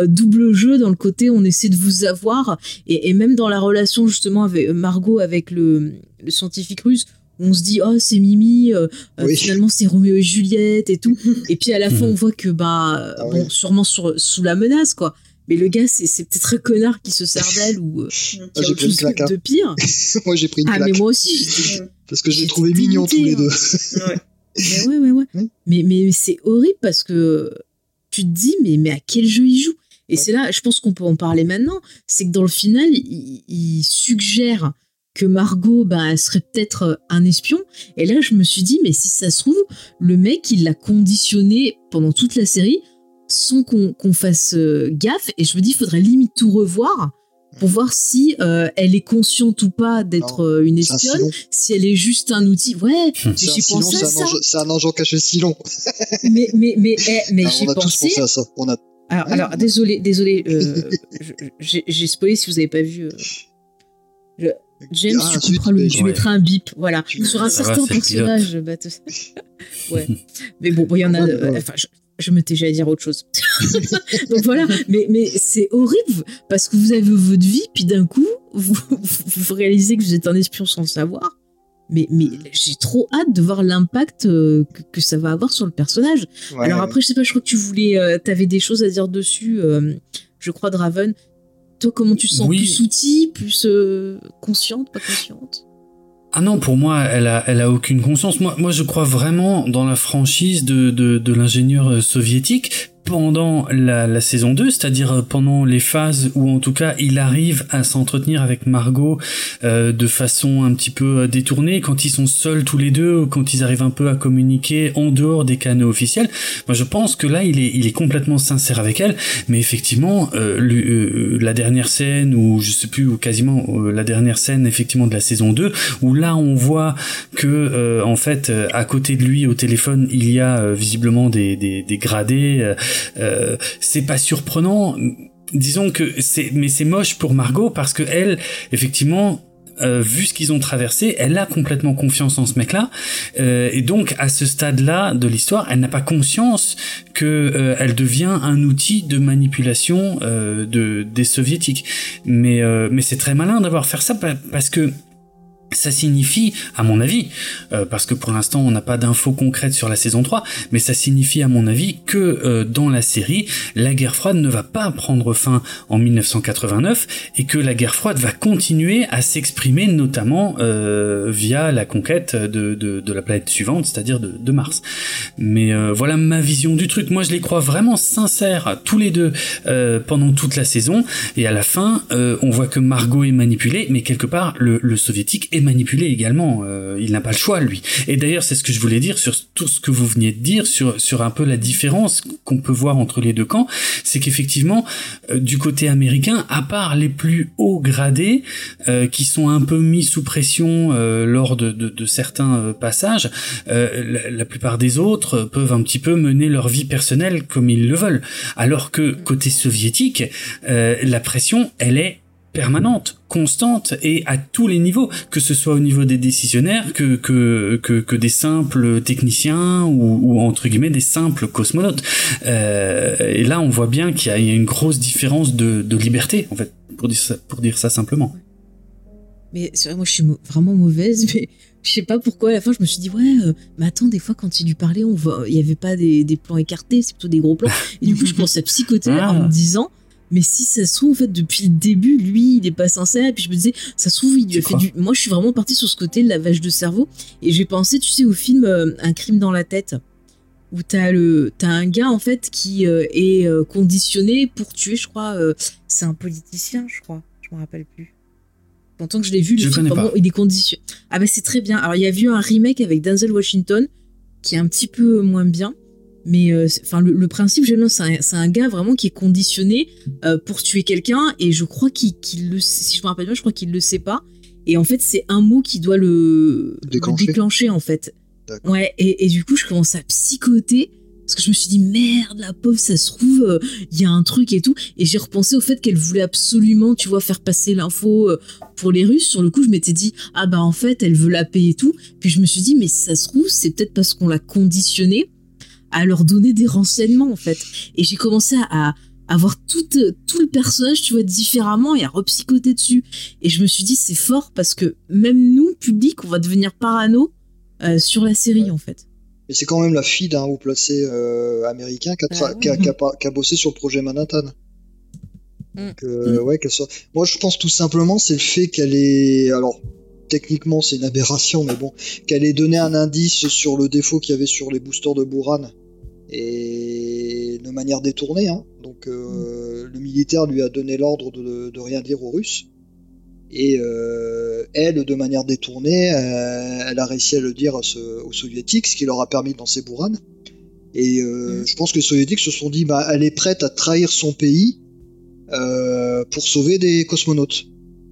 double jeu, dans le côté on essaie de vous avoir, et, et même dans la relation justement avec Margot avec le, le scientifique russe, on se dit oh c'est Mimi, euh, oui. finalement c'est Roméo et Juliette et tout, et puis à la fin on voit que bah ah, bon sûrement sur, sous la menace quoi, mais le gars, c'est peut-être un connard qui se sert d'elle ou euh, qui ah, a autre chose claque, de pire. moi, j'ai pris une ah, claque. mais moi aussi. parce que j'ai trouvé mignons tous les deux. ouais. mais ouais, ouais, ouais. Mais, mais c'est horrible parce que tu te dis, mais, mais à quel jeu il joue? Et ouais. c'est là, je pense qu'on peut en parler maintenant, c'est que dans le final, il, il suggère que Margot bah, serait peut-être un espion. Et là, je me suis dit, mais si ça se trouve, le mec, il l'a conditionné pendant toute la série sans qu'on qu fasse euh, gaffe. Et je me dis, il faudrait limite tout revoir pour voir si euh, elle est consciente ou pas d'être euh, une espionne, si elle est juste un outil. Ouais, j'y pensé à ça. C'est un ange caché si long. mais mais mais eh, mais j'y pensé. pensé à ça. On a... Alors, alors désolé, désolé, euh, j'ai spoilé si vous avez pas vu. Je... James, ah, tu couperas le, tu ouais. mettras un bip, voilà, tu sur un certain va, personnage. Bah, ouais, mais bon, il y en a. Enfin, je, je me tais à dire autre chose. Donc voilà, mais, mais c'est horrible parce que vous avez votre vie, puis d'un coup, vous, vous réalisez que vous êtes un espion sans le savoir. Mais, mais j'ai trop hâte de voir l'impact euh, que, que, ça va avoir sur le personnage. Ouais, Alors après, je sais pas, je crois que tu voulais, euh, t'avais des choses à dire dessus, euh, je crois, Draven. Toi, comment tu sens? Oui. Plus outil, plus consciente, pas consciente? Ah non, pour moi, elle a, elle a aucune conscience. Moi, moi, je crois vraiment dans la franchise de, de, de l'ingénieur soviétique pendant la, la saison 2, c'est-à-dire pendant les phases où en tout cas il arrive à s'entretenir avec Margot euh, de façon un petit peu détournée, quand ils sont seuls tous les deux, quand ils arrivent un peu à communiquer en dehors des canaux officiels. Moi je pense que là il est, il est complètement sincère avec elle, mais effectivement euh, le, euh, la dernière scène, ou je sais plus, ou quasiment euh, la dernière scène effectivement de la saison 2, où là on voit que euh, en fait à côté de lui au téléphone il y a visiblement des, des, des gradés euh, c'est pas surprenant. Disons que c'est, mais c'est moche pour Margot parce que elle, effectivement, euh, vu ce qu'ils ont traversé, elle a complètement confiance en ce mec-là, euh, et donc à ce stade-là de l'histoire, elle n'a pas conscience que euh, elle devient un outil de manipulation euh, de des soviétiques. Mais mais c'est très malin d'avoir fait ça parce que ça signifie, à mon avis, euh, parce que pour l'instant on n'a pas d'infos concrètes sur la saison 3, mais ça signifie à mon avis que euh, dans la série, la guerre froide ne va pas prendre fin en 1989 et que la guerre froide va continuer à s'exprimer notamment euh, via la conquête de, la planète suivante, c'est-à-dire de, Mars. Mais voilà ma vision du truc. Moi je les crois vraiment sincères tous les deux pendant toute la saison et à la fin on voit que Margot est manipulée, mais quelque part le, le soviétique manipulé également. Euh, il n'a pas le choix, lui. Et d'ailleurs, c'est ce que je voulais dire sur tout ce que vous veniez de dire, sur, sur un peu la différence qu'on peut voir entre les deux camps. C'est qu'effectivement, euh, du côté américain, à part les plus hauts gradés, euh, qui sont un peu mis sous pression lors de, de, certains passages, la, plupart des autres peuvent un petit peu mener leur vie personnelle comme ils le veulent. Alors que côté soviétique, la pression, elle est permanente, constante et à tous les niveaux, que ce soit au niveau des décisionnaires, que, que, que, des simples techniciens ou, entre guillemets des simples cosmonautes. Euh, et là, on voit bien qu'il y, a une grosse différence de, liberté, en fait, pour dire ça, pour dire ça simplement. Mais c'est vrai, moi je suis vraiment mauvaise, mais je sais pas pourquoi à la fin je me suis dit ouais, euh, mais attends, des fois quand il lui parlait, on voit, il y avait pas des, des plans écartés, c'est plutôt des gros plans. Et du coup, je pensais à psychoter ah. en me disant mais si ça se trouve en fait depuis le début lui il est pas sincère et puis je me disais ça se trouve il lui a fait du moi je suis vraiment partie sur ce côté de lavage de cerveau et j'ai pensé tu sais au film euh, un crime dans la tête où t'as le as un gars en fait qui euh, est euh, conditionné pour tuer je crois c'est un politicien je crois je me rappelle plus. Tant que je l'ai vu le film il est conditionné. Ah bah c'est très bien. Alors il y a vu un remake avec Denzel Washington qui est un petit peu moins bien mais euh, enfin le, principe j'aime c'est un, un, gars vraiment qui est conditionné euh, pour tuer quelqu'un et je crois qu'il le si je me rappelle bien je crois qu'il le sait pas. Et en fait c'est un mot qui doit le déclencher, en fait. Ouais et, et, du coup je commence à psychoter parce que je me suis dit merde la pauvre ça se trouve euh, il y a un truc et tout. Et j'ai repensé au fait qu'elle voulait absolument tu vois faire passer l'info pour les Russes. Sur le coup je m'étais dit ah bah en fait elle veut la paix et tout. Puis je me suis dit mais ça se trouve c'est peut-être parce qu'on l'a conditionnée à leur donner des renseignements en fait. Et j'ai commencé à, avoir tout, tout le personnage, tu vois, différemment et à repsychoter dessus. Et je me suis dit, c'est fort parce que même nous, public, on va devenir parano euh, sur la série en fait. Mais c'est quand même la fille d'un haut placé euh, américain qui a, qui, a, bossé sur le projet Manhattan. Mm. Euh, ouais, soit... Moi, je pense tout simplement, c'est le fait qu'elle est. Alors, techniquement c'est une aberration, mais bon, qu'elle ait donné un indice sur le défaut qu'il y avait sur les boosters de Buran et de manière détournée. Hein. Donc euh, le militaire lui a donné l'ordre de, rien dire aux Russes. Et euh, elle, de manière détournée, euh, elle a réussi à le dire aux Soviétiques, ce qui leur a permis de lancer Buran. Et mm. je pense que les Soviétiques se sont dit, bah, elle est prête à trahir son pays pour sauver des cosmonautes.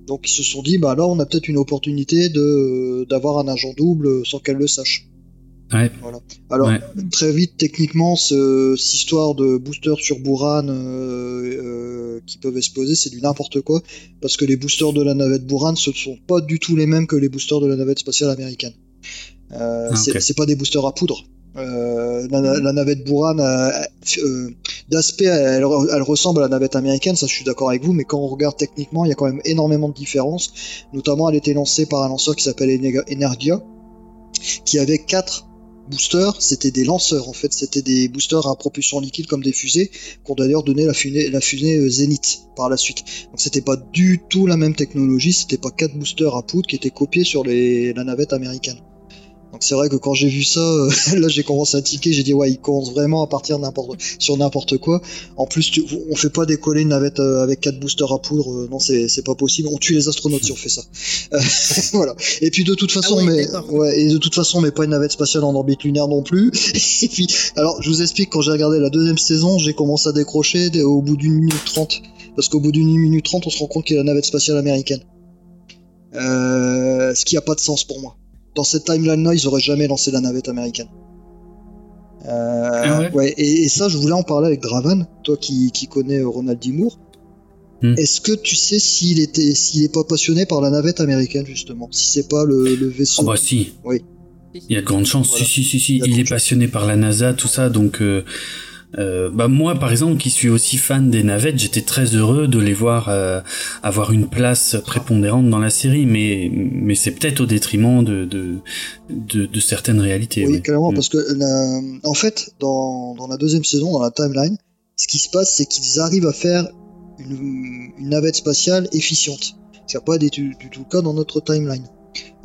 Donc ils se sont dit, bah là on a peut-être une opportunité de d'avoir un agent double sans qu'elle le sache. Ouais. Voilà. Alors très vite techniquement, ce, cette histoire de boosters sur Buran euh, euh, qui peuvent exploser, c'est du n'importe quoi parce que les boosters de la navette Buran ce ne sont pas du tout les mêmes que les boosters de la navette spatiale américaine. Euh, ah, c'est pas des boosters à poudre. Euh, la, navette Buran, euh, euh, d'aspect, elle, ressemble à la navette américaine, ça je suis d'accord avec vous, mais quand on regarde techniquement, il y a quand même énormément de différences. Notamment, elle était lancée par un lanceur qui s'appelle Energia, qui avait quatre boosters, c'était des lanceurs en fait, c'était des boosters à propulsion liquide comme des fusées, qu'on d'ailleurs donné la fusée, la par la suite. Donc c'était pas du tout la même technologie, c'était pas quatre boosters à poudre qui étaient copiés sur la navette américaine. Donc c'est vrai que quand j'ai vu ça, euh, là j'ai commencé à tiquer, j'ai dit ouais, il commence vraiment à partir n'importe sur n'importe quoi. En plus, on fait pas décoller une navette euh, avec quatre boosters à poudre, euh, non c'est pas possible. On tue les astronautes si on fait ça. voilà. Et puis de toute ah façon, mais ouais, et de toute façon, mais pas une navette spatiale en orbite lunaire non plus. et puis, alors je vous explique quand j'ai regardé la deuxième saison, j'ai commencé à décrocher au bout d'une minute trente, parce qu'au bout d'une minute trente, on se rend compte qu'il y a la navette spatiale américaine. ce qui a pas de sens pour moi dans cette timeline-là, ils auraient jamais lancé la navette américaine. Euh, ah ouais. et, ça, je voulais en parler avec Dravan, toi qui, qui connais Ronald D. Moore. Hmm. Est-ce que tu sais s'il était, s'il est pas passionné par la navette américaine justement, si c'est pas le, vaisseau. Oh bah si. Oui. Il y a de grandes chances. Si si si si, il est passionné par la NASA, tout ça, donc. Euh, euh, bah moi par exemple qui suis aussi fan des navettes j'étais très heureux de les voir euh, avoir une place prépondérante dans la série mais mais c'est peut-être au détriment de de, de, de certaines réalités Oui, ouais. clairement, Mm. parce que la- en fait, dans, dans la deuxième saison, dans la timeline, ce qui se passe, c'est qu'ils arrivent à faire une, une navette spatiale efficiente. Ce n'est pas du, du tout le cas dans notre timeline.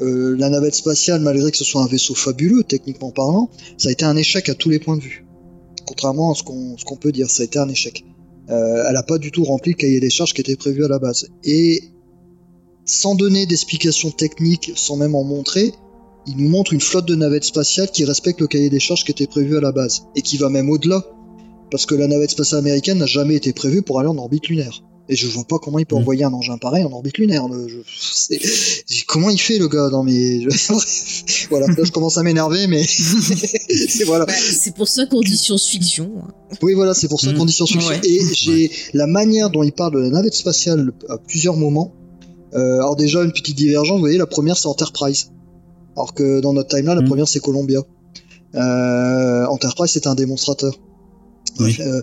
Euh, la navette spatiale, malgré que ce soit un vaisseau fabuleux, techniquement parlant, ça a été un échec à tous les points de vue. Contrairement à ce qu'on peut dire, ça a été un échec. Euh, elle n'a pas du tout rempli le cahier des charges qui était prévu à la base. Et sans donner d'explications techniques, sans même en montrer, il nous montre une flotte de navettes spatiales qui respecte le cahier des charges qui était prévu à la base et qui va même au-delà parce que la navette spatiale américaine n'a jamais été prévue pour aller en orbite lunaire. Et je vois pas comment il peut Mm. envoyer un engin pareil en orbite lunaire. le- je- c'est- comment il fait le gars dans mes Bref, voilà là je commence à m'énerver mais c'est voilà Bah, c'est pour ça qu'on dit science-fiction. hein. oui, voilà, c'est pour ça Mm. qu'on dit science-fiction. Ouais. Et j'ai la manière dont il parle de la navette spatiale à plusieurs moments. Euh, alors déjà, une petite divergence, vous voyez, la première c'est Enterprise. Alors que dans notre timeline, la Mm. première c'est Columbia. Euh, Enterprise c'est un démonstrateur. Euh,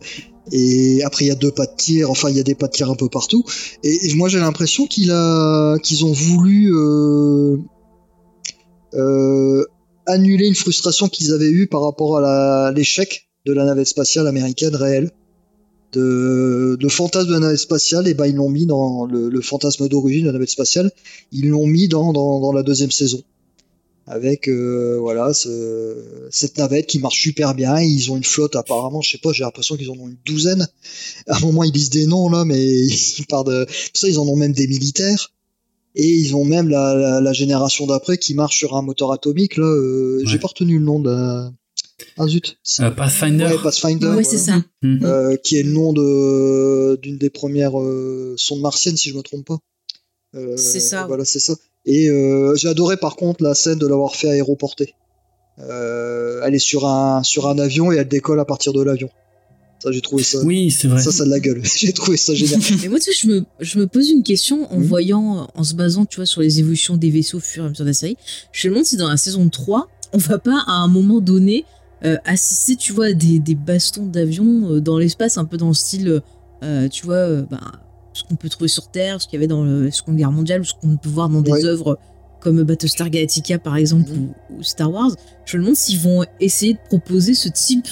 et après il y a deux pas de tir, enfin il y a des pas de tir un peu partout. Et, moi j'ai l'impression qu'ils ont voulu euh, euh, annuler une frustration qu'ils avaient eue par rapport à l'échec de la navette spatiale américaine réelle. De, fantasme de la navette spatiale, et ben ils l'ont mis dans le, fantasme d'origine de la navette spatiale, ils l'ont mis dans la deuxième saison. Avec euh, voilà ce, cette navette qui marche super bien. Ils ont une flotte apparemment, je sais pas, j'ai l'impression qu'ils en ont une douzaine. À un moment ils disent des noms là, mais ils parlent de tout ça. Ils en ont même des militaires. Et ils ont même la, la, la génération d'après qui marche sur un moteur atomique là. euh, J'ai pas retenu le nom de. Ah zut. Euh, Pathfinder Ouais, Pathfinder. Ouais, voilà. c'est ça. Mm. Euh, qui est le nom de d'une des premières euh, sondes martiennes si je me trompe pas. Euh, C'est ça, Voilà, c'est ça. Et euh, j'ai adoré par contre la scène de l'avoir fait aéroporter. Euh, elle est sur un sur un avion et elle décolle à partir de l'avion. Ça j'ai trouvé ça. oui c'est vrai Ça, ça a de la gueule. j'ai trouvé ça génial. Et moi, tu sais, je me, je me pose une question en Mhm. voyant, en se basant, tu vois, sur les évolutions des vaisseaux au fur et à mesure de la série. Je me demande si dans la saison 3, on va pas, à un moment donné, euh, assister, tu vois, à des, des bastons d'avion euh, dans l'espace, un peu dans le style, euh, tu vois, euh, ben, ce qu'on peut trouver sur Terre, ce qu'il y avait dans la Seconde Guerre mondiale, ou ce qu'on peut voir dans des Ouais. œuvres comme Battlestar Galactica, par exemple, Mhm. ou, ou Star Wars. Je me demande s'ils vont essayer de proposer ce type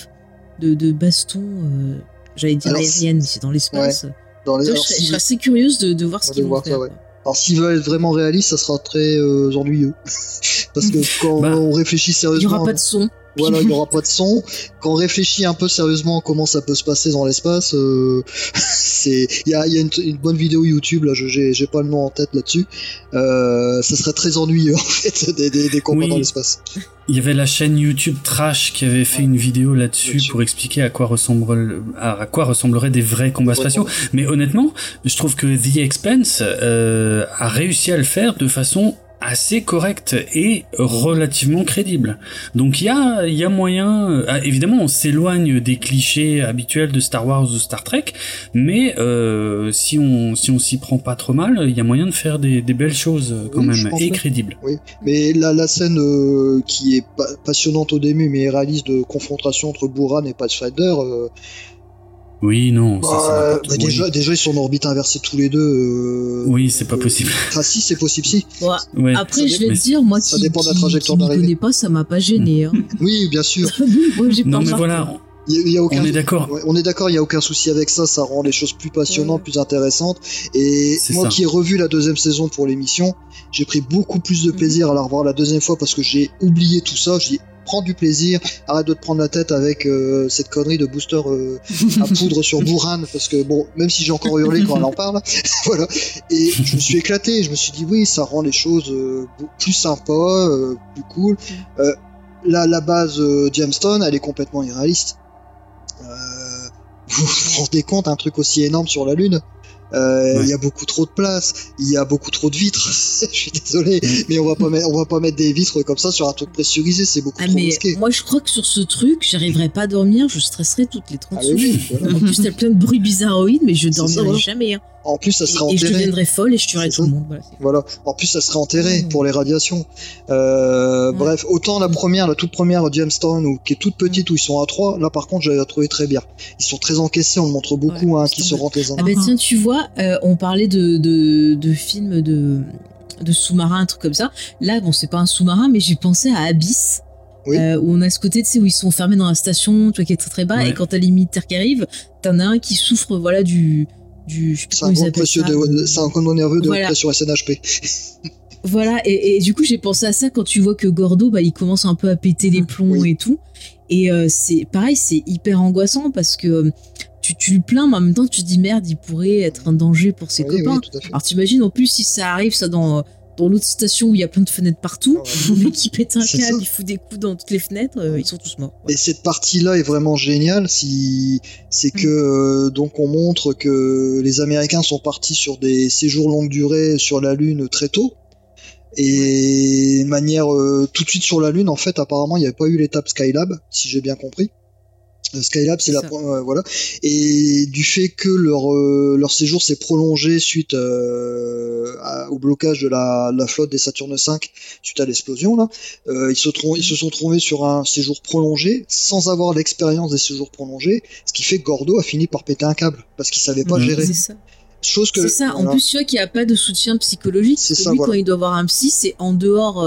de, de baston, euh, j'allais dire aérienne, mais c'est dans l'espace. Dans les, alors, je, serais, si- je serais assez curieuse de, de voir ce qu'ils vont voir ça, faire. ouais. alors s'ils veulent être vraiment réalistes, ça sera très euh, ennuyeux. Parce que quand Bah, on réfléchit Il sérieusement, n'y aura pas de son. Voilà, il n'y aura pas de son. Quand on réfléchit un peu sérieusement comment ça peut se passer dans l'espace, euh, c'est il y a, il y a une, une bonne vidéo YouTube là, je j'ai pas le nom en tête là-dessus. Euh, ça serait très ennuyeux en fait des, des, des combats Oui. dans l'espace. Il y avait la chaîne YouTube Trash qui avait fait une vidéo là-dessus pour expliquer à quoi, ressemble, à quoi ressembleraient des vrais combats Ouais, spatiaux. ouais. Mais honnêtement, je trouve que The Expanse euh, a réussi à le faire de façon assez correcte et relativement crédible. Donc il y a, il y a moyen... euh, ah, évidemment, on s'éloigne des clichés habituels de Star Wars ou Star Trek, mais euh, si on si on s'y prend pas trop mal, il y a moyen de faire des, des belles choses euh, quand Oui, même, et crédibles. Oui, mais la, la scène euh, qui est pa- passionnante au début mais réaliste de confrontation entre Buran et Pathfinder, euh, Oui, non, ça bah, bah, déjà, déjà ils sont en orbite inversée tous les deux. euh, Oui, c'est pas possible. Enfin si, c'est possible si. Ouais. après, Ça je vais te dire, moi ça qui, dépend de la qui- trajectoire qui d'arrivée. connais pas, ça m'a pas gêné. Hein. Oui, bien sûr. Moi, Non mais voilà, Il y a- il y a aucun on est d'accord. Ouais, on est d'accord, il n'y a aucun souci avec ça, ça rend les choses plus passionnantes, Ouais. plus intéressantes. Et moi ça. qui ai revu la deuxième saison pour l'émission, j'ai pris beaucoup plus de plaisir à la revoir la deuxième fois parce que j'ai oublié tout ça. J'ai prends du plaisir, arrête de te prendre la tête avec euh, cette connerie de booster euh, à poudre sur Bourran, parce que bon, même si j'ai encore hurlé quand elle en parle, voilà. Et je me suis éclaté, je me suis dit oui, ça rend les choses euh, plus sympas, plus cool. Euh, la, base Jamestown, elle est complètement irréaliste. Vous vous rendez compte, un truc aussi énorme sur la Lune? Euh, il y a beaucoup trop de place, il y a beaucoup trop de vitres. je suis désolé, Mm. mais on va pas mettre, on va pas mettre des vitres comme ça sur un truc pressurisé, c'est beaucoup Ah, trop mais risqué. moi, je crois que sur ce truc, j'arriverais pas à dormir, je stresserais toutes les 30 Ah secondes. oui, voilà. En plus, t'as plein de bruits bizarroïdes, mais je ça, dormirais voilà. jamais. hein. En plus, ça serait Et, et je enterré. deviendrais folle et je tuerais tout le monde. Voilà. Voilà. En plus, ça serait enterré pour les radiations. Euh. Bref, autant la première, la toute première Jamestown, où, qui est toute petite, où ils sont à trois, là par contre, j'avais trouvé très bien. Ils sont très encaissés, on le montre beaucoup, Ouais, hein, qui se rentrent les uns. Ah bah tiens, tu vois, euh, on parlait de, de, de films de, de sous-marins, un truc comme ça. Là, bon, c'est pas un sous-marin, mais j'ai pensé à Abyss. Oui. euh, où on a ce côté, tu sais, où ils sont fermés dans la station, tu vois, qui est très très bas, Ouais. et quand t'as les militaires qui arrivent, t'en as un qui souffre, voilà, du. Du C'est un gros précieux ça. de, c'est un condo nerveux de Voilà. pression SNHP. Voilà, et, et du coup, j'ai pensé à ça quand tu vois que Gordo, bah, il commence un peu à péter les plombs Oui. et tout. Et euh, c'est pareil, c'est hyper angoissant parce que euh, tu, tu le plains, mais en même temps, tu te dis merde, il pourrait être un danger pour ses Oui, copains. oui. Alors t'imagines en plus si ça arrive ça dans dans l'autre station où il y a plein de fenêtres partout, le mec qui pète un câble, il fout des coups dans toutes les fenêtres, euh, ils sont tous morts. Et cette partie-là est vraiment géniale. Si c'est Mm. que euh, donc on montre que les Américains sont partis sur des séjours longue durée sur la Lune très tôt. Et de manière euh, tout de suite sur la Lune, en fait, apparemment, il n'y avait pas eu l'étape Skylab, si j'ai bien compris. Euh, Skylab, c'est la euh, voilà. Et du fait que leur euh, leur séjour s'est prolongé suite euh, à- au blocage de la, la flotte des Saturne V suite à l'explosion là, ils se ils se sont trouvés sur un séjour prolongé sans avoir l'expérience des séjours prolongés, ce qui fait que Gordo a fini par péter un câble parce qu'il savait pas Mhm. gérer. C'est ça. Chose que C'est ça. En plus, tu vois qu'il n'y a pas de soutien psychologique. C'est ça, lui, voilà. quand il doit avoir un psy, c'est en dehors,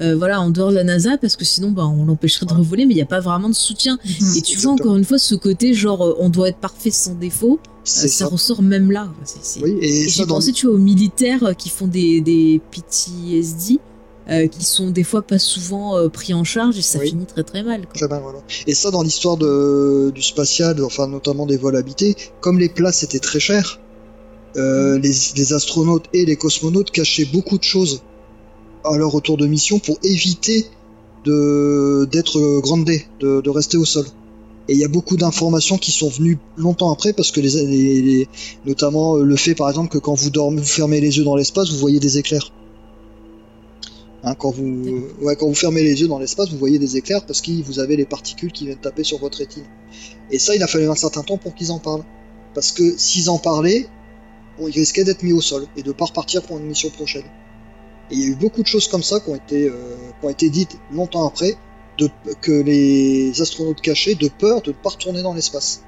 euh, voilà, en dehors de la NASA, parce que sinon, bah, on l'empêcherait de revoler, mais il n'y a pas vraiment de soutien. Et tu vois encore une fois ce côté, genre, euh, on doit être parfait sans défaut. euh, ça, ça. ressort même là. Oui, et, Et j'ai dans- pensé, tu vois, aux militaires qui font des, des PTSD, euh, qui sont des fois pas souvent euh, pris en charge et ça Oui. finit très très mal. quoi. Très bien, voilà. Et ça, dans l'histoire du spatial, enfin notamment des vols habités, comme les places étaient très chères, euh, les, les astronautes et les cosmonautes cachaient beaucoup de choses à leur retour de mission pour éviter de d'être grandés, de, de rester au sol. Et il y a beaucoup d'informations qui sont venues longtemps après parce que les, les- les- notamment euh, le fait par exemple que quand vous dormez, vous fermez les yeux dans l'espace, vous voyez des éclairs. Hein, quand vous ouais, quand vous fermez les yeux dans l'espace, vous voyez des éclairs parce que vous avez les particules qui viennent taper sur votre rétine. Et ça, il a fallu un certain temps pour qu'ils en parlent. Parce que s'ils en parlaient, bon, ils risquaient d'être mis au sol et de pas repartir pour une mission prochaine. Et il y a eu beaucoup de choses comme ça qui ont été, euh, qui ont été dites longtemps après, de, que les astronautes cachaient de peur de ne pas retourner dans l'espace.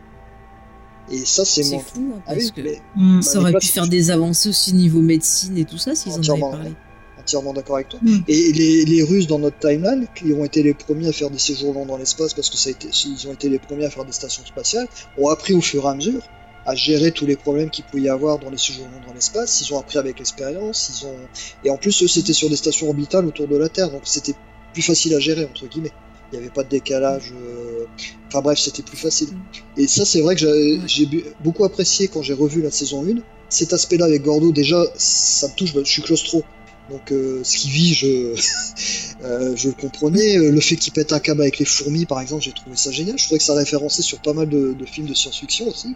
Et ça, c'est mon... fou, hein, Ah parce oui, que mais Mm. ça aurait pu faire des avancées aussi niveau médecine et tout ça s'ils en avaient Entièrement, parlé. entièrement d'accord avec toi. Mm. Et les, les Russes dans notre timeline, qui ont été les premiers à faire des séjours longs dans l'espace, parce que ça a été, ils ont été les premiers à faire des stations spatiales, ont appris au fur et à mesure à gérer tous les problèmes qu'il pouvait y avoir dans les séjours longs dans l'espace. Ils ont appris avec l'expérience. Ils ont et en plus eux c'était sur des stations orbitales autour de la Terre, donc c'était plus facile à gérer entre guillemets. Il n'y avait pas de décalage. euh, Enfin bref, c'était plus facile. Et ça, c'est vrai que j'ai beaucoup apprécié quand j'ai revu la saison 1. Cet aspect-là avec Gordo, déjà, ça me touche, je suis claustro. Donc euh, ce qu'il vit, je, euh, je le comprenais. Euh, Le fait qu'il pète un câble avec les fourmis, par exemple, j'ai trouvé ça génial. Je trouvais que ça référençait sur pas mal de, de films de science-fiction aussi.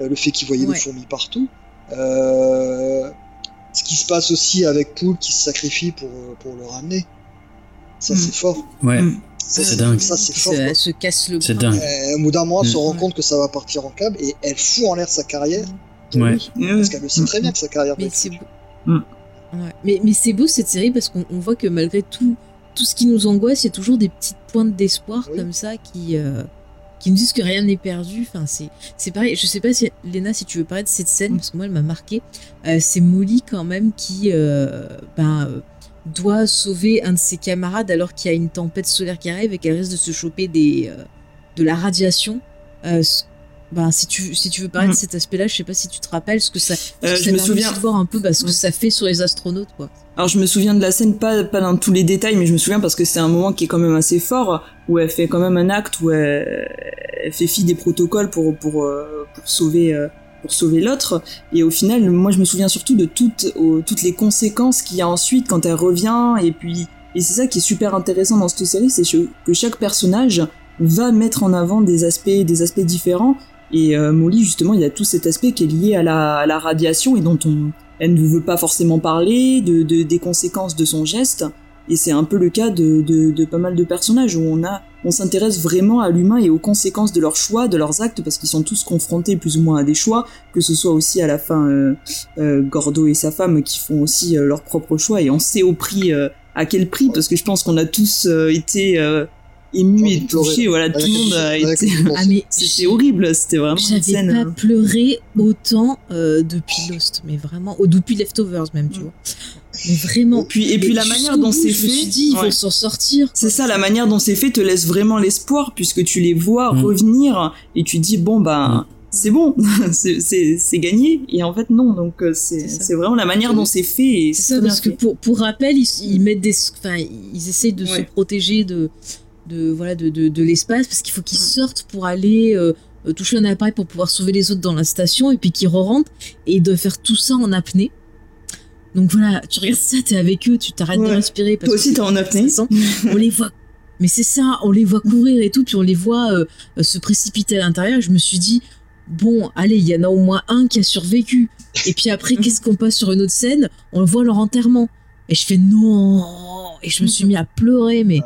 Euh, le fait qu'il voyait Ouais. des fourmis partout. Euh, ce qui se passe aussi avec Poul qui se sacrifie pour, pour le ramener. Ça, Mm. c'est fort. Ouais, Mm. Ça, C'est dingue. Ça, c'est fort. elle se casse le c'est dingue. Au bout d'un mois, elle se rend compte que ça va partir en câble et elle fout en l'air sa carrière. Ouais. Parce qu'elle le sait très bien que sa carrière va Mais être Ouais. Mais, mais c'est beau cette série parce qu'on on voit que malgré tout, tout ce qui nous angoisse, il y a toujours des petites pointes d'espoir Oui. comme ça qui, euh, qui nous disent que rien n'est perdu. Enfin, c'est, c'est pareil. Je sais pas si, Léna, si tu veux parler de cette scène, Mm. parce que moi, elle m'a marqué. Euh, c'est Molly quand même qui euh, ben, euh, doit sauver un de ses camarades alors qu'il y a une tempête solaire qui arrive et qu'elle risque de se choper des, euh, de la radiation. Euh, ce- ben, si, tu, si tu veux parler Mm. de cet aspect-là, je sais pas si tu te rappelles ce que ça, Euh, je me souviens. de voir un peu bah, ce que ça fait sur les astronautes, quoi. Alors je me souviens de la scène, pas, pas dans tous les détails, mais je me souviens parce que c'est un moment qui est quand même assez fort, où elle fait quand même un acte où elle, elle fait fi des protocoles pour, pour, euh, pour sauver, euh, pour sauver l'autre. Et au final, moi je me souviens surtout de toutes, toutes les conséquences qu'il y a ensuite quand elle revient. Et puis, et c'est ça qui est super intéressant dans cette série, c'est que que chaque personnage va mettre en avant des aspects, des aspects différents. Et euh, Molly, justement, il y a tout cet aspect qui est lié à la, radiation et dont on, elle ne veut pas forcément parler, de, de des conséquences de son geste. Et c'est un peu le cas de, de, pas mal de personnages où on a, on s'intéresse vraiment à l'humain et aux conséquences de leurs choix, de leurs actes, parce qu'ils sont tous confrontés plus ou moins à des choix, que ce soit aussi à la fin euh, euh, Gordo et sa femme qui font aussi euh, leurs propres choix et on sait au prix, euh, à quel prix, parce que je pense qu'on a tous été émus et touchés, voilà, tout le monde a été. Ah, mais c'était horrible, c'était vraiment une J'avais scène. pas euh, pleuré autant euh, depuis Lost, mais vraiment, ou depuis Leftovers même, tu vois. Mais vraiment. Et puis, et puis la manière dont c'est je me fait, suis dit, ils ouais. vont s'en sortir. C'est ça, la manière dont c'est fait te laisse vraiment l'espoir puisque tu les vois Mm. revenir et tu dis bon bah c'est bon, c'est- gagné et en fait non donc euh, c'est vraiment la manière dont c'est fait C'est ça, parce que fait. pour, pour rappel, ils, ils mettent des, enfin, ils essayent de se protéger de, de voilà, de, de, de l'espace parce qu'il faut qu'ils Mm. sortent pour aller euh, toucher un appareil pour pouvoir sauver les autres dans la station et puis qu'ils re-rentrent et ils doivent faire tout ça en apnée. Donc voilà, tu regardes ça, t'es avec eux, tu t'arrêtes de respirer parce Toi aussi t'es en apnée. on les voit. Mais c'est ça, on les voit courir et tout, puis on les voit euh, euh, se précipiter à l'intérieur. Je me suis dit, bon, allez, il y en a au moins un qui a survécu. Et puis après, qu'est-ce qu'on passe sur une autre scène? On voit leur enterrement. Et je fais non Et je me suis mis à pleurer, mais.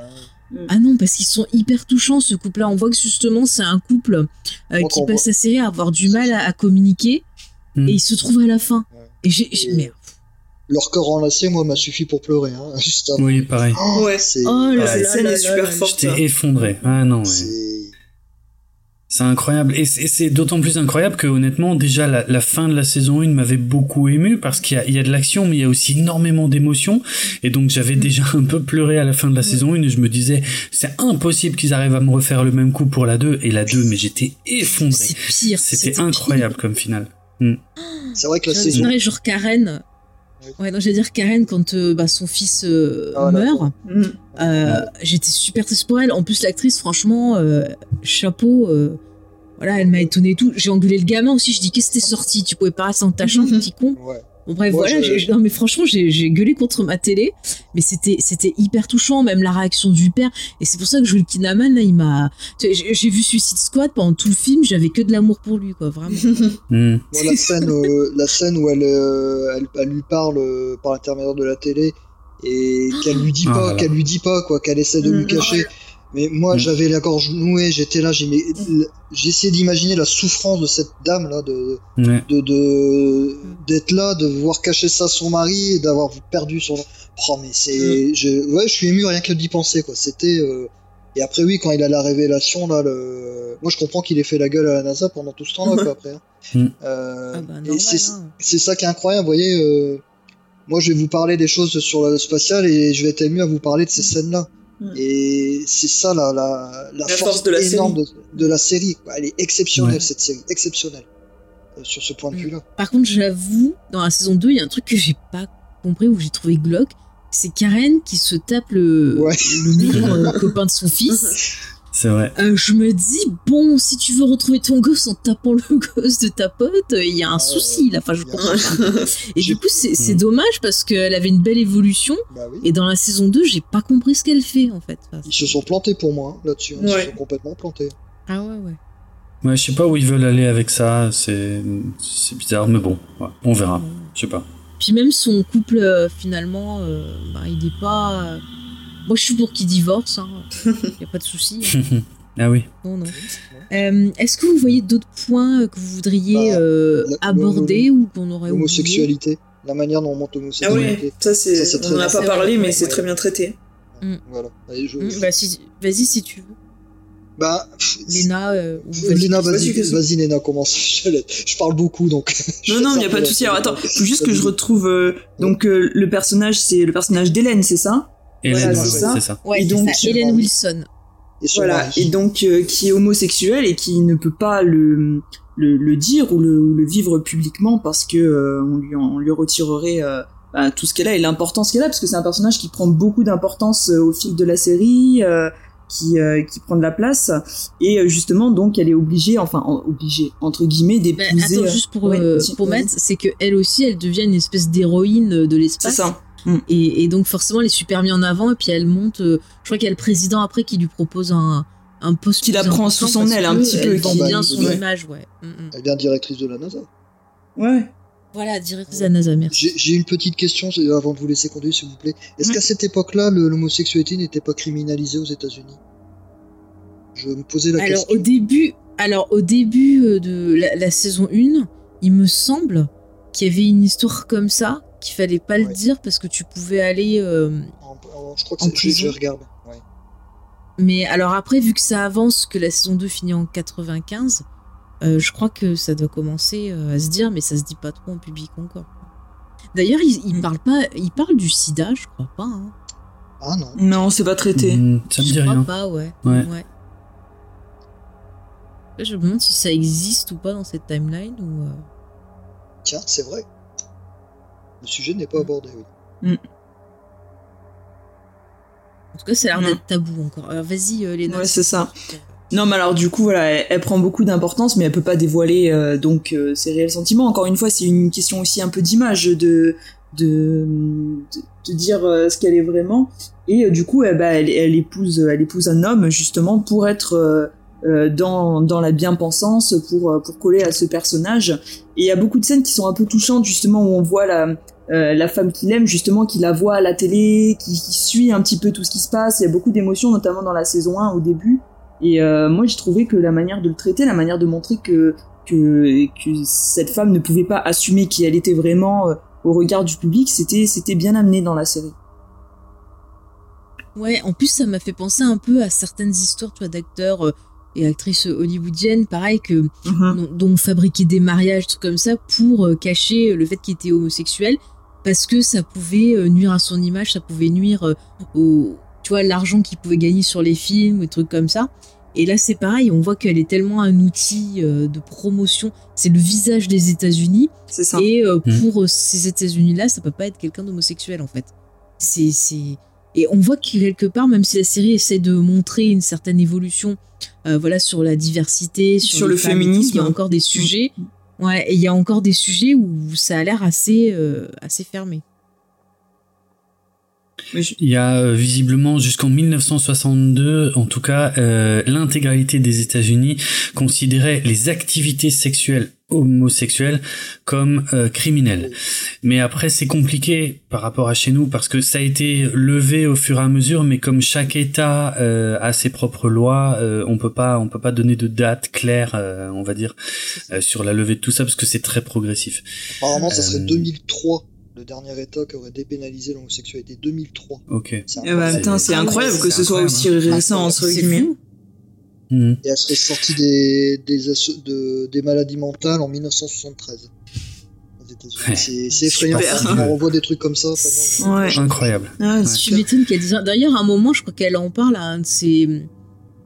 Ah non, parce qu'ils sont hyper touchants, ce couple-là. On voit que justement, c'est un couple euh, qui passe voit- sa série à avoir du mal à, à communiquer. Mm. Et ils se trouvent à la fin. Ouais. Et j'ai. merde. Leur corps enlacé, moi, m'a suffi pour pleurer. Hein, juste avant. Oui, pareil. Oh, Ouais. c'est. Oh là scène là est super forte. J'étais effondré. Ah non, ouais. C'est- incroyable. Et c'est d'autant plus incroyable que, honnêtement, déjà, la, la fin de la saison 1 m'avait beaucoup ému parce qu'il y a, il y a de l'action, mais il y a aussi énormément d'émotions. Et donc, j'avais déjà un peu pleuré à la fin de la saison 1 et je me disais, c'est impossible qu'ils arrivent à me refaire le même coup pour la 2. Et la 2, mais j'étais effondré. C'est pire. C'était pire. incroyable comme finale. C'est vrai que la Je saison. genre Karen. Ouais, non, j'allais dire Karen quand euh, bah, son fils euh, Ah, meurt. Mm. Euh, J'étais super triste pour elle. En plus, l'actrice, franchement, euh, chapeau. euh, voilà, elle m'a étonné et tout. J'ai engueulé le gamin aussi. Je dis qu'est-ce que t'es sorti? Tu pouvais pas rester en tachant, petit con. Ouais. Bon bref, Moi, voilà. je- j'ai- Non mais franchement, j'ai j'ai gueulé contre ma télé, mais c'était c'était hyper touchant, même la réaction du père. Et c'est pour ça que Joel Kinnaman là, il m'a. J'ai j'ai vu Suicide Squad pendant tout le film, j'avais que de l'amour pour lui, quoi, vraiment. Hmm. Moi, la scène, euh, la scène où elle, euh, elle, elle lui parle euh, par l'intermédiaire de la télé et qu'elle lui dit Ah pas, là. qu'elle lui dit pas quoi, qu'elle essaie de lui cacher. Mais moi, Mhm. j'avais la gorge nouée, j'étais là, j'ai j'ai essayé d'imaginer la souffrance de cette dame là, de Ouais. de de- d'être là, de voir cacher ça à son mari et d'avoir perdu son. Oh mais c'est, je, ouais, je suis ému rien que d'y penser quoi. C'était euh, et après oui, quand il a la révélation là, le... moi je comprends qu'il ait fait la gueule à la NASA pendant tout ce temps-là quoi après. hein. Mm. Euh, Ah bah, et normal, c'est hein. c'est ça qui est incroyable, vous voyez. euh, moi, je vais vous parler des choses sur le spatial et je vais être ému à vous parler de ces scènes-là. Mm. Et c'est ça la, la, la, La force, force de la énorme de, de la série. quoi. Elle est exceptionnelle, Ouais. cette série. Exceptionnelle. euh, sur ce point de Mm. vue-là. Par contre, j'avoue, dans la saison 2, il y a un truc que j'ai pas compris ou que j'ai trouvé glauque. C'est Karen qui se tape le, Ouais. le nouveau euh, copain de son fils. C'est vrai. Euh, je me dis, bon, si tu veux retrouver ton gosse en tapant le gosse de ta pote, il y a un Ah, souci là. Enfin, je comprends. Et du coup, c'est c'est Mm. dommage parce qu'elle avait une belle évolution. Bah oui. Et dans la saison 2, j'ai pas compris ce qu'elle fait en fait. Enfin, Ils se sont plantés pour moi hein, là-dessus. hein. Ils Ouais. se sont complètement plantés. Ah ouais, ouais. Ouais, je sais pas où ils veulent aller avec ça. C'est c'est bizarre, mais bon, ouais, on verra. Je sais pas. Puis même son couple, euh, finalement, euh, bah, il est pas. Moi, je suis pour qu'il divorce. Il y a pas de souci. hein. ah oui. Non, non. Euh, Est-ce que vous voyez d'autres points que vous voudriez Bah, euh, la- aborder ou qu'on aurait oublié? L'homosexualité. La manière dont on monte Ah l'homosexualité. ouais, ça c'est, Ça, c'est on en a très pas bien. parlé, mais c'est ouais. très bien traité. Voilà. Et je- Mm, bah, si- Vas-y si tu veux. Bah, Léna. euh, ou Léna, vas-y, vas-y, vas-y. vas-y, Léna, commence. Je, je parle beaucoup, donc. Non, non, il y a pas de souci. Alors attends, faut juste que je retrouve. euh, donc euh, le personnage, c'est le personnage d'Hélène, c'est ça? Hélène, Voilà, c'est ça. ça. Ouais, Et donc, ça. Hélène Wilson. Voilà, et donc euh, qui est homosexuel et qui ne peut pas le le, le dire ou le, ou le vivre publiquement parce que euh, on lui on lui retirerait euh, bah, tout ce qu'elle a et l'importance qu'elle a parce que c'est un personnage qui prend beaucoup d'importance euh, au fil de la série euh, qui euh, qui prend de la place et euh, justement donc elle est obligée enfin en- obligée entre guillemets d'épouser attends, euh, juste pour, euh, mettre, c'est que elle aussi, elle devient une espèce d'héroïne de c'est l'espace. Ça Et, et donc forcément, elle est super mise en avant. Et puis elle monte. euh, je crois qu'il y a le président après qui lui propose un, un poste Qui la prend sous son aile un petit peu, qui- bien bah, son ouais. image, ouais. Mm, mm. Elle est bien directrice de la NASA. Ouais. Voilà, directrice de la NASA, merci. J'ai j'ai une petite question avant de vous laisser conduire, s'il vous plaît. Est-ce qu'à cette époque-là, le- l'homosexualité n'était pas criminalisée aux États-Unis? Je me posais la Alors question. au début, alors au début euh, de la, la saison 1, il me semble qu'il y avait une histoire comme ça qu'il fallait pas le Ouais. dire parce que tu pouvais aller euh, En- en- je crois que en c'est. Je, regarde. Ouais. mais alors après vu que ça avance que la saison 2 finit en 95, euh, je crois que ça doit commencer euh, à se dire mais ça se dit pas trop en public encore. D'ailleurs, il, il Mm. parle pas il parle du sida, je crois pas hein. Ah non. Non, c'est pas traité. Mm, ça me Je dit crois rien. pas, ouais. Ouais. Là, je me demande si ça existe ou pas dans cette timeline ou euh, Tiens, c'est vrai. Le sujet n'est pas abordé, oui. En tout cas, ça a l'air d'être tabou encore. Alors vas-y, euh, Léna. Ouais, c'est ça. Non, mais alors du coup, voilà, elle, elle prend beaucoup d'importance, mais elle peut pas dévoiler euh, donc euh, ses réels sentiments. Encore une fois, c'est une question aussi un peu d'image, de, de de, de dire euh, ce qu'elle est vraiment. Et euh, du coup, eh ben, elle, elle épouse, elle épouse un homme justement pour être euh, euh, dans dans la bien-pensance, pour euh, pour coller à ce personnage. Et il y a beaucoup de scènes qui sont un peu touchantes justement où on voit la euh, la femme qu'il aime justement, qui la voit à la télé, qui, qui suit un petit peu tout ce qui se passe. Il y a beaucoup d'émotions, notamment dans la saison 1 au début. Et euh, moi, j'ai trouvé que la manière de le traiter, la manière de montrer que que, que cette femme ne pouvait pas assumer qui elle était vraiment euh, au regard du public, c'était c'était bien amené dans la série. Ouais, en plus, ça m'a fait penser un peu à certaines histoires, tu vois, d'acteurs euh, et actrices hollywoodiennes, pareil, que, dont, dont on fabriquait des mariages, trucs comme ça, pour euh, cacher le fait qu'il était homosexuel, parce que ça pouvait euh, nuire à son image, ça pouvait nuire euh, au, tu vois, l'argent qu'il pouvait gagner sur les films, ou des trucs comme ça. Et là, c'est pareil, on voit qu'elle est tellement un outil euh, de promotion. C'est le visage des États-Unis. C'est ça. Et euh, Mhm. pour euh, ces États-Unis-là, ça peut pas être quelqu'un d'homosexuel, en fait. C'est, c'est... Et on voit que quelque part, même si la série essaie de montrer une certaine évolution, euh, voilà, sur la diversité, sur, le féminisme. il y a encore des sujets. Ouais, et il y a encore des sujets où ça a l'air assez, euh, assez fermé. Il y a euh, visiblement jusqu'en 1962, en tout cas, euh, l'intégralité des États-Unis considérait les activités sexuelles homosexuelles comme euh, criminelles. Mais après, c'est compliqué par rapport à chez nous parce que ça a été levé au fur et à mesure, mais comme chaque État euh, a ses propres lois, euh, on peut pas, on peut pas donner de date claire, euh, on va dire, euh, sur la levée de tout ça parce que c'est très progressif. Apparemment, ça serait Euh, 2003, le dernier État qui aurait dépénalisé l'homosexualité. 2003. Ok. C'est Eh ben, putain, c'est incroyable que ce soit aussi récent entre guillemets. Mhm. Et elle serait sortie des, des, asso- de, des maladies mentales en 1973. aux États-Unis. Ouais. C'est effrayant. On revoit des trucs comme ça. enfin, non, Ouais. Incroyable. Ah, Ouais. qu'elle dise. D'ailleurs, à un moment, je crois qu'elle en parle à un de ses.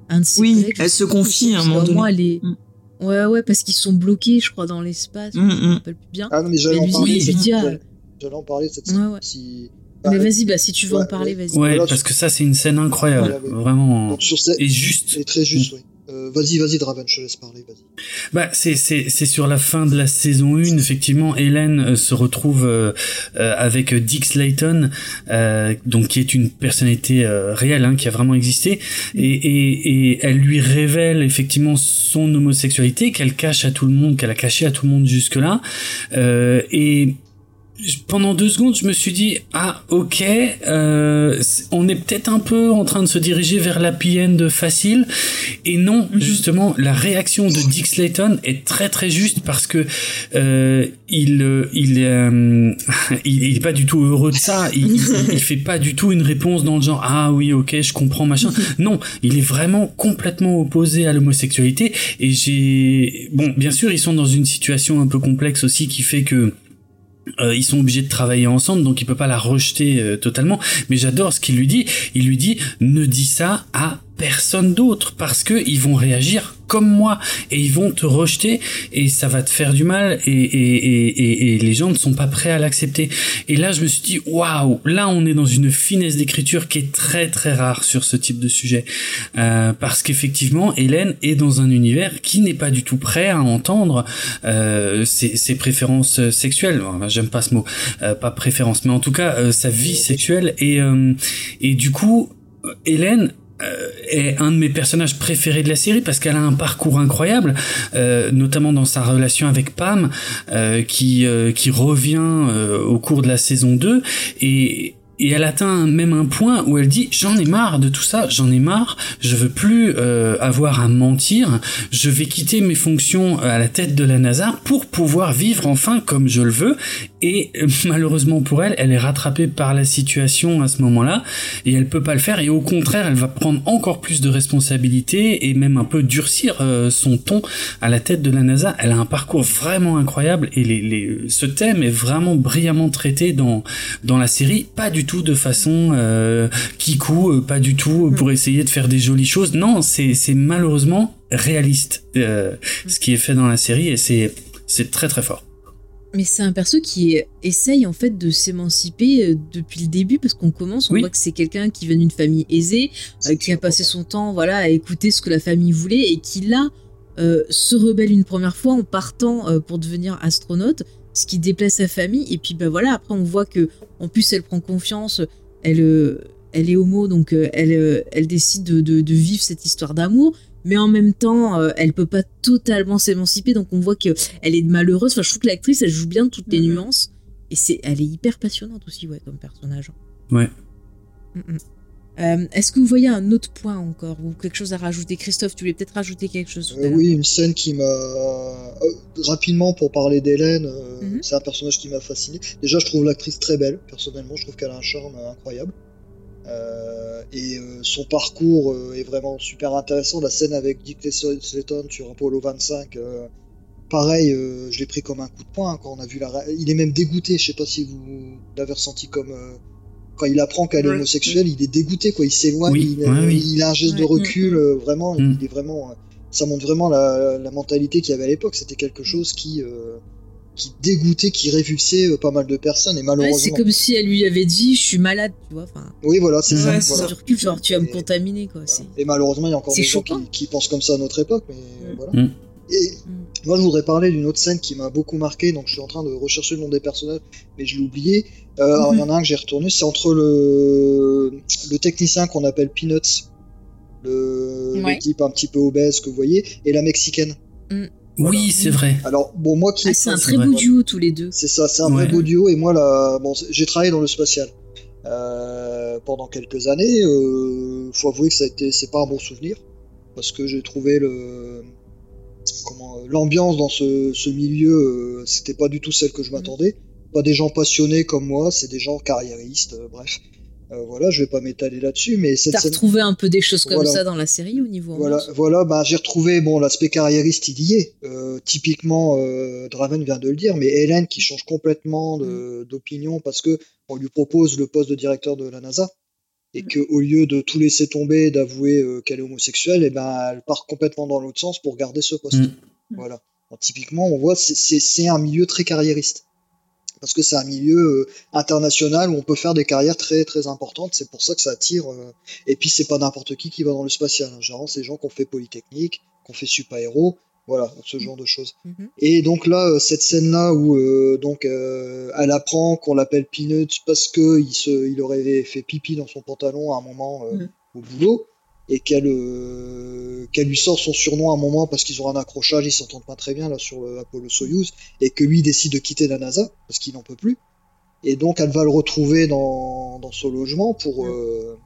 Un de ses Oui, collègues, elle se confie à un moment donné. elle est- Mm. Ouais, ouais, parce qu'ils sont bloqués, je crois, dans l'espace. Mm, Je me mm. rappelle plus bien. Ah non, mais j'allais en parler. ah. J'allais en parler cette Ouais, scène. ouais. Si... Mais vas-y, bah, si tu veux ouais, en parler, ouais. vas-y. Ouais, Voilà, parce que ça, c'est une scène incroyable. Vraiment. Donc sur cette... Et juste. C'est très juste, oui. Euh, vas-y, vas-y, Draven, je te laisse parler, vas-y. Bah, c'est, c'est, c'est sur la fin de la saison 1, effectivement, Hélène euh, se retrouve euh, euh, avec Dick Slayton, euh, donc qui est une personnalité euh, réelle, hein, qui a vraiment existé, et, et, et elle lui révèle effectivement son homosexualité qu'elle cache à tout le monde, qu'elle a caché à tout le monde jusque-là, euh, et pendant deux secondes, je me suis dit ah ok, euh, on est peut-être un peu en train de se diriger vers la end facile. Et non, justement, la réaction de Dick Slayton est très très juste parce que euh, il euh, il, euh, il il est pas du tout heureux de ça. Il, il, il fait pas du tout une réponse dans le genre ah oui ok je comprends machin. Non, il est vraiment complètement opposé à l'homosexualité. Et j'ai bon bien sûr ils sont dans une situation un peu complexe aussi qui fait que euh, ils sont obligés de travailler ensemble, donc il peut pas la rejeter euh, totalement. Mais j'adore ce qu'il lui dit. Il lui dit ne dis ça à personne d'autre parce que ils vont réagir comme moi et ils vont te rejeter et ça va te faire du mal et, et, et, et, les gens ne sont pas prêts à l'accepter. Et là, je me suis dit waouh, là on est dans une finesse d'écriture qui est très très rare sur ce type de sujet Euh, parce qu'effectivement, Hélène est dans un univers qui n'est pas du tout prêt à entendre euh, ses, ses préférences sexuelles. J'aime pas ce mot, euh, pas préférence, mais en tout cas euh, sa vie sexuelle et euh, et du coup, Hélène est un de mes personnages préférés de la série parce qu'elle a un parcours incroyable, notamment dans sa relation avec Pam, qui qui revient au cours de la saison 2 et et elle atteint même un point où elle dit j'en ai marre de tout ça, j'en ai marre, je veux plus euh, avoir à mentir, je vais quitter mes fonctions à la tête de la NASA pour pouvoir vivre enfin comme je le veux. Et euh, malheureusement pour elle, elle est rattrapée par la situation à ce moment-là et elle peut pas le faire. Et au contraire, elle va prendre encore plus de responsabilités et même un peu durcir euh, son ton à la tête de la NASA. Elle a un parcours vraiment incroyable et les, les, ce thème est vraiment brillamment traité dans dans la série. Pas du tout de façon euh, kikou, euh, pas du tout pour mm. essayer de faire des jolies choses. Non, c'est malheureusement réaliste euh, ce qui est fait dans la série et c'est très très fort. Mais c'est un perso qui essaye en fait de s'émanciper euh, depuis le début parce qu'on commence, on voit que c'est quelqu'un qui vient d'une famille aisée, qui a passé son temps voilà à écouter ce que la famille voulait et qui là se rebelle une première fois en partant pour devenir astronaute ce qui déplace sa famille. Et puis, ben voilà, après, on voit que, en plus, elle prend confiance, elle, euh, elle est homo, donc euh, elle, euh, elle décide de, vivre cette histoire d'amour. Mais en même temps, elle peut pas totalement s'émanciper, donc on voit qu'elle est malheureuse. Enfin, je trouve que l'actrice, elle joue bien toutes les mhm. nuances. Et c'est, elle est hyper passionnante aussi, ouais, comme personnage. Ouais. Mm, mm. Euh, est-ce que vous voyez un autre point encore ou quelque chose à rajouter? Christophe, tu voulais peut-être rajouter quelque chose euh, Oui, une scène qui m'a... Euh, rapidement, pour parler d'Hélène, mhm. c'est un personnage qui m'a fasciné. Déjà, je trouve l'actrice très belle, personnellement, je trouve qu'elle a un charme incroyable. et son parcours est vraiment super intéressant. La scène avec Dick Slayton sur Apollo 25, pareil, je l'ai pris comme un coup de poing quand on a vu la... Il est même dégoûté, je sais pas si vous l'avez ressenti comme quand il apprend qu'elle est homosexuelle, il est dégoûté, quoi. Il s'éloigne, il, a un geste de recul, euh, vraiment, mm. il est vraiment. Euh, ça montre vraiment la, mentalité qu'il y avait à l'époque. C'était quelque chose qui, euh, qui dégoûtait, qui révulsait pas mal de personnes, et malheureusement. c'est comme si elle lui avait dit, je suis malade, tu vois. Oui, voilà, c'est ça. Voilà. Du recul, genre, tu vas me contaminer, quoi. Et malheureusement, il y a encore des gens qui, pensent comme ça à notre époque, mais mm. voilà. Mm. Et moi, je voudrais parler d'une autre scène qui m'a beaucoup marqué. Donc, je suis en train de rechercher le nom des personnages, mais je l'ai oublié. Euh, alors, il y en a un que j'ai retourné. C'est entre le, le technicien qu'on appelle Peanuts, le... type un petit peu obèse que vous voyez, et la mexicaine. Mm. Oui, c'est vrai. Alors, bon, moi qui. Ah, c'est un très beau duo, tous les deux. C'est ça, c'est un vrai beau duo. Et moi, là, bon, j'ai travaillé dans le spatial. Euh, pendant quelques années, euh, faut avouer que ça a été, c'est pas un bon souvenir parce que j'ai trouvé le, comment euh, l'ambiance dans ce, milieu, euh, c'était pas du tout celle que je m'attendais. Pas des gens passionnés comme moi, c'est des gens carriéristes, euh, bref. voilà, je vais pas m'étaler là-dessus, mais cette T'as retrouvé un peu des choses comme ça dans la série au niveau Voilà, voilà, bah j'ai retrouvé bon l'aspect carriériste, il y est. typiquement, Draven vient de le dire, mais Hélène qui change complètement mm. d'opinion parce que on lui propose le poste de directeur de la NASA et mm. que au lieu de tout laisser tomber, d'avouer euh, qu'elle est homosexuelle, et eh ben elle part complètement dans l'autre sens pour garder ce poste. Mm. Voilà. typiquement, on voit c'est un milieu très carriériste parce que c'est un milieu euh, international où on peut faire des carrières très très importantes. C'est pour ça que ça attire. Euh, et puis c'est pas n'importe qui qui va dans le spatial. Hein. Généralement, c'est des gens qui ont fait Polytechnique, qui ont fait super héros, voilà, ce genre de choses. Mhm. Et donc là, euh, cette scène-là où euh, donc euh, elle apprend qu'on l'appelle Peanuts parce que il, se, il aurait fait pipi dans son pantalon à un moment mhm. au boulot et qu'elle qu'elle lui sort son surnom à un moment parce qu'ils ont un accrochage, ils s'entendent pas très bien là sur Apollo Soyuz et que lui décide de quitter la NASA parce qu'il n'en peut plus. Et donc elle va le retrouver dans, dans son logement pour mhm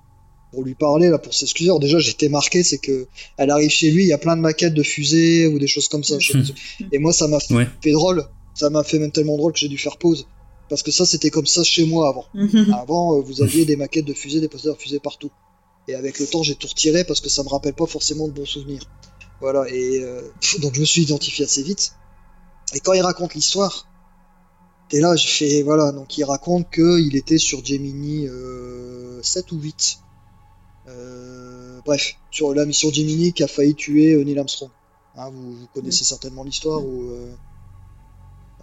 pour lui parler là pour s'excuser. Alors déjà j'étais marqué, c'est que elle arrive chez lui, il y a plein de maquettes de fusées ou des choses comme ça. Et moi ça m'a fait drôle, ça m'a fait même tellement drôle que j'ai dû faire pause. Parce que ça c'était comme ça chez moi avant. avant euh, vous aviez des maquettes de fusées, des posters de fusées partout. Et avec le temps j'ai tout retiré parce que ça me rappelle pas forcément de bons souvenirs. Voilà, et euh, donc je me suis identifié assez vite. Et quand il raconte l'histoire, et là, j'ai fait, voilà, donc il raconte qu'il était sur Gemini 7 euh, ou 8. Euh, bref, sur la mission Gemini qui a failli tuer euh, Neil Armstrong. Hein, vous, connaissez certainement l'histoire où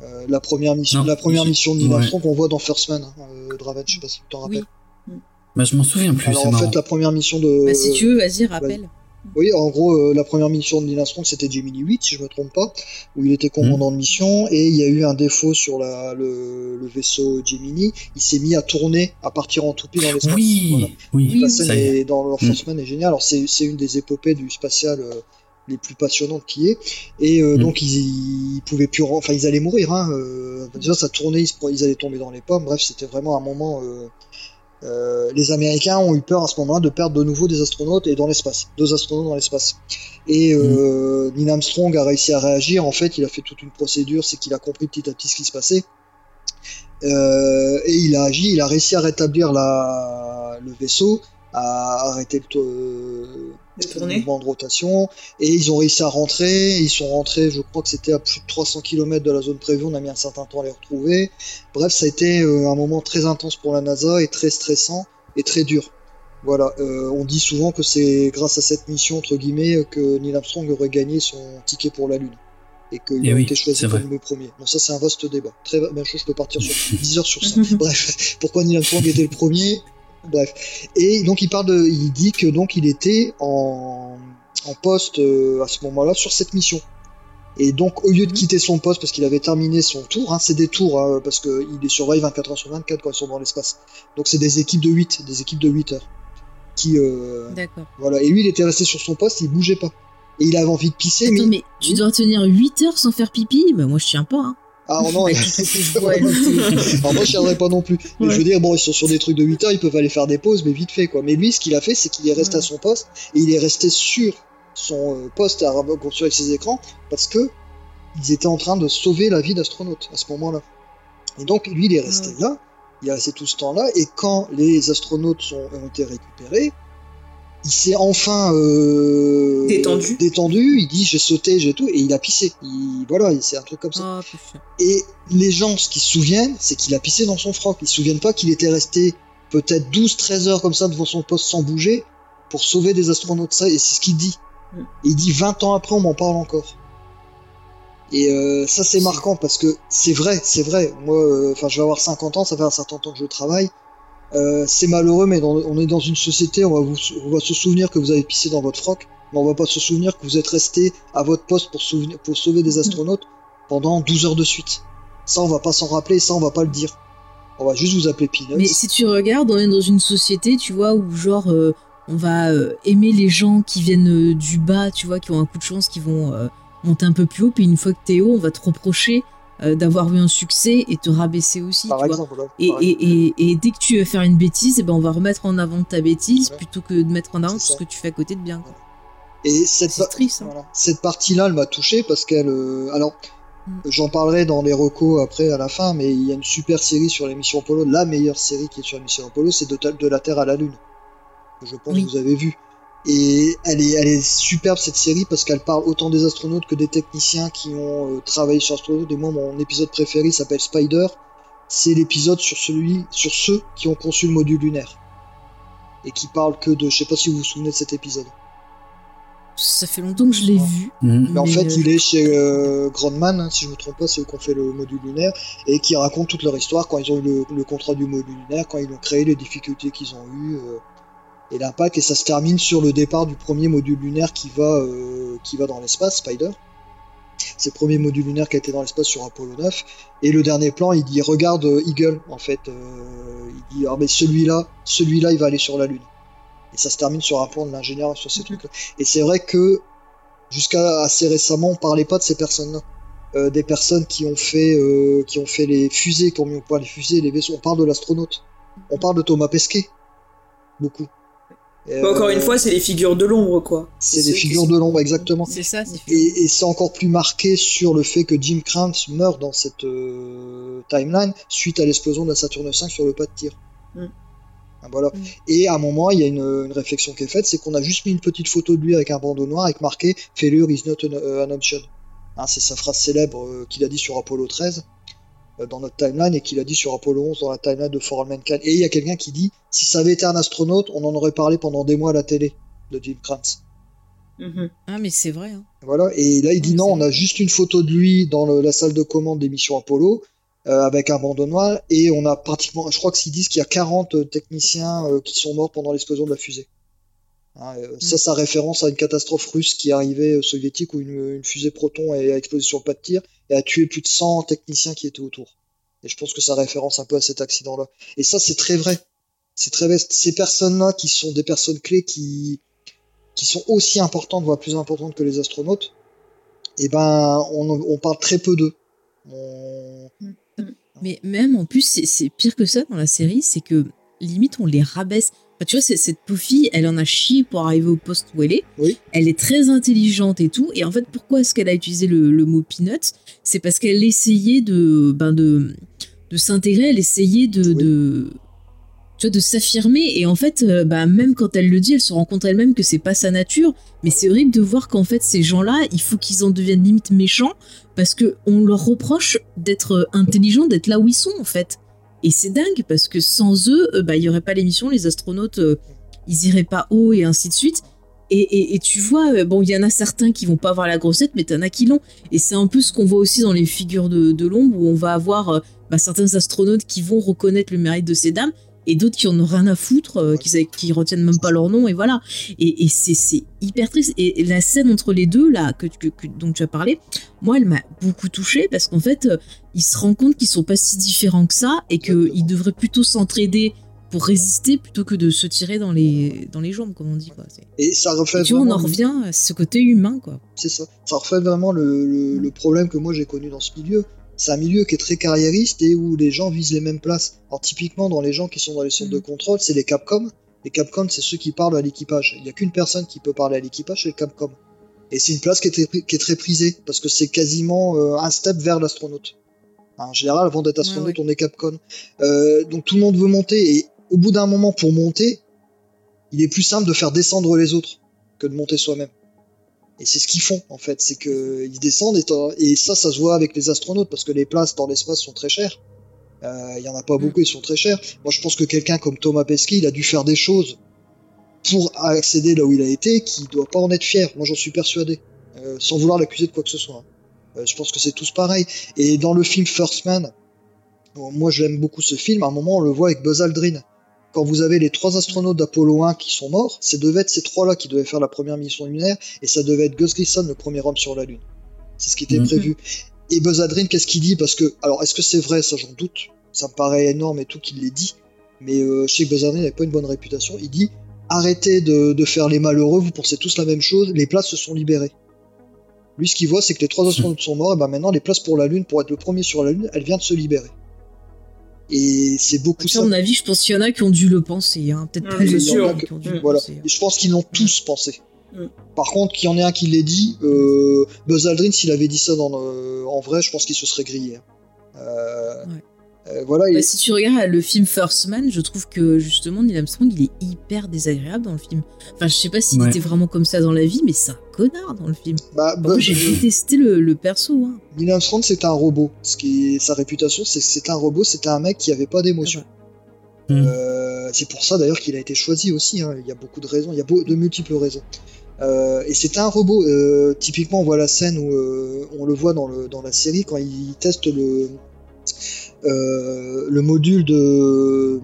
euh, la première mission, la première mission de Neil Armstrong qu'on voit dans First Man, hein, Draven, je sais pas si tu t'en rappelles. Bah, je m'en souviens plus. Alors en fait, la première mission de. Bah, si tu veux, vas-y, rappelle. Oui, en gros, euh, la première mission de Neil Armstrong, c'était Gemini 8, si je me trompe pas, où il était commandant de mission, et il y a eu un défaut sur la, le, le vaisseau Gemini. Il s'est mis à tourner, à partir en toupie dans l'espace. Oui, Voilà. oui, La scène est. est, dans L'Enforcement est géniale. Alors, c'est c'est une des épopées du spatial euh, les plus passionnantes qui est. Et euh, Mm. donc, ils, ils pouvaient plus. Enfin, ils allaient mourir. Hein. déjà, ça tournait, ils allaient tomber dans les pommes. Bref, c'était vraiment un moment. Euh, les Américains ont eu peur à ce moment-là de perdre de nouveau des astronautes et dans l'espace, deux astronautes dans l'espace. Et euh, Neil Armstrong a réussi à réagir. En fait, il a fait toute une procédure, c'est qu'il a compris petit à petit ce qui se passait. Euh, et il a agi, il a réussi à rétablir la, le vaisseau, à arrêter le, De le tourner. mouvement de rotation, et ils ont réussi à rentrer. Ils sont rentrés, je crois que c'était à plus de 300 km de la zone prévue. On a mis un certain temps à les retrouver. Bref, ça a été euh, un moment très intense pour la NASA et très stressant et très dur. Voilà, euh, on dit souvent que c'est grâce à cette mission entre guillemets que Neil Armstrong aurait gagné son ticket pour la Lune et qu'il Eh a oui, été choisi comme le premier. Bon, ça c'est un vaste débat. Très ben, je je peux partir sur 10 heures sur ça. Bref, pourquoi Neil Armstrong était le premier? Bref, et donc il parle de, il dit que donc il était en, en poste euh, à ce moment-là sur cette mission. Et donc, au lieu de quitter son poste parce qu'il avait terminé son tour, hein, c'est des tours, hein, parce qu'il les surveille 24 heures sur 24 quand ils sont dans l'espace. Donc, c'est des équipes de 8, des équipes de 8 heures. Qui, euh, D'accord. voilà. Et lui, il était resté sur son poste, il bougeait pas. Et il avait envie de pisser, Attends, mais. mais tu dois tenir 8 heures sans faire pipi? Bah, moi, je tiens pas. Hein. Ah non, était- Alors moi je tiendrais pas non plus. Mais Ouais. je veux dire, bon, ils sont sur des trucs de 8 heures, ils peuvent aller faire des pauses, mais vite fait quoi. Mais lui, ce qu'il a fait, c'est qu'il est resté à son poste et il est resté sur son euh, poste à construire avec ses écrans parce que ils étaient en train de sauver la vie d'astronautes à ce moment-là. Et donc lui, il est resté là, il est resté tout ce temps-là, et quand les astronautes sont, ont été récupérés, il s'est enfin euh, Détendu. détendu, il dit j'ai sauté, j'ai tout, et il a pissé. Il, voilà, c'est un truc comme ça. Oh, putain. Et les gens, ce qu'ils se souviennent, c'est qu'il a pissé dans son froc. Ils se souviennent pas qu'il était resté peut-être 12-13 heures comme ça devant son poste sans bouger pour sauver des astronautes. Ça, et c'est ce qu'il dit. Mm. Et il dit 20 ans après, on m'en parle encore. Et euh, ça, c'est marquant parce que c'est vrai, c'est vrai. Moi, euh, enfin, je vais avoir 50 ans, ça fait un certain temps que je travaille. Euh, c'est malheureux, mais dans- on est dans une société, on va, vous, on va se souvenir que vous avez pissé dans votre froc, mais on va pas se souvenir que vous êtes resté à votre poste pour, souvenir, pour sauver des astronautes pendant 12 heures de suite. Ça, on va pas s'en rappeler, ça, on va pas le dire. On va juste vous appeler Peanuts. Mais si tu regardes, on est dans une société, tu vois, où genre, euh, on va euh, aimer les gens qui viennent du bas, tu vois, qui ont un coup de chance, qui vont monter un peu plus haut, puis une fois que t'es haut, on va te reprocher euh, d'avoir eu un succès et te rabaisser aussi, Par tu vois. exemple, Et, et, et, et dès que tu veux faire une bêtise, eh ben on va remettre en avant ta bêtise Ouais. plutôt que de mettre en avant tout ce que tu fais à côté de bien. quoi. Et cette, C'est pa- triste. hein. voilà. cette partie-là, elle m'a touché parce qu'elle. euh, alors, Mm. j'en parlerai dans les recos après à la fin, mais il y a une super série sur les missions Apollo. La meilleure série qui est sur les missions Apollo, c'est de, de la Terre à la Lune. Que je pense Oui. que vous avez vu. Et elle est, elle est superbe cette série parce qu'elle parle autant des astronautes que des techniciens qui ont euh, travaillé sur astronautes. Et moi, mon épisode préféré s'appelle Spider. C'est l'épisode sur celui, sur ceux qui ont conçu le module lunaire. Et qui parle que de, je sais pas si vous vous souvenez de cet épisode. Ça fait longtemps que je l'ai vu. Mhm. Mais en fait, euh, il est chez euh, Grandman, hein, si je me trompe pas, c'est eux qui ont fait le module lunaire, et qui racontent toute leur histoire quand ils ont eu le, le contrat du module lunaire, quand ils l'ont créé, les difficultés qu'ils ont eues, euh, et l'impact, et ça se termine sur le départ du premier module lunaire qui va, euh, qui va dans l'espace, Spider. C'est le premier module lunaire qui a été dans l'espace sur Apollo 9. Et le dernier plan, il dit regarde euh, Eagle, en fait. euh, il dit ah mais celui-là, celui-là, il va aller sur la Lune. Et ça se termine sur un plan de l'ingénieur sur ces trucs-là. Et c'est vrai que jusqu'à assez récemment, on parlait pas de ces personnes-là. Des personnes qui ont fait, qui ont fait les fusées, qui ont mis au point les fusées, les vaisseaux. On parle de l'astronaute. On parle de Thomas Pesquet. Beaucoup. Bah, encore euh, une fois, c'est les figures de l'ombre, quoi. c'est des figures de l'ombre, exactement. C'est ça, c'est Et, et c'est encore plus marqué sur le fait que Jim Krantz meurt dans cette euh, timeline suite à l'explosion de la Saturne V sur le pas de tir. Mm. Ah, Voilà. Mm. Et à un moment, il y a une, une réflexion qui est faite, c'est qu'on a juste mis une petite photo de lui avec un bandeau noir avec marqué Failure is not an, uh, an option. Hein, c'est sa phrase célèbre euh, qu'il a dit sur Apollo 13 euh, dans notre timeline et qu'il a dit sur Apollo 11 dans la timeline de For All Mankind. Et il y a quelqu'un qui dit si ça avait été un astronaute, on en aurait parlé pendant des mois à la télé de Jim Krantz. Mhm. Ah, mais c'est vrai. Hein. Voilà, et là il dit Ouais, non, on a juste une photo de lui dans le- la salle de commande des missions Apollo euh, avec un bandeau noir et on a pratiquement, je crois que s'ils disent qu'il y a 40 techniciens euh, qui sont morts pendant l'explosion de la fusée. Hein, euh, Ça, ça référence à une catastrophe russe qui arrivait euh, soviétique où une, une fusée Proton a explosé sur le pas de tir et a tué plus de 100 techniciens qui étaient autour. Et je pense que ça référence un peu à cet accident-là. Et ça, c'est très vrai. C'est très vrai. Ces personnes-là qui sont des personnes clés qui, qui sont aussi importantes, voire plus importantes que les astronautes, et ben, on, on parle très peu d'eux. On... Mais même en plus, c'est pire que ça dans la série, c'est que limite on les rabaisse. Enfin, tu vois, cette fille, elle en a chié pour arriver au poste où elle est. Oui. Elle est très intelligente et tout. Et en fait, pourquoi est-ce qu'elle a utilisé le, le mot peanuts? C'est parce qu'elle essayait de, ben de, de s'intégrer, elle essayait de, de, tu vois, de s'affirmer. Et en fait, euh, bah, même quand elle le dit, elle se rend compte elle-même que c'est pas sa nature. Mais c'est horrible de voir qu'en fait, ces gens-là, il faut qu'ils en deviennent limite méchants parce que on leur reproche d'être intelligents, d'être là où ils sont en fait. Et c'est dingue parce que sans eux, euh, bah, il y aurait pas l'émission, les astronautes, euh, ils iraient pas haut et ainsi de suite. Et, et- tu vois, euh, bon, il y en a certains qui vont pas avoir la grossette, mais t'en as qui l'ont. Et c'est un peu ce qu'on voit aussi dans les figures de, de l'ombre, où on va avoir bah, certains astronautes qui vont reconnaître le mérite de ces dames, et d'autres qui en ont rien à foutre, euh, qui, qui retiennent même pas leur nom, et voilà. Et, et c'est hyper triste. Et, et la scène entre les deux, là, que, que- que- dont tu as parlé, moi, elle m'a beaucoup touchée, parce qu'en fait, euh, ils se rendent compte qu'ils sont pas si différents que ça, et qu'ils devraient plutôt s'entraider pour résister plutôt que de se tirer dans les, dans les jambes, comme on dit. Quoi. Et ça refait Et tu vois, on en revient à ce côté humain, quoi. C'est ça. Ça reflète vraiment le, le- le problème que moi j'ai connu dans ce milieu. C'est un milieu qui est très carriériste et où les gens visent les mêmes places. Alors typiquement dans les gens qui sont dans les centres de contrôle, c'est les Capcom. Les Capcom, c'est ceux qui parlent à l'équipage. Il n'y a qu'une personne qui peut parler à l'équipage, c'est le Capcom. Et c'est une place qui est très, qui est très prisée parce que c'est quasiment euh, un step vers l'astronaute. En général, avant d'être astronaute, on est Capcom. Euh, donc tout le monde veut monter et au bout d'un moment, pour monter, il est plus simple de faire descendre les autres que de monter soi-même. Et c'est ce qu'ils font en fait, c'est que ils descendent et, ça, ça se voit avec les astronautes parce que les places dans l'espace sont très chères. Euh, Il y en a pas beaucoup, ils sont très chers. Moi, je pense que quelqu'un comme Thomas Pesquet, il a dû faire des choses pour accéder là où il a été, qui doit pas en être fier. Moi, j'en suis persuadé, Euh, sans vouloir l'accuser de quoi que ce soit. hein. Euh, je pense que c'est tous pareil. Et dans le film First Man, bon, moi, j'aime beaucoup ce film. À un moment, on le voit avec Buzz Aldrin quand vous avez les trois astronautes d'Apollo 1 qui sont morts, ça devait être ces trois-là qui devaient faire la première mission lunaire, et ça devait être Gus Grissom, le premier homme sur la Lune. C'est ce qui était Mhm. prévu. Et Buzz Aldrin, qu'est-ce qu'il dit? Parce que, alors, est-ce que c'est vrai? Ça, j'en doute. Ça me paraît énorme et tout qu'il l'ait dit. Mais euh, je sais que Buzz Aldrin n'avait pas une bonne réputation. Il dit arrêtez de, de faire les malheureux, vous pensez tous la même chose, les places se sont libérées. Lui, ce qu'il voit, c'est que les trois astronautes sont morts, et ben maintenant, les places pour la Lune, pour être le premier sur la Lune, elle vient de se libérer. Et c'est beaucoup À ça. mon avis, je pense qu'il y en a qui ont dû le penser. Hein. Peut-être Ouais, pas les sûr. qui ont dû le Voilà. penser. Et je pense qu'ils l'ont tous pensé. Mm. Par contre, qu'il y en ait un qui l'ait dit, euh, Buzz Aldrin, s'il avait dit ça dans le- en vrai, je pense qu'il se serait grillé. hein. Euh, Ouais. euh, voilà. Bah, si tu regardes le film First Man, je trouve que justement Neil Armstrong il est hyper désagréable dans le film. Enfin, je sais pas s'il Ouais. était vraiment comme ça dans la vie, mais c'est un connard dans le film. bah, Buzz- j'ai détesté le, le perso. Hein. Neil Armstrong, c'était un robot. Ce qui est sa réputation, c'est que c'était un robot, c'était un mec qui avait pas d'émotion. Ah. Euh, c'est pour ça d'ailleurs qu'il a été choisi aussi. hein. Il y a beaucoup de raisons, il y a beau- de multiples raisons. Euh, et c'était un robot. Euh, typiquement, on voit la scène où euh, on le voit dans, le, dans la série quand il teste le, euh, le module de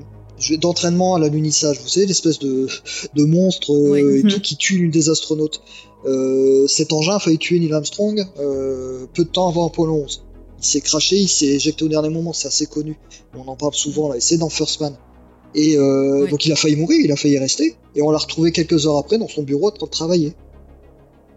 d'entraînement à l'alunissage. Vous savez, l'espèce de, de monstre euh, et tout qui tue l'une des astronautes. Euh, cet engin a failli tuer Neil Armstrong euh, peu de temps avant Apollo 11. Il s'est craché, il s'est éjecté au dernier moment, c'est assez connu. On en parle souvent là, et c'est dans First Man. Et euh, donc il a failli mourir, il a failli rester, et on l'a retrouvé quelques heures après dans son bureau en train de travailler.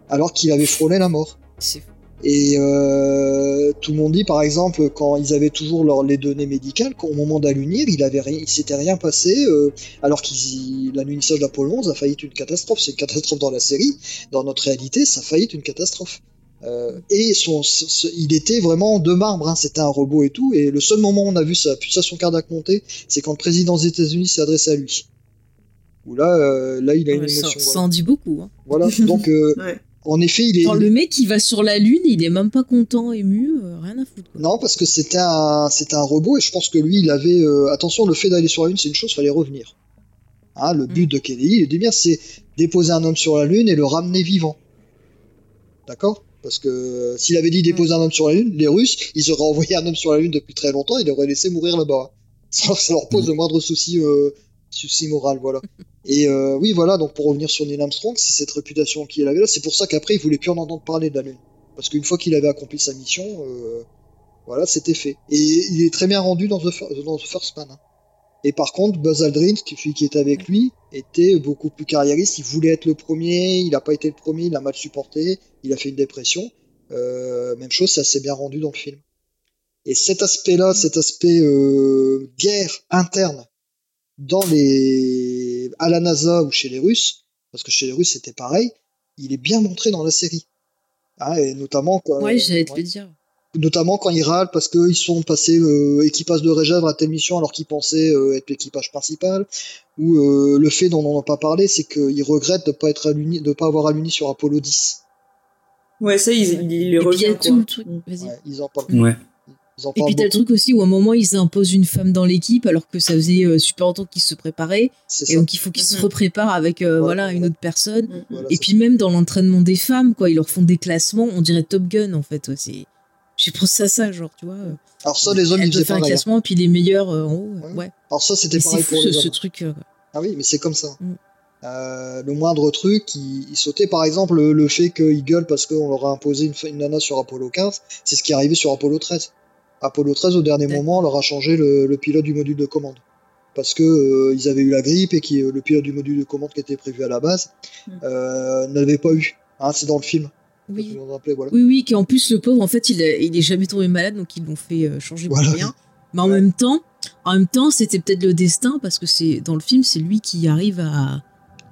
Alors qu'il avait frôlé la mort. C'est Et euh, tout le monde dit, par exemple, quand ils avaient toujours leur, les données médicales, qu'au moment d'allunir, il avait rien, il s'était rien passé, euh, alors qu'ils l'alunissage d'Apollo 11 a failli être une catastrophe. C'est une catastrophe dans la série, dans notre réalité, ça a failli être une catastrophe. Euh, et son, ce- il était vraiment de marbre, hein, c'était un robot et tout. Et le seul moment où on a vu sa pulsation cardiaque monter, c'est quand le président des États-Unis s'est adressé à lui. Où là, euh, là, il a une ça, émotion. ça voilà. en dit beaucoup. Hein. Voilà. Donc, euh, Ouais. En effet, il est. Genre, le mec il va sur la lune, il est même pas content, ému, euh, rien à foutre. Quoi. Non, parce que c'était un, c'était un robot et je pense que lui, il avait. euh, attention, le fait d'aller sur la Lune, c'est une chose, fallait revenir. Hein, le but de Kelly, il dit bien, c'est déposer un homme sur la Lune et le ramener vivant. D'accord? Parce que euh, s'il avait dit déposer un homme sur la Lune, les Russes, ils auraient envoyé un homme sur la Lune depuis très longtemps, ils l'auraient laissé mourir là-bas. Ça, ça leur pose le moindre souci euh, Souci moral, voilà. Et euh, oui, voilà, donc pour revenir sur Neil Armstrong, c'est cette réputation qu'il avait là. C'est pour ça qu'après, il voulait plus en entendre parler de la Lune. Parce qu'une fois qu'il avait accompli sa mission, euh, voilà, c'était fait. Et il est très bien rendu dans The, dans The First Man. hein. Et par contre, Buzz Aldrin, qui- celui qui était avec lui, était beaucoup plus carriériste. Il voulait être le premier, il n'a pas été le premier, il a mal supporté, il a fait une dépression. Euh, même chose, ça s'est bien rendu dans le film. Et cet aspect-là, cet aspect guerre interne dans les à la NASA ou chez les Russes, parce que chez les Russes c'était pareil, il est bien montré dans la série. Ah, et notamment quand, Ouais, j'allais te ouais. le dire. notamment quand ils râlent parce qu'ils sont passés euh, équipage de réserve à telle mission alors qu'ils pensaient euh, être l'équipage principal, ou euh, le fait dont on n'a pas parlé, c'est qu'ils regrettent de pas être alluni, de pas avoir alluni sur Apollo 10. Ouais, ça, il, il, il les revient, tout. Ouais, ils en parlent. Ouais. Ils Et puis t'as le truc aussi où à un moment ils imposent une femme dans l'équipe alors que ça faisait euh, super longtemps qu'ils se préparaient et ça. donc il faut qu'ils se Mhm. repréparent avec euh, Voilà. voilà une autre personne. Mm. Voilà, Et puis même dans l'entraînement des femmes quoi, ils leur font des classements, on dirait Top Gun en fait. ouais, c'est j'ai pensé à ça genre tu vois. euh, Alors ça, les hommes, ils faisaient faire un pareil. hein. classement et puis les meilleurs euh, en haut. Ouais. Ouais. Alors ça, c'était Mais c'est pareil fou pour ce, les ce truc. euh, Ah oui, mais c'est comme ça. Mm. Euh, le moindre truc, il, il sautait. Par exemple, le, le fait qu'ils gueulent parce qu'on leur a imposé une, une nana sur Apollo 15, c'est ce qui est arrivé sur Apollo 13. Apollo 13, au dernier moment, leur a changé le, le pilote du module de commande. Parce que euh, ils avaient eu la grippe et que le pilote du module de commande qui était prévu à la base Mm. euh, n'avait pas eu. Hein, c'est dans le film. Oui. En rappelez, voilà. Oui, oui, qu'en plus, le pauvre, en fait, il, a- il est jamais tombé malade, donc ils l'ont fait euh, changer Voilà. pour rien. Mais en Ouais. même temps, en même temps, c'était peut-être le destin, parce que c'est dans le film, c'est lui qui arrive à,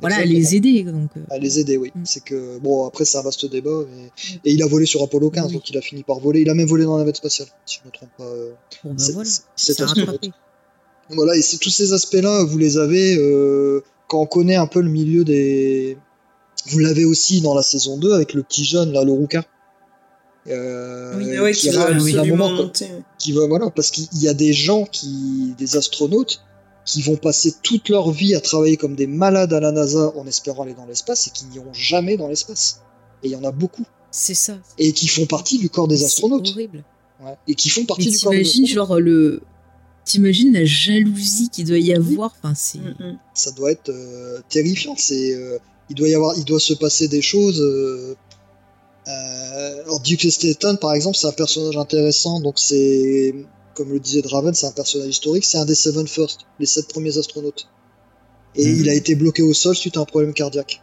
voilà, à les aider. Donc, euh, À les aider, oui. Mm. C'est que, bon, après, c'est un vaste débat. mais- Et il a volé sur Apollo 15, Oui. donc il a fini par voler. Il a même volé dans la navette spatiale, si je ne me trompe pas. euh, bon, ben c'est- voilà, c'est rattrapé. Voilà, et c'est tous ces aspects-là, vous les avez euh, quand on connaît un peu le milieu des. Vous l'avez aussi dans la saison 2 avec le petit jeune, là, le rouquin. Euh, Oui. Ouais, qui qui va un absolument moment, monter. qui va, voilà, parce qu'il y a des gens qui, des astronautes, qui vont passer toute leur vie à travailler comme des malades à la NASA en espérant aller dans l'espace et qui n'iront jamais dans l'espace. Et il y en a beaucoup. C'est ça. Et qui font partie du corps des C'est astronautes. horrible. Ouais. Et qui font partie Mais du corps des t'imagines, astronautes. genre, le. T'imagines la jalousie qu'il doit y avoir. Enfin, c'est. Mm, mm. ça doit être euh, terrifiant. C'est, euh, il doit y avoir, il doit se passer des choses. Euh, euh, alors Duke Stanton, par exemple, c'est un personnage intéressant. Donc c'est, comme le disait Draven, c'est un personnage historique. C'est un des Seven First, les sept premiers astronautes. Et Mhm. il a été bloqué au sol suite à un problème cardiaque.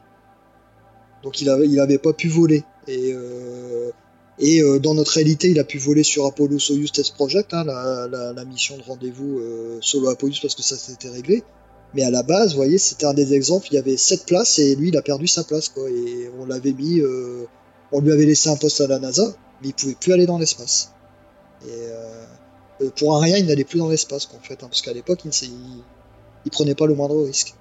Donc il avait, il avait pas pu voler. Et euh, et euh, dans notre réalité, il a pu voler sur Apollo Soyuz Test Project, hein, la, la, la mission de rendez-vous euh, solo Apollo parce que ça s'était réglé. Mais à la base, vous voyez, c'était un des exemples. Il y avait sept places et lui, il a perdu sa place, quoi. Et on l'avait mis, on lui avait laissé un poste à la NASA, mais il pouvait plus aller dans l'espace. Et pour un rien, il n'allait plus dans l'espace, quoi, en fait, hein, parce qu'à l'époque, il, il, il prenait pas le moindre risque.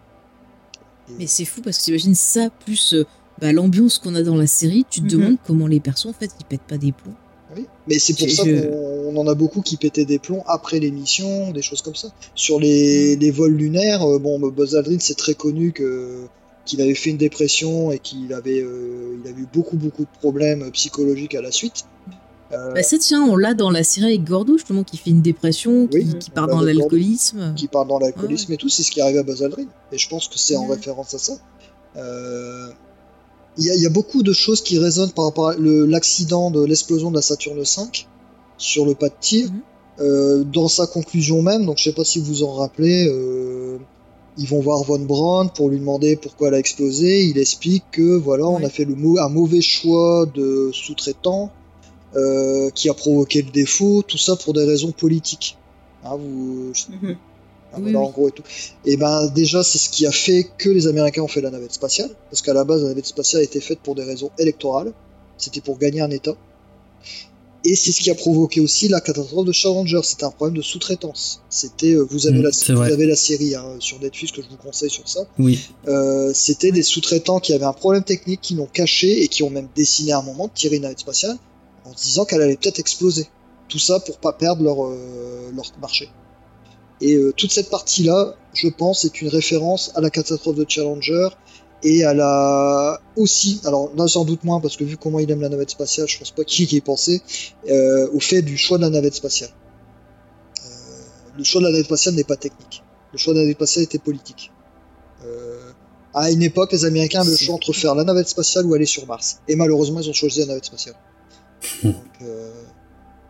Mais c'est fou parce que t'imagines ça plus euh, bah, l'ambiance qu'on a dans la série. Tu te Mhm. demandes comment les persos, en fait, ils pètent pas des plombs. Oui. Mais c'est pour ça je- qu'on on en a beaucoup qui pétaient des plombs après l'émission, des choses comme ça. Sur les, les vols lunaires, euh, bon, Buzz Aldrin, c'est très connu que qu'il avait fait une dépression et qu'il avait, euh, il avait eu beaucoup beaucoup de problèmes psychologiques à la suite. Euh, Bah, ça, tiens, on l'a dans la série avec Gordo, justement, qui fait une dépression, qui, Oui, qui on part dans l'alcoolisme. qui parle dans l'alcoolisme et tout, c'est ce qui arrive à Buzz Aldrin. Et je pense que c'est en référence à ça. Euh, Il y, a- il y a beaucoup de choses qui résonnent par rapport à le- l'accident de l'explosion de la Saturne V sur le pas de tir. Mhm. Euh, dans sa conclusion même, donc je sais pas si vous en rappelez, euh, ils vont voir Von Braun pour lui demander pourquoi elle a explosé. Il explique que voilà, on a fait le un mauvais choix de sous-traitant euh, qui a provoqué le défaut, tout ça pour des raisons politiques. Hein, vous, Mhm. ah, Oui, voilà, oui. en gros et tout. Et ben déjà, c'est ce qui a fait que les Américains ont fait la navette spatiale, parce qu'à la base, la navette spatiale a été faite pour des raisons électorales. C'était pour gagner un État. Et c'est ce qui a provoqué aussi la catastrophe de Challenger. C'était un problème de sous-traitance. C'était, euh, vous avez Mm, la, vous avez la série hein, sur Netflix que je vous conseille sur ça. Oui. Euh, c'était des sous-traitants qui avaient un problème technique, qui l'ont caché et qui ont même décidé à un moment de tirer une navette spatiale en se disant qu'elle allait peut-être exploser. Tout ça pour pas perdre leur, euh, marché. Et euh, toute cette partie-là, je pense, est une référence à la catastrophe de Challenger et à la aussi, alors là sans doute moins parce que vu comment il aime la navette spatiale, je pense pas qu'il y ait pensé, euh, au fait du choix de la navette spatiale. Le choix de la navette spatiale n'est pas technique. Le choix de la navette spatiale était politique. À une époque, les Américains avaient le choix entre faire la navette spatiale ou aller sur Mars. Et malheureusement, ils ont choisi la navette spatiale. Donc, euh,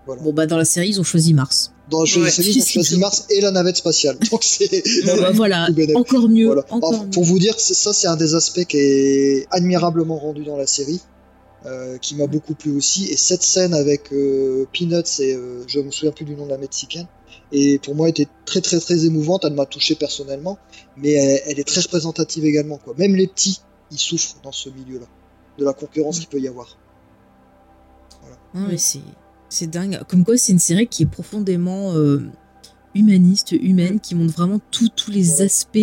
voilà. Bon, bah, dans la série, ils ont choisi Mars. Dans la Ouais. série, ils ont choisi Mars et la navette spatiale. Donc, c'est. Bah, voilà, encore mieux. Voilà. Encore Alors, mieux. pour vous dire, ça, c'est un des aspects qui est admirablement rendu dans la série. euh, qui m'a beaucoup plu aussi. Et cette scène avec euh, Peanuts et euh, je me souviens plus du nom de la mexicaine, et pour moi était très très très émouvante. Elle m'a touché personnellement, mais elle, elle est très représentative également. Quoi. Même les petits, ils souffrent dans ce milieu-là, de la concurrence qu'il peut y avoir. Ah, mais c'est c'est dingue. Comme quoi, c'est une série qui est profondément euh, humaniste, humaine, qui montre vraiment tous tous les aspects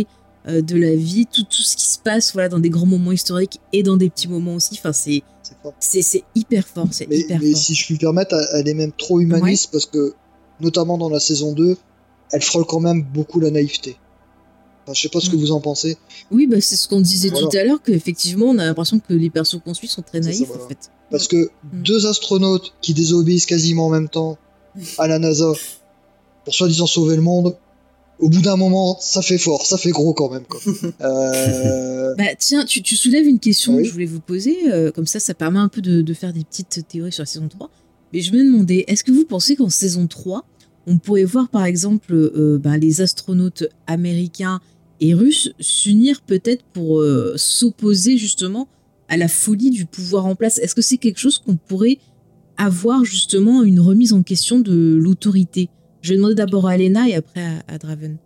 euh, de la vie, tout, tout ce qui se passe voilà, dans des grands moments historiques et dans des petits moments aussi. Enfin, c'est C'est fort. c'est c'est hyper fort. C'est Mais, hyper mais fort. si je puis me permettre, elle- elle est même trop humaniste parce que, notamment dans la saison 2, elle frôle quand même beaucoup la naïveté. Enfin, je sais pas ce que Mm. vous en pensez. Oui, bah, c'est ce qu'on disait Voilà. tout à l'heure, qu'effectivement, on a l'impression que les persos qu'on suit sont très ça, naïfs, voilà. en fait. Parce que Mm. deux astronautes qui désobéissent quasiment en même temps à la NASA pour soi-disant sauver le monde, au bout d'un moment, ça fait fort, ça fait gros quand même. Quoi. Euh, Bah tiens, tu, tu soulèves une question Oui. que je voulais vous poser, euh, comme ça ça permet un peu de, de faire des petites théories sur la saison 3. Mais je me demandais, est-ce que vous pensez qu'en saison 3, on pourrait voir par exemple euh, bah, les astronautes américains et russes s'unir peut-être pour euh, s'opposer justement à la folie du pouvoir en place Est-ce que c'est quelque chose qu'on pourrait avoir justement une remise en question de l'autorité? Je vais demander d'abord à Elena et après à, Draven.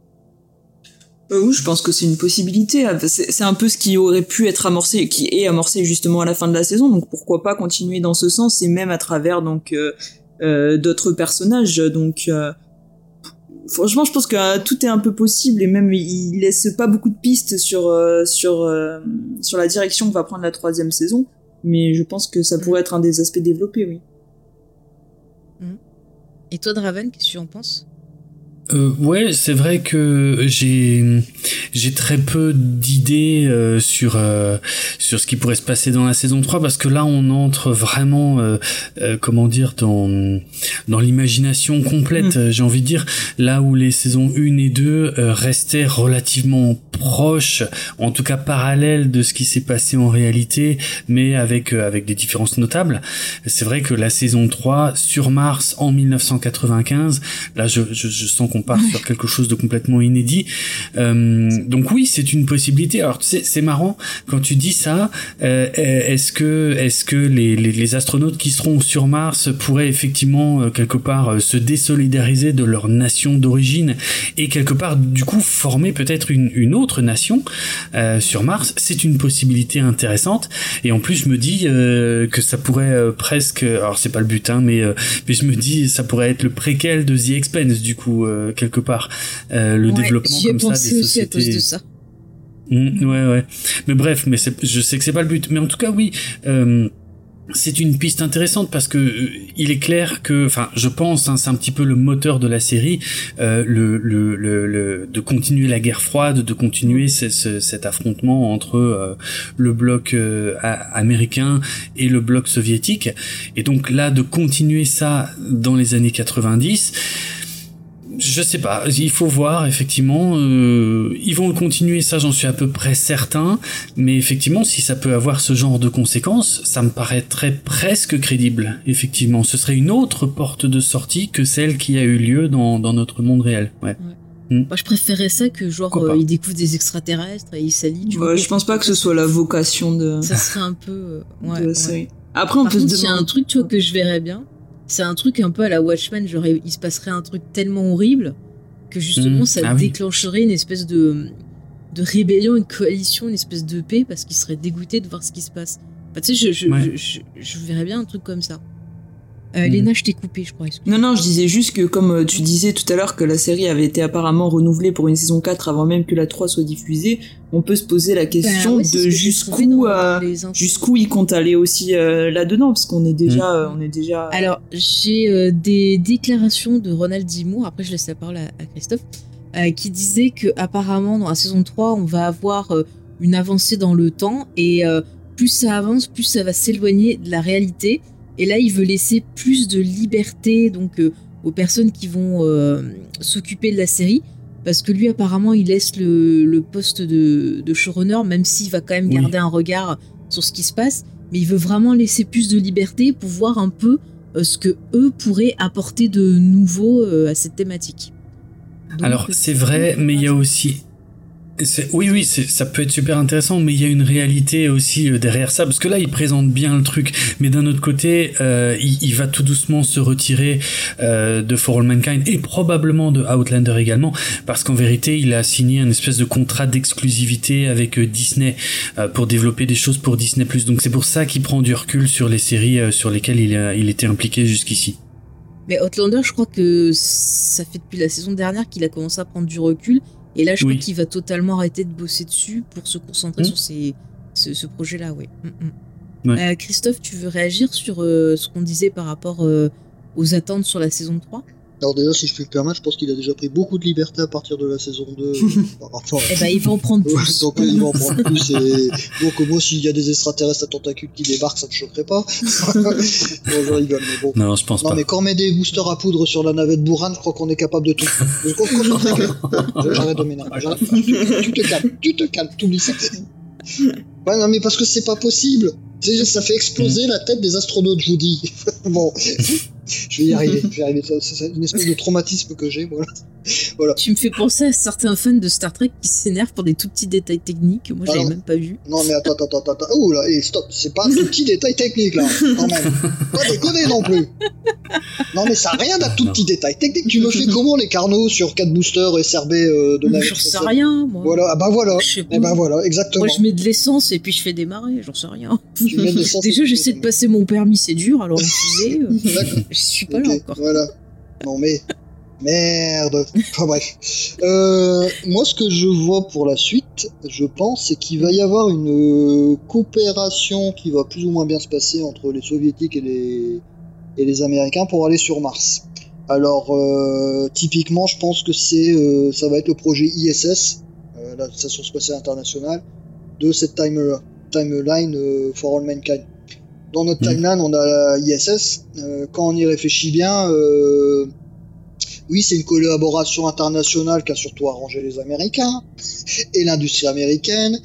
Euh, oui, je pense que c'est une possibilité. C'est c'est un peu ce qui aurait pu être amorcé, qui est amorcé justement à la fin de la saison. Donc pourquoi pas continuer dans ce sens et même à travers donc euh, euh, d'autres personnages. Donc franchement, je pense que euh, tout est un peu possible et même il laisse pas beaucoup de pistes sur euh, sur euh, sur la direction que va prendre la troisième saison. Mais je pense que ça pourrait être un des aspects développés, oui. Et toi Draven, qu'est-ce que tu en penses? Euh, ouais, c'est vrai que j'ai j'ai très peu d'idées euh, sur euh, sur ce qui pourrait se passer dans la saison 3 parce que là on entre vraiment euh, euh, comment dire dans dans l'imagination complète, euh, j'ai envie de dire. Là où les saisons 1 et 2 euh, restaient relativement proches, en tout cas parallèles de ce qui s'est passé en réalité, mais avec euh, avec des différences notables. C'est vrai que la saison 3 sur Mars en 1995, là je je, je sens qu'on part sur quelque chose de complètement inédit. Euh, donc oui, c'est une possibilité. Alors tu sais, c'est marrant quand tu dis ça. euh, est-ce que est-ce que les, les, les astronautes qui seront sur Mars pourraient effectivement euh, quelque part euh, se désolidariser de leur nation d'origine et quelque part du coup former peut-être une, une autre nation euh, sur Mars C'est une possibilité intéressante. Et en plus, je me dis euh, que ça pourrait euh, presque. Alors c'est pas le but, hein, mais euh, mais je me dis ça pourrait être le préquel de The Expanse du coup euh, quelque part euh, le Ouais, développement comme ça des aussi à cause de ça. Mm, ouais, ouais. Mais bref, mais c'est- je sais que c'est pas le but. Mais en tout cas, oui. euh, c'est une piste intéressante parce que euh, il est clair que, enfin, je pense, hein, c'est un petit peu le moteur de la série, euh, le, le, le, le- de continuer la guerre froide, de continuer ce- ce- cet affrontement entre euh, le bloc euh, américain et le bloc soviétique, et donc là de continuer ça dans les années 90 je sais pas, il faut voir effectivement. Euh, ils vont le continuer, ça j'en suis à peu près certain. Mais effectivement, si ça peut avoir ce genre de conséquences, ça me paraîtrait presque crédible. Effectivement, ce serait une autre porte de sortie que celle qui a eu lieu dans, dans notre monde réel. Ouais. Moi, je préférais ça que genre euh, ils découvrent des extraterrestres et ils s'allient. tu vois, Ouais, je pense pas que ce soit la vocation de, Ça serait un peu. euh, ouais, de la ouais. série. Après, on Par peut contre, se il y a un demander. truc, tu vois, que je verrais bien. C'est un truc un peu à la Watchmen, genre il se passerait un truc tellement horrible que justement Mmh. ça Ah oui. déclencherait une espèce de, de rébellion, une coalition, une espèce de paix parce qu'ils seraient dégoûtés de voir ce qui se passe. Enfin, tu sais, je, je, Ouais. je, je- je verrais bien un truc comme ça. Euh, Mmh. Léna, je t'ai coupé, je crois. Non, non, je disais juste que, comme euh, tu disais tout à l'heure, que la série avait été apparemment renouvelée pour une saison 4 avant même que la 3 soit diffusée, on peut se poser la question ouais, c'est ce de jusqu'où euh, jusqu'où ils comptent aller aussi euh, là-dedans, parce qu'on est déjà, Mm. euh, on est déjà. Alors, j'ai euh, des déclarations de Ronald Dimour, après je laisse la parole à, à Christophe, euh, qui disait que apparemment dans la saison 3, on va avoir euh, une avancée dans le temps et euh, plus ça avance, plus ça va s'éloigner de la réalité. Et là, il veut laisser plus de liberté donc euh, aux personnes qui vont euh, s'occuper de la série. Parce que lui apparemment il laisse le, poste de, de, showrunner, même s'il va quand même garder un regard sur ce qui se passe, mais il veut vraiment laisser plus de liberté pour voir un peu euh, ce que eux pourraient apporter de nouveau à cette thématique. Alors c'est vrai, mais il y a aussi oui, oui, ça peut être super intéressant, mais il y a une réalité aussi euh, derrière ça, parce que là, il présente bien le truc, mais d'un autre côté, euh, il, va tout doucement se retirer euh, de For All Mankind et probablement de Outlander également, parce qu'en vérité, il a signé un espèce de contrat d'exclusivité avec Disney pour développer des choses pour Disney+. Donc c'est pour ça qu'il prend du recul sur les séries sur lesquelles il, il était impliqué jusqu'ici. Mais Outlander, je crois que ça fait depuis la saison dernière qu'il a commencé à prendre du recul et là, je crois qu'il va totalement arrêter de bosser dessus pour se concentrer mmh. sur ce, projet-là, oui. Mmh, mmh. Euh, Christophe, tu veux réagir sur euh, ce qu'on disait par rapport euh, aux attentes sur la saison 3 alors déjà, si je puis le permettre, je pense qu'il a déjà pris beaucoup de liberté à partir de la saison 2. enfin, eh ben, il va en prendre plus. donc il va en prendre plus. Et... Donc moi, s'il y a des extraterrestres à tentacules qui débarquent, ça me choquerait pas. bon, je rigole, mais bon. Non, je pense non, pas. mais quand on met des boosters à poudre sur la navette bourrane, je crois qu'on est capable de tout. J'arrête de m'énerver. Tu te calmes, tu te calmes, t'oublies ça. Ouais, non, mais parce que c'est pas possible. Ça fait exploser la tête des astronautes, je vous dis. bon je vais y arriver, je vais y arriver. C'est une espèce de traumatisme que j'ai, voilà. voilà. Tu me fais penser à certains fans de Star Trek qui s'énervent pour des tout petits détails techniques que moi j'avais même pas vu. Non mais attends, attends, attends, attends. Oh là, et stop, c'est pas un tout petit détail technique là, quand même. Pas déconner non plus. Non mais ça n'a rien d'un tout petit détail technique. Tu me fais comment les carnaux sur 4 boosters et SRB euh, de navette J'en sais rien, moi. Voilà, ah bah voilà. Et eh bah voilà, exactement. Moi je mets de l'essence et puis je fais démarrer, j'en sais rien. Déjà j'essaie de passer mon permis, c'est dur, alors. Euh, je suis pas là encore. Voilà. Non mais Merde. Enfin bref. Euh, moi, ce que je vois pour la suite, je pense, c'est qu'il va y avoir une euh, coopération qui va plus ou moins bien se passer entre les soviétiques et les, et les américains pour aller sur Mars. Alors, euh, typiquement, je pense que c'est, ça va être le projet ISS, la Station spatiale internationale, de cette time, timeline for all mankind. Dans notre mmh. timeline, on a l'ISS. quand on y réfléchit bien, oui, c'est une collaboration internationale qui a surtout arrangé les Américains et l'industrie américaine.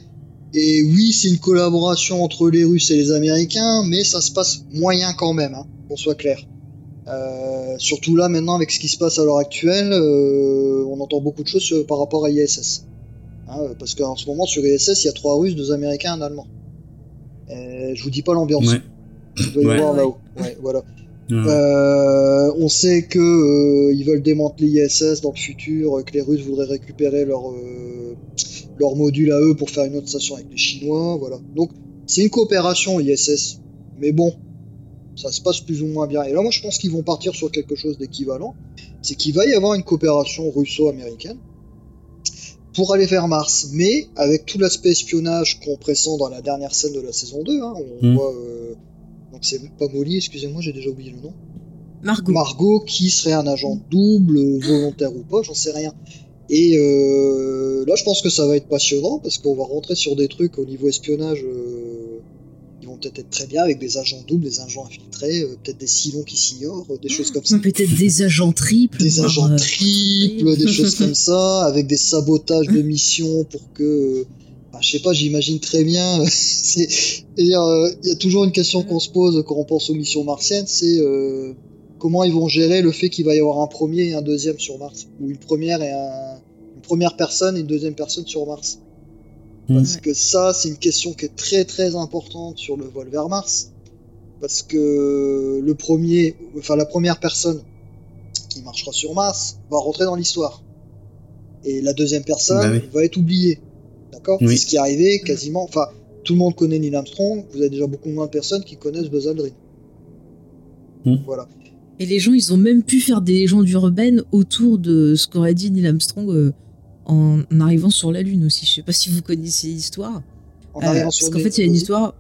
Et oui, c'est une collaboration entre les Russes et les Américains, mais ça se passe moyen quand même, hein, qu'on soit clair. Euh, surtout là, maintenant, avec ce qui se passe à l'heure actuelle, euh, on entend beaucoup de choses euh, par rapport à ISS. Hein, parce qu'en ce moment, sur ISS, il y a trois Russes, deux Américains, un Allemand. je vous dis pas l'ambiance. Vous doit y voir là-haut. Ouais, voilà. Euh, on sait que euh, ils veulent démanteler l'ISS dans le futur, que les Russes voudraient récupérer leur euh, leur module à eux pour faire une autre station avec les Chinois, voilà. Donc c'est une coopération ISS, mais bon, ça se passe plus ou moins bien. Et là, moi, je pense qu'ils vont partir sur quelque chose d'équivalent, c'est qu'il va y avoir une coopération russo-américaine pour aller vers Mars, mais avec tout l'aspect espionnage qu'on pressent dans la dernière scène de la saison 2. Hein, on hmm. voit donc c'est pas Molly, excusez-moi, j'ai déjà oublié le nom. Margot. Margot, qui serait un agent double, volontaire ou pas, j'en sais rien. Et euh, là, je pense que ça va être passionnant parce qu'on va rentrer sur des trucs au niveau espionnage euh, peut-être être très bien avec des agents doubles, des agents infiltrés, euh, peut-être des silons qui s'ignorent, des choses comme ça. Peut-être des agents triples. Des agents triples, des choses comme ça, avec des sabotages de missions pour que je sais pas, j'imagine très bien. Il y a toujours une question qu'on se pose quand on pense aux missions martiennes, c'est euh, comment ils vont gérer le fait qu'il va y avoir un premier et un deuxième sur Mars, ou une première et une première personne et une deuxième personne sur Mars. Parce que ça, c'est une question qui est très très importante sur le vol vers Mars. Parce que le premier, enfin la première personne qui marchera sur Mars va rentrer dans l'histoire. Et la deuxième personne bah va être oubliée. D'accord? C'est ce qui est arrivé quasiment. Enfin, tout le monde connaît Neil Armstrong. Vous avez déjà beaucoup moins de personnes qui connaissent Buzz Aldrin. Hmm. Voilà. Et les gens, ils ont même pu faire des légendes urbaines autour de ce qu'aurait dit Neil Armstrong euh, en arrivant sur la Lune aussi. Je sais pas si vous connaissez l'histoire. En euh, parce qu'en fait, il y a une histoire.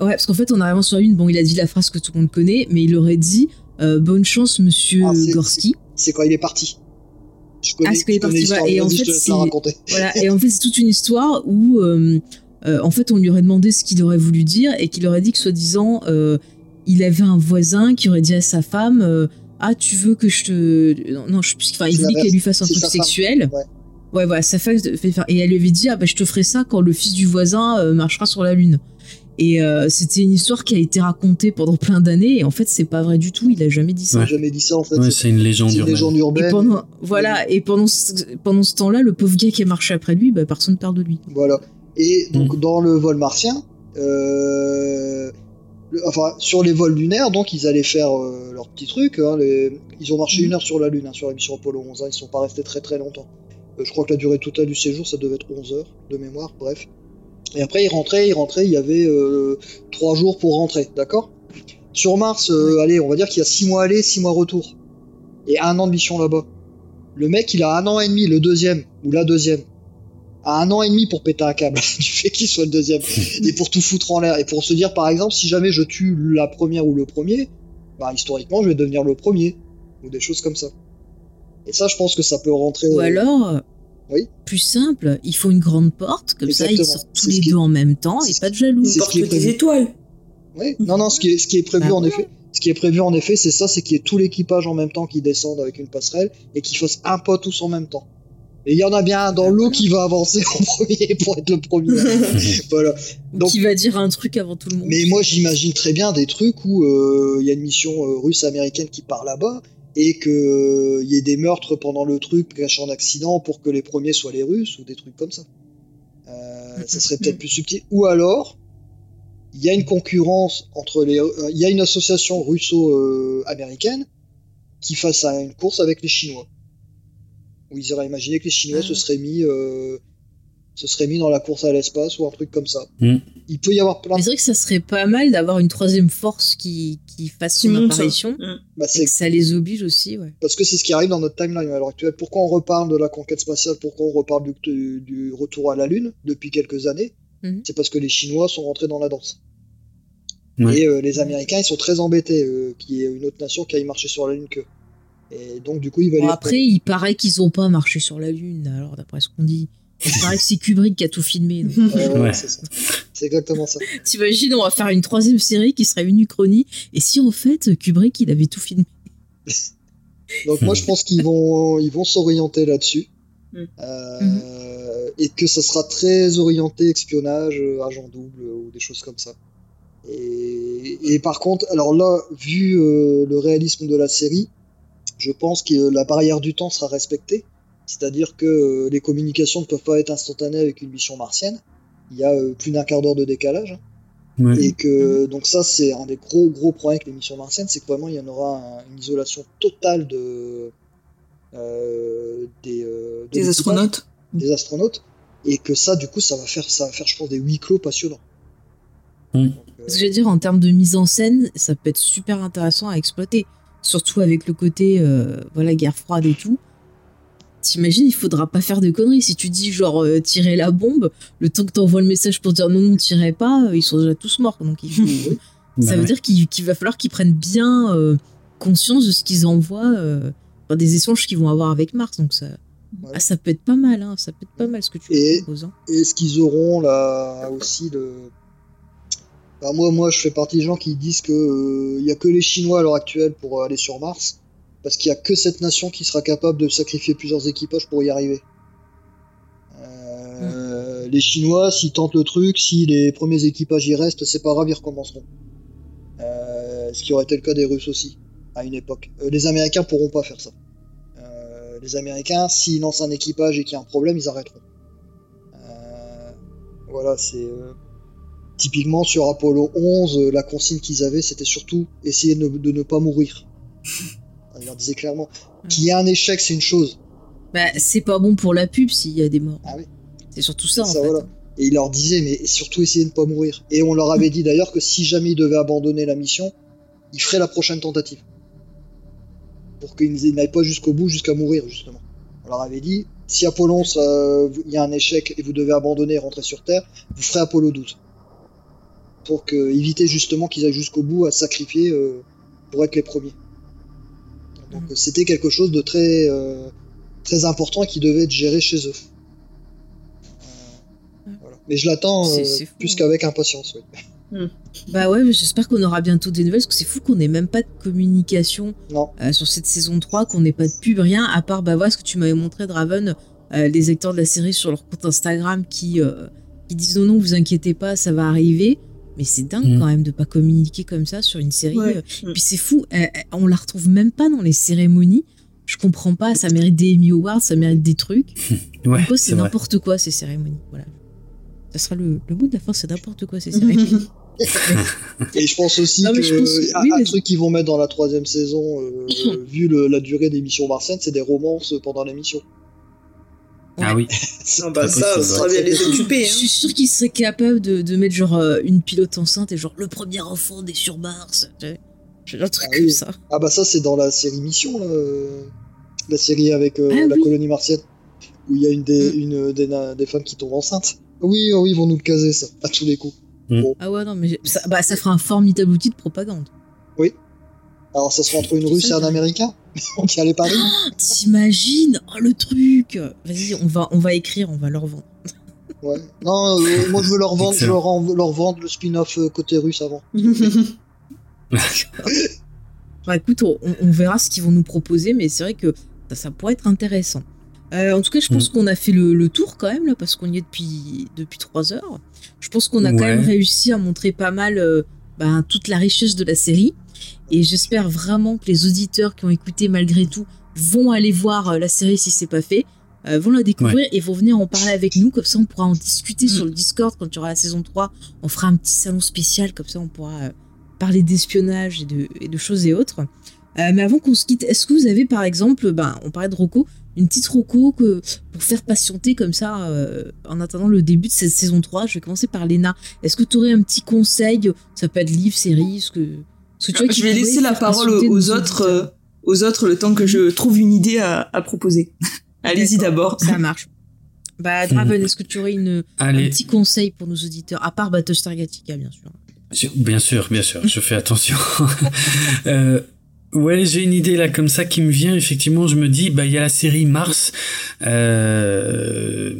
Ouais, parce qu'en fait, en arrivant sur la Lune, bon, il a dit la phrase que tout le monde connaît, mais il aurait dit euh, Bonne chance, monsieur ah, Gorski. C'est quand il est parti. Ah, et en fait, voilà, et en fait, c'est toute une histoire où, euh, euh, en fait, on lui aurait demandé ce qu'il aurait voulu dire et qu'il aurait dit que, soi-disant, euh, il avait un voisin qui aurait dit à sa femme ah tu veux que je te non, je enfin il voulait qu'elle lui fasse un truc sexuel Ouais. Ouais voilà sa femme fait faire et elle lui avait dit ah bah je te ferai ça quand le fils du voisin euh, marchera sur la lune et euh, c'était une histoire qui a été racontée pendant plein d'années et en fait c'est pas vrai du tout il a jamais dit ça J'ai jamais dit ça en fait. Ouais, c'est une légende c'est une urbaine. légende et urbaine. pendant voilà et pendant ce, pendant ce temps-là le pauvre gars qui a marché après lui bah personne parle de lui Voilà. Et donc Mm. dans le vol martien, euh, le- enfin sur les vols lunaires, donc ils allaient faire euh, leur petit truc. hein, les- Ils ont marché Mhm. une heure sur la Lune, hein, sur la mission Apollo 11. hein, ils sont pas restés très très longtemps. Euh, je crois que la durée totale du séjour, ça devait être 11 heures de mémoire. Bref. Et après ils rentraient, ils rentraient. Il y avait euh, trois jours pour rentrer, d'accord? Sur Mars, euh, allez, on va dire qu'il y a six mois aller, six mois retour, et un an de mission là-bas. Le mec, il a un an et demi, le deuxième ou la deuxième a un an et demi pour péter un câble du fait qu'il soit le deuxième et pour tout foutre en l'air et pour se dire par exemple si jamais je tue la première ou le premier bah historiquement je vais devenir le premier ou des choses comme ça et ça je pense que ça peut rentrer ou alors euh, Oui. plus simple ils font une grande porte comme ça ils sortent tous les deux en même temps et pas de jaloux c'est ce Porte qui est des étoiles. Oui. non non ce qui est, ce qui est prévu Bah en ouais. effet ce qui est prévu en effet c'est ça c'est qu'il y ait tout l'équipage en même temps qui descende avec une passerelle et qu'ils fassent un pas tous en même temps et il y en a bien un dans l'eau qui va avancer en premier pour être le premier voilà Ou Donc- qui va dire un truc avant tout le monde Mais moi, j'imagine très bien des trucs où euh, il y a une mission euh, russe-américaine qui part là-bas et que il y ait des meurtres pendant le truc caché en accident pour que les premiers soient les Russes ou des trucs comme ça. Euh, ça serait peut-être plus subtil. Ou alors, il y a une concurrence entre les, euh, il y a une association russo-américaine qui fasse un- une course avec les Chinois. Où ils auraient imaginé que les Chinois Ah se ouais. seraient mis, euh, se seraient mis dans la course à l'espace ou un truc comme ça. Mm. Il peut y avoir plein c'est vrai que ça serait pas mal d'avoir une troisième force qui, qui fasse son ça. apparition Mm. bah, et c'est que ça les oblige aussi ouais Parce que c'est ce qui arrive dans notre timeline à l'heure actuelle. Pourquoi on reparle de la conquête spatiale? Pourquoi on reparle du, du- du retour à la Lune depuis quelques années? Mhm. C'est parce que les Chinois sont rentrés dans la danse. Ouais. Et euh, les Américains, ils sont très embêtés euh, qu'il y ait une autre nation qui aille marcher sur la Lune qu'eux. Et donc, du coup, ils veulent Bon, après il paraît qu'ils ont pas marché sur la lune alors d'après ce qu'on dit il paraît que c'est Kubrick qui a tout filmé donc. Euh, Ouais. c'est exactement ça. T'imagines, on va faire une troisième série qui serait une uchronie. Et si en fait, Kubrick, il avait tout filmé? Donc moi, je pense qu'ils vont, ils vont s'orienter là-dessus. Mm. Euh, Et que ça sera très orienté espionnage, euh, agent double ou des choses comme ça. Et, et par contre, alors là, vu euh, le réalisme de la série, je pense que la barrière du temps sera respectée. C'est-à-dire que euh, les communications ne peuvent pas être instantanées avec une mission martienne. Il y a euh, plus d'un quart d'heure de décalage. Ouais. Et que donc ça c'est un des gros gros problèmes avec les missions martiennes, c'est que vraiment il y en aura un- une isolation totale de euh, des, euh, de Des astronautes. des astronautes, et que ça du coup ça va faire ça va faire je pense des huis clos passionnants. Donc, euh, Ce que je veux dire, en termes de mise en scène, ça peut être super intéressant à exploiter. Surtout avec le côté, euh, voilà, guerre froide et tout. T'imagines, il faudra pas faire de conneries. Si tu dis, genre, euh, tirer la bombe, le temps que t'envoies le message pour dire non, non, tirez pas, euh, ils sont déjà tous morts. Donc, il faut- ça Bah veut ouais. dire qu'il va falloir qu'ils prennent bien euh, conscience de ce qu'ils envoient, enfin, des échanges qu'ils vont avoir avec Mars. Donc, ça, Ouais. ah, ça peut être pas mal, hein. Ça peut être pas mal ce que tu Et- proposes. hein. Est-ce qu'ils auront là aussi le. Bah, moi, moi, je fais partie des gens qui disent que il y a que les Chinois à l'heure actuelle pour aller sur Mars, parce qu'il y a que cette nation qui sera capable de sacrifier plusieurs équipages pour y arriver. Euh, Les Chinois, s'ils tentent le truc, si les premiers équipages y restent, c'est pas grave, ils recommenceront. Euh, ce qui aurait été le cas des Russes aussi, à une époque. Euh, les Américains pourront pas faire ça. Les Américains, s'ils lancent un équipage et qu'il y a un problème, ils arrêteront. Voilà, c'est typiquement sur Apollo 11, euh, la consigne qu'ils avaient, c'était surtout essayer de ne, de ne pas mourir. Ils leur disaient clairement qu'il y ait un échec, c'est une chose. Bah, c'est pas bon pour la pub s'il y a des morts. Ah oui. C'est surtout ça, en Ça, fait. voilà. Et il leur disait, mais surtout essayer de ne pas mourir. Et on leur avait dit d'ailleurs que si jamais ils devaient abandonner la mission, ils feraient la prochaine tentative. Pour qu'ils n'aillent pas jusqu'au bout, jusqu'à mourir, justement. On leur avait dit, si Apollon, ça- il y a un échec et vous devez abandonner et rentrer sur Terre, vous ferez Apollo 12. Pour que, éviter justement qu'ils aillent jusqu'au bout à sacrifier euh, pour être les premiers. Donc Mhm. c'était quelque chose de très, euh, très important qui devait être géré chez eux. Euh, voilà. Mais je l'attends euh, plus hein. qu'avec impatience. oui. Bah ouais, mais j'espère qu'on aura bientôt des nouvelles, parce que c'est fou qu'on n'ait même pas de communication Non. euh, sur cette saison 3, qu'on n'ait pas de pub, rien, à part, bah voilà ce que tu m'avais montré, Draven, euh, les acteurs de la série sur leur compte Instagram qui, euh, qui disent non, non, vous inquiétez pas, ça va arriver. Mais c'est dingue Mhm. quand même de pas communiquer comme ça sur une série. Ouais. euh. Puis c'est fou, euh, euh, on la retrouve même pas dans les cérémonies. Je comprends pas, ça mérite des Emmy Awards, ça mérite des trucs. Ouais, c'est n'importe quoi ces cérémonies? Voilà. Ça sera le, le mot de la fin, c'est n'importe quoi ces cérémonies. Et je pense aussi Non, que pense- oui, un mais- truc qu'ils vont mettre dans la troisième saison, euh, vu le- la durée des missions martiennes, c'est des romances pendant l'émission. Ah oui. Ah bah ça, possible, ça va bien les occuper. Je suis sûr qu'ils seraient capables de, de mettre genre euh, une pilote enceinte et genre le premier enfant des sur Mars. Genre un truc Ah comme oui. ça. Ah bah ça c'est dans la série Mission, là, euh, la série avec euh, Ah la oui. colonie martienne, où il y a une des, Mm. une des, na- des femmes qui tombent enceintes. Oui, oh oui, ils vont nous le caser ça, à tous les coups. Ah ouais, non, mais ça, bah, ça fera un formidable outil de propagande. Alors ça sera entre une russe et un américain On tient les paris T'imagines Oh le truc Vas-y, on va, on va écrire, on va leur vendre. Ouais. Non, euh, moi je veux leur vendre, je leur, en- leur vendre le spin-off euh, côté russe avant. Bah écoute, on, on verra ce qu'ils vont nous proposer, mais c'est vrai que ça, ça pourrait être intéressant. Euh, en tout cas, je pense qu'on a fait le, le tour quand même, là, parce qu'on y est depuis, depuis 3 heures. Je pense qu'on a quand même réussi à montrer pas mal euh, ben, toute la richesse de la série. Et j'espère vraiment que les auditeurs qui ont écouté malgré tout vont aller voir euh, la série si c'est pas fait, euh, vont la découvrir et vont venir en parler avec nous. Comme ça, on pourra en discuter sur le Discord quand il y aura la saison 3. On fera un petit salon spécial, comme ça, on pourra euh, parler d'espionnage et de, et de choses et autres. Euh, mais avant qu'on se quitte, est-ce que vous avez par exemple, ben, on parlait de Rocco, une petite Rocco que, pour faire patienter comme ça en attendant le début de cette saison 3 Je vais commencer par Léna. Est-ce que tu aurais un petit conseil? Ça peut être livre, série, ce que, ce que tu vois qui Je vais laisser la faire parole aux, autres, auditeurs euh, aux autres le temps que je trouve une idée à, à proposer. Allez-y d'abord. Ça marche. Bah, Draven, est-ce que tu aurais une, un petit conseil pour nos auditeurs À part Battlestar Galactica, bien sûr. Bien sûr, bien sûr, je fais attention. euh, ouais, j'ai une idée là comme ça qui me vient. Effectivement, je me dis, bah il y a la série Mars euh,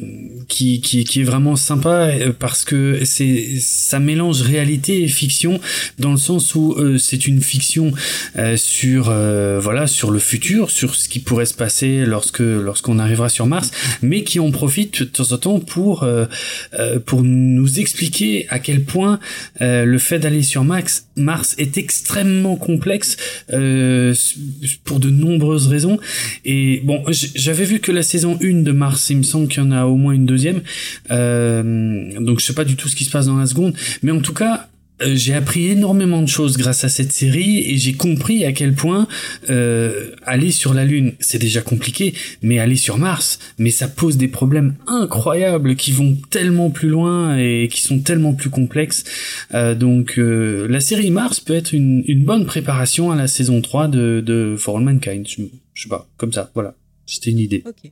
qui, qui qui est vraiment sympa euh, parce que c'est ça mélange réalité et fiction dans le sens où euh, c'est une fiction euh, sur euh, voilà sur le futur, sur ce qui pourrait se passer lorsque lorsqu'on arrivera sur Mars, mais qui en profite de temps en temps pour euh, pour nous expliquer à quel point le fait d'aller sur Max, Mars est extrêmement complexe euh, pour de nombreuses raisons. Et bon, j'avais vu que la saison 1 de Mars, il me semble qu'il y en a au moins une deuxième. Euh, donc je sais pas du tout ce qui se passe dans la seconde. Mais en tout cas, euh, j'ai appris énormément de choses grâce à cette série et j'ai compris à quel point euh, aller sur la Lune, c'est déjà compliqué, mais aller sur Mars, mais ça pose des problèmes incroyables qui vont tellement plus loin et qui sont tellement plus complexes. Euh, donc euh, la série Mars peut être une, une bonne préparation à la saison 3 de, de For All Mankind. Je, je sais pas, comme ça, voilà. C'était une idée. Ok.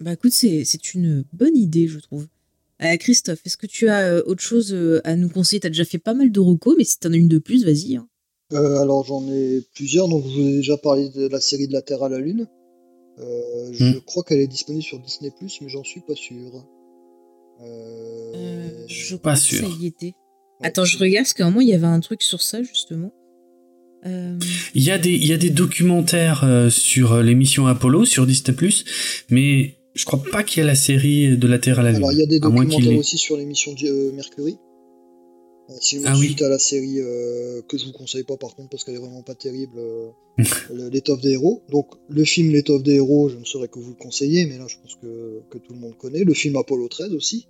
Bah écoute, c'est c'est une bonne idée, je trouve. Euh, Christophe, est-ce que tu as euh, autre chose euh, à nous conseiller? T'as déjà fait pas mal de recos, mais si t'en as une de plus, vas-y. hein. Euh, alors j'en ai plusieurs, donc je vous ai déjà parlé de la série de la Terre à la Lune. Euh, Je Hmm. crois qu'elle est disponible sur Disney+, mais j'en suis pas sûr. Euh, Euh, je pas sûr. Ça y était. Attends, je regarde, parce qu'à un moment, il y avait un truc sur ça, justement. Euh, Il y a des, il y a des documentaires euh, sur l'émission Apollo sur Disney+, mais je crois pas qu'il y a la série de la Terre à la Lune. Alors il y a des documentaires aussi sur l'émission de euh, Mercury. Euh, Si Ah oui. suite à la série euh, que je vous conseille pas par contre parce qu'elle est vraiment pas terrible, euh, le- l'étoffe des héros. Donc le film l'étoffe des héros, je ne saurais que vous le conseiller, mais là je pense que, que tout le monde connaît. Le film Apollo 13 aussi,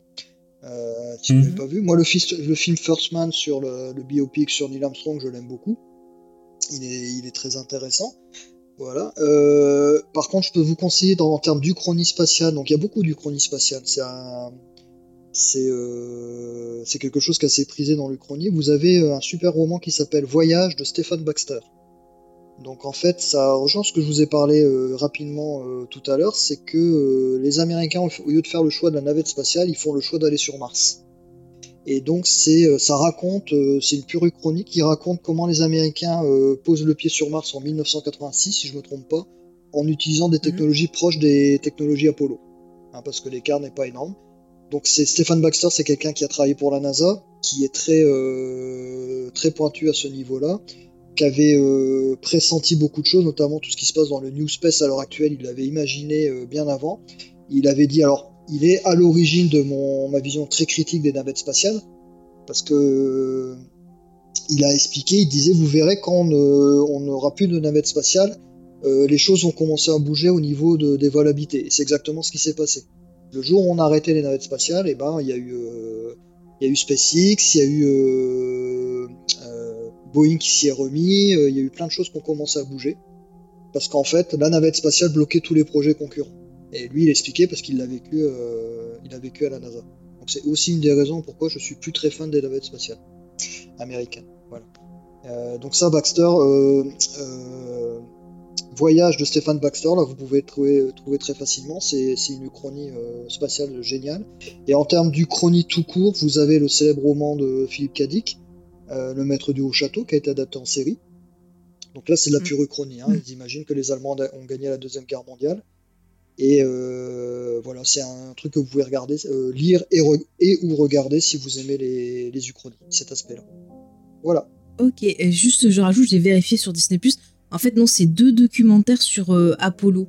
euh, si vous Mhm. l'avez pas vu. Moi le, fils- le film First Man sur le, le biopic sur Neil Armstrong, je l'aime beaucoup. Il est, il est très intéressant. Euh, par contre, je peux vous conseiller dans, en termes d'Uchronie spatiale. Donc, il y a beaucoup d'Uchronie spatiale. C'est euh, quelque chose qui est assez prisé dans l'Uchronie. Vous avez euh, un super roman qui s'appelle Voyage de Stéphane Baxter. Donc, en fait, ça rejoint ce que je vous ai parlé rapidement tout à l'heure. C'est que les Américains, au lieu de faire le choix de la navette spatiale, ils font le choix d'aller sur Mars. Et donc c'est, euh, ça raconte, euh, c'est une pure chronique qui raconte comment les Américains euh, posent le pied sur Mars en 1986, si je me trompe pas, en utilisant des technologies proches des technologies Apollo, hein, parce que l'écart n'est pas énorme. donc c'est Stephen Baxter, c'est quelqu'un qui a travaillé pour la NASA, qui est très euh, très pointu à ce niveau-là, qui avait euh, pressenti beaucoup de choses, notamment tout ce qui se passe dans le New Space à l'heure actuelle. Il l'avait imaginé bien avant. Il avait dit alors, il est à l'origine de ma vision très critique des navettes spatiales, parce que il a expliqué, il disait, vous verrez quand on n'aura plus de navettes spatiales, les choses vont commencer à bouger au niveau de, des vols habités. C'est exactement ce qui s'est passé. Le jour où on a arrêté les navettes spatiales, eh ben il y a eu il y a eu SpaceX, il y a eu euh, euh, Boeing qui s'y est remis, euh, il y a eu plein de choses qui ont commencé à bouger. Parce qu'en fait, la navette spatiale bloquait tous les projets concurrents. Et lui, il expliquait parce qu'il l'a vécu, il a vécu à la NASA. Donc c'est aussi une des raisons pourquoi je suis plus très fan des navettes spatiales américaines. Voilà. donc ça, Baxter, Voyage de Stéphane Baxter, là vous pouvez trouver, trouver très facilement, c'est une uchronie euh, spatiale géniale. Et en termes d'uchronie tout court, vous avez le célèbre roman de Philippe Cadic, euh, Le Maître du Haut Château, qui a été adapté en série. Donc là c'est de la mm. pure uchronie, hein. Mm. ils imaginent que les Allemands ont gagné la Deuxième Guerre mondiale. Et euh, voilà, c'est un truc que vous pouvez regarder, lire et, et, ou regarder si vous aimez les, les uchronies, cet aspect-là. Voilà. Ok, juste je rajoute, j'ai vérifié sur Disney ⁇ en fait, non, c'est deux documentaires sur euh, Apollo,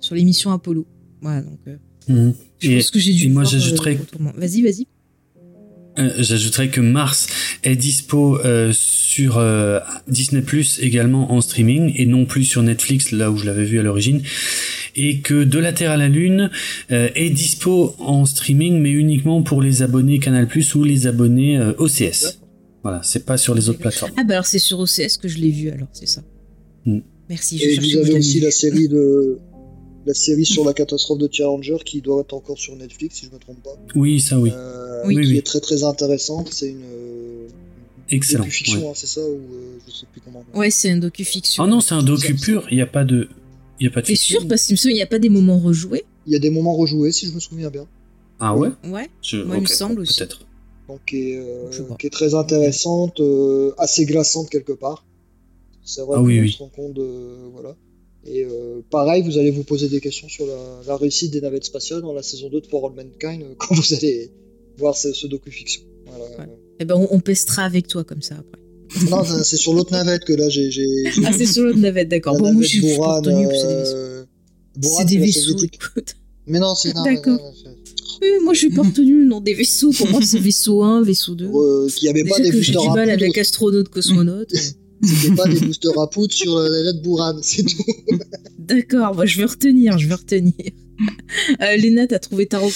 sur l'émission Apollo. Voilà, donc. Euh, mhm. Je pense que j'ai dû. moi, j'ajouterais. Euh, vas-y, vas-y. j'ajouterais que Mars est dispo sur Disney Plus également en streaming et non plus sur Netflix là où je l'avais vu à l'origine et que De la Terre à la Lune est dispo en streaming mais uniquement pour les abonnés Canal Plus ou les abonnés OCS. Voilà, c'est pas sur les autres plateformes. Ah bah alors c'est sur OCS que je l'ai vu alors, c'est ça. Mm. Merci. Je et vous avez aussi la série de la série sur la catastrophe de Challenger qui doit être encore sur Netflix si je me trompe pas. Oui, ça oui. Euh, oui qui est très très intéressante. C'est une euh, Excellent. docu-fiction, ouais. hein, c'est ça ou euh, je sais plus comment. Ouais, c'est un docu-fiction. Oh non, c'est un docu pur. Il n'y a pas de, il y a pas de. T'es sûr? Parce qu'il me semble il n'y a pas des moments rejoués. Il y a des moments rejoués si je me souviens bien. Ah ouais? Ouais. Moi, il me semble aussi. Peut-être. Donc qui est, qui est très intéressante, assez glaçante quelque part. C'est vrai ah, oui, qu'on oui. se rend compte de. Voilà. Et euh, pareil, vous allez vous poser des questions sur la, la, réussite des navettes spatiales dans la saison 2 de For All Mankind euh, quand vous allez voir ce, ce docu-fiction. Voilà. Ouais. Et ben on, on, pestera avec toi comme ça après. Non, c'est sur l'autre navette que là j'ai. Ah, c'est sur l'autre navette, d'accord. Bon, moi je suis Boran, euh... C'est des vaisseaux. Mais non, c'est. D'accord. Oui, moi je suis pas retenu dans des vaisseaux. Pour moi, c'est vaisseau 1, vaisseau 2. Euh, qui avait Déjà pas des que j'ai du mal avec astronaute, cosmonaute. C'était pas des boosters à poudre sur la lettre Bourane, c'est tout. D'accord, moi je vais retenir, je vais retenir. Euh, Léna, t'as trouvé ta coup?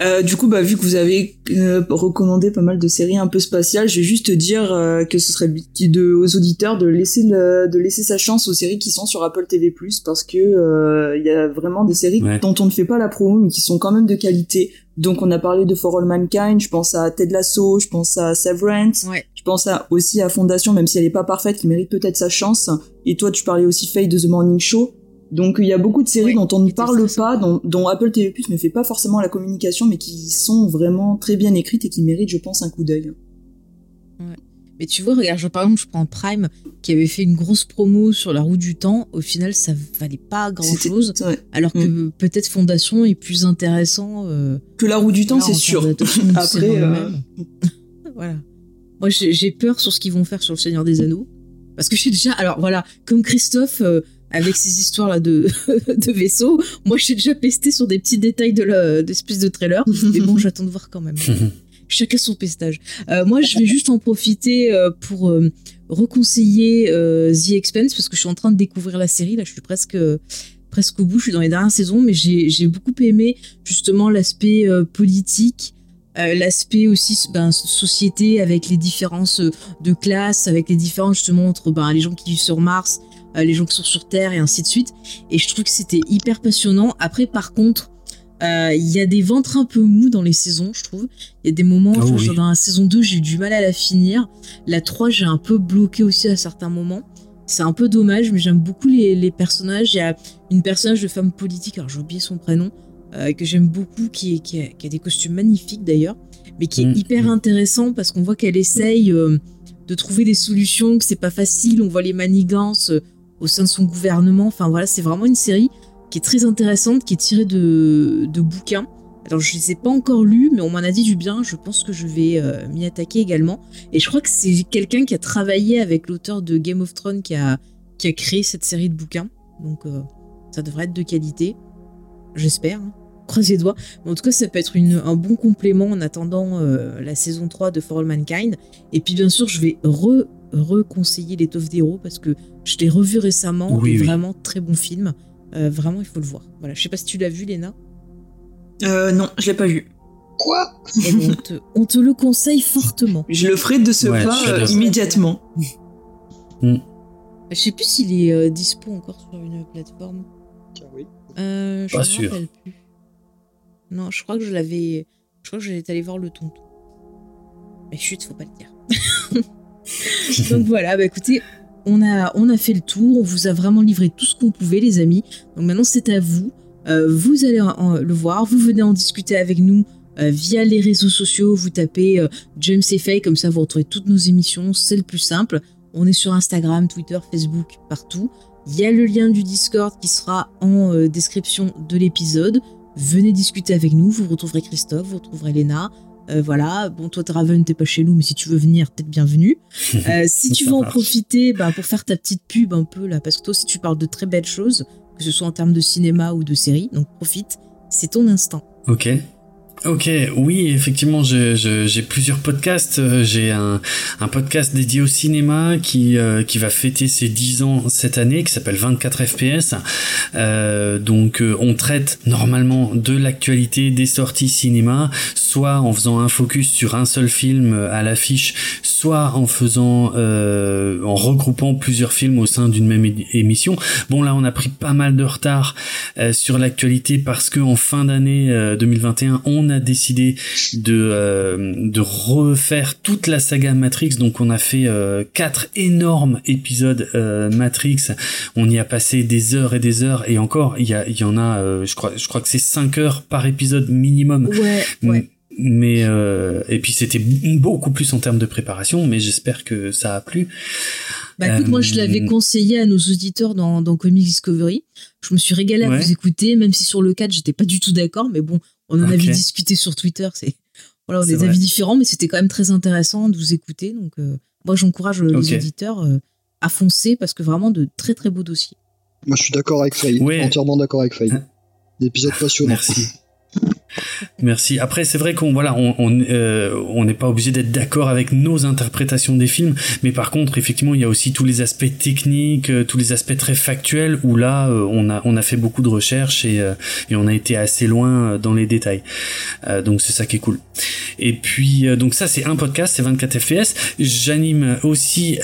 Euh, du coup, bah, vu que vous avez euh, recommandé pas mal de séries un peu spatiales, je vais juste dire euh, que ce serait de, aux auditeurs de laisser le, de laisser sa chance aux séries qui sont sur Apple TV+ parce que il y a vraiment des séries Ouais. dont on ne fait pas la promo mais qui sont quand même de qualité. Donc on a parlé de For All Mankind, je pense à Ted Lasso, je pense à Severance, Ouais. je pense à, aussi à Fondation, même si elle est pas parfaite, qui mérite peut-être sa chance. Et toi, tu parlais aussi Faye de The Morning Show. Donc il y a beaucoup de séries dont on ne parle pas, dont, dont Apple TV+ ne fait pas forcément la communication, mais qui sont vraiment très bien écrites et qui méritent, je pense, un coup d'œil. Mais tu vois, regarde, je, par exemple, je prends Prime qui avait fait une grosse promo sur la roue du temps. Au final, ça valait pas grand chose. ouais. Alors que peut-être Fondation est plus intéressant. euh, Que la roue du temps, c'est sûr. Après, euh, voilà. Moi, j'ai j'ai peur sur ce qu'ils vont faire sur le Seigneur des Anneaux. Parce que je suis déjà. Alors voilà, comme Christophe, euh, avec ces histoires-là de, de vaisseaux, moi, j'ai déjà pesté sur des petits détails de la- d'espèces de trailer. Mais bon, j'attends de voir quand même. Chacun son pestage. Euh, moi, je vais juste en profiter euh, pour euh, reconseiller euh, The Expense parce que je suis en train de découvrir la série. Là, je suis presque presque au bout. Je suis dans les dernières saisons, mais j'ai j'ai beaucoup aimé justement l'aspect politique, euh, l'aspect aussi ben, société avec les différences de classe, avec les différences justement entre ben, les gens qui vivent sur Mars, les gens qui sont sur Terre et ainsi de suite. Et je trouve que c'était hyper passionnant. Après, par contre, euh, il y a des ventres un peu mous dans les saisons, je trouve. Il y a des moments, Oh oui. vois, dans la saison 2, j'ai eu du mal à la finir. La 3, j'ai un peu bloqué aussi à certains moments. C'est un peu dommage, mais j'aime beaucoup les, les personnages. Il y a une personnage de femme politique, alors j'ai oublié son prénom, euh, que j'aime beaucoup, qui, est- qui, a, qui a des costumes magnifiques d'ailleurs, mais qui est Mm. hyper intéressant parce qu'on voit qu'elle essaye euh, de trouver des solutions, que c'est pas facile. On voit les manigances euh, au sein de son gouvernement. Enfin voilà, c'est vraiment une série qui est très intéressante, qui est tirée de, de bouquins. Alors je les ai pas encore lus, mais on m'en a dit du bien. Je pense que je vais m'y attaquer également. Et je crois que c'est quelqu'un qui a travaillé avec l'auteur de Game of Thrones qui a, qui a créé cette série de bouquins. Donc ça devrait être de qualité. J'espère. Hein. Croisez les doigts. en tout cas, ça peut être un bon complément en attendant la saison 3 de For All Mankind. Et puis bien sûr, je vais re reconseiller l'étoffe d'héros parce que je l'ai revu récemment. Oui, Vraiment très bon film. Euh, vraiment, il faut le voir. Voilà. Je sais pas si tu l'as vu, Léna. Euh, non, je l'ai pas vu. Quoi? Eh ben, on, te, le conseille fortement. Je le ferai de ce pas euh, immédiatement. Mm. Je sais plus s'il est euh, dispo encore sur une plateforme. Tiens, oui. je pas sûr. Plus. Non, je crois que je l'avais. Je crois que j'allais aller voir le tonton. Mais chut, faut pas le dire. Donc voilà, bah écoutez, on a, on a fait le tour, on vous a vraiment livré tout ce qu'on pouvait, les amis. Donc maintenant, c'est à vous. Euh, vous allez le voir, vous venez en discuter avec nous euh, via les réseaux sociaux. Vous tapez euh, James et comme ça vous retrouvez toutes nos émissions, c'est le plus simple. On est sur Instagram, Twitter, Facebook, partout. Il y a le lien du Discord qui sera en description de l'épisode. Venez discuter avec nous, vous retrouverez Christophe, vous retrouverez Léna, euh, voilà, bon, toi, Draven, t'es pas chez nous, mais si tu veux venir, t'es bienvenu. Euh, si tu veux en profiter bah, pour faire ta petite pub un peu, là, parce que toi aussi, tu parles de très belles choses, que ce soit en termes de cinéma ou de série, donc profite, c'est ton instant. Ok. Ok, oui, effectivement, j'ai plusieurs podcasts. Euh, j'ai un, un, podcast dédié au cinéma qui, euh, qui va fêter ses 10 ans cette année, qui s'appelle 24 FPS. Euh, donc, euh, on traite normalement de l'actualité des sorties cinéma, soit en faisant un focus sur un seul film à l'affiche, soit en faisant, en regroupant plusieurs films au sein d'une même émission. Bon, là, on a pris pas mal de retard sur l'actualité parce que en fin d'année 2021, on a décidé de euh, de refaire toute la saga Matrix. Donc on a fait euh, quatre énormes épisodes euh, Matrix. On y a passé des heures et des heures et encore il y a y en a je crois je crois que c'est 5 heures par épisode minimum. Ouais, mais et puis c'était beaucoup plus en termes de préparation mais j'espère que ça a plu bah écoute moi je l'avais conseillé à nos auditeurs dans, dans Comics Discovery je me suis régalé à vous écouter même si sur le 4 j'étais pas du tout d'accord mais bon on en avait discuté sur Twitter. C'est voilà, on a des avis différents, mais c'était quand même très intéressant de vous écouter. Donc, euh, moi, j'encourage les auditeurs euh, à foncer parce que vraiment de très très beaux dossiers. Moi, je suis d'accord avec Faye, entièrement d'accord avec Faye. L'épisode passionnant. Merci. Merci. Après, c'est vrai qu'on voilà, on on euh, n'est pas obligé d'être d'accord avec nos interprétations des films, mais par contre, effectivement, il y a aussi tous les aspects techniques, euh, tous les aspects très factuels où là, euh, on a on a fait beaucoup de recherches et et on a été assez loin dans les détails. donc c'est ça qui est cool. Et puis donc ça, c'est un podcast, c'est 24 FPS. J'anime aussi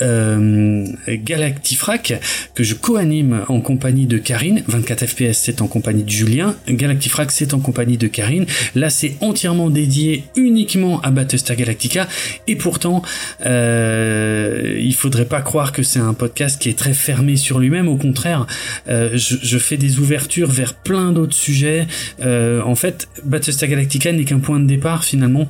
Galactifrac que je co-anime en compagnie de Karine. 24 FPS, c'est en compagnie de Julien. Galactifrac, c'est en compagnie de Karine. Là, c'est entièrement dédié uniquement à Battlestar Galactica. Et pourtant, euh, il faudrait pas croire que c'est un podcast qui est très fermé sur lui-même. Au contraire, euh, je, fais des ouvertures vers plein d'autres sujets. Euh, en fait, Battlestar Galactica n'est qu'un point de départ finalement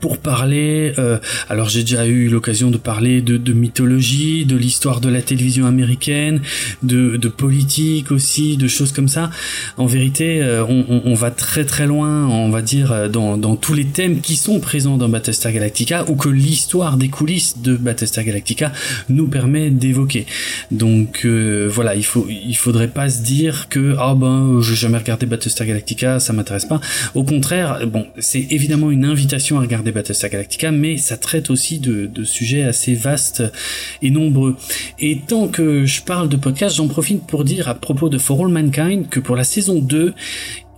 pour parler. Euh, alors j'ai déjà eu l'occasion de parler de, de mythologie, de l'histoire de la télévision américaine, de, de, politique aussi, de choses comme ça. En vérité, euh, on, on, on, va très très loin, on va dire, euh, dans, dans, tous les thèmes qui sont présents dans Battlestar Galactica ou que l'histoire des coulisses de Battlestar Galactica nous permet d'évoquer. Donc euh, voilà, il faut il faudrait pas se dire que ah ben j'ai jamais regardé Battlestar Galactica, ça m'intéresse pas. Au contraire, bon, c'est évidemment une invitation à regarder des Battlestar Galactica, mais ça traite aussi de, de, sujets assez vastes et nombreux. Et tant que je parle de podcast, j'en profite pour dire à propos de For All Mankind que pour la saison 2,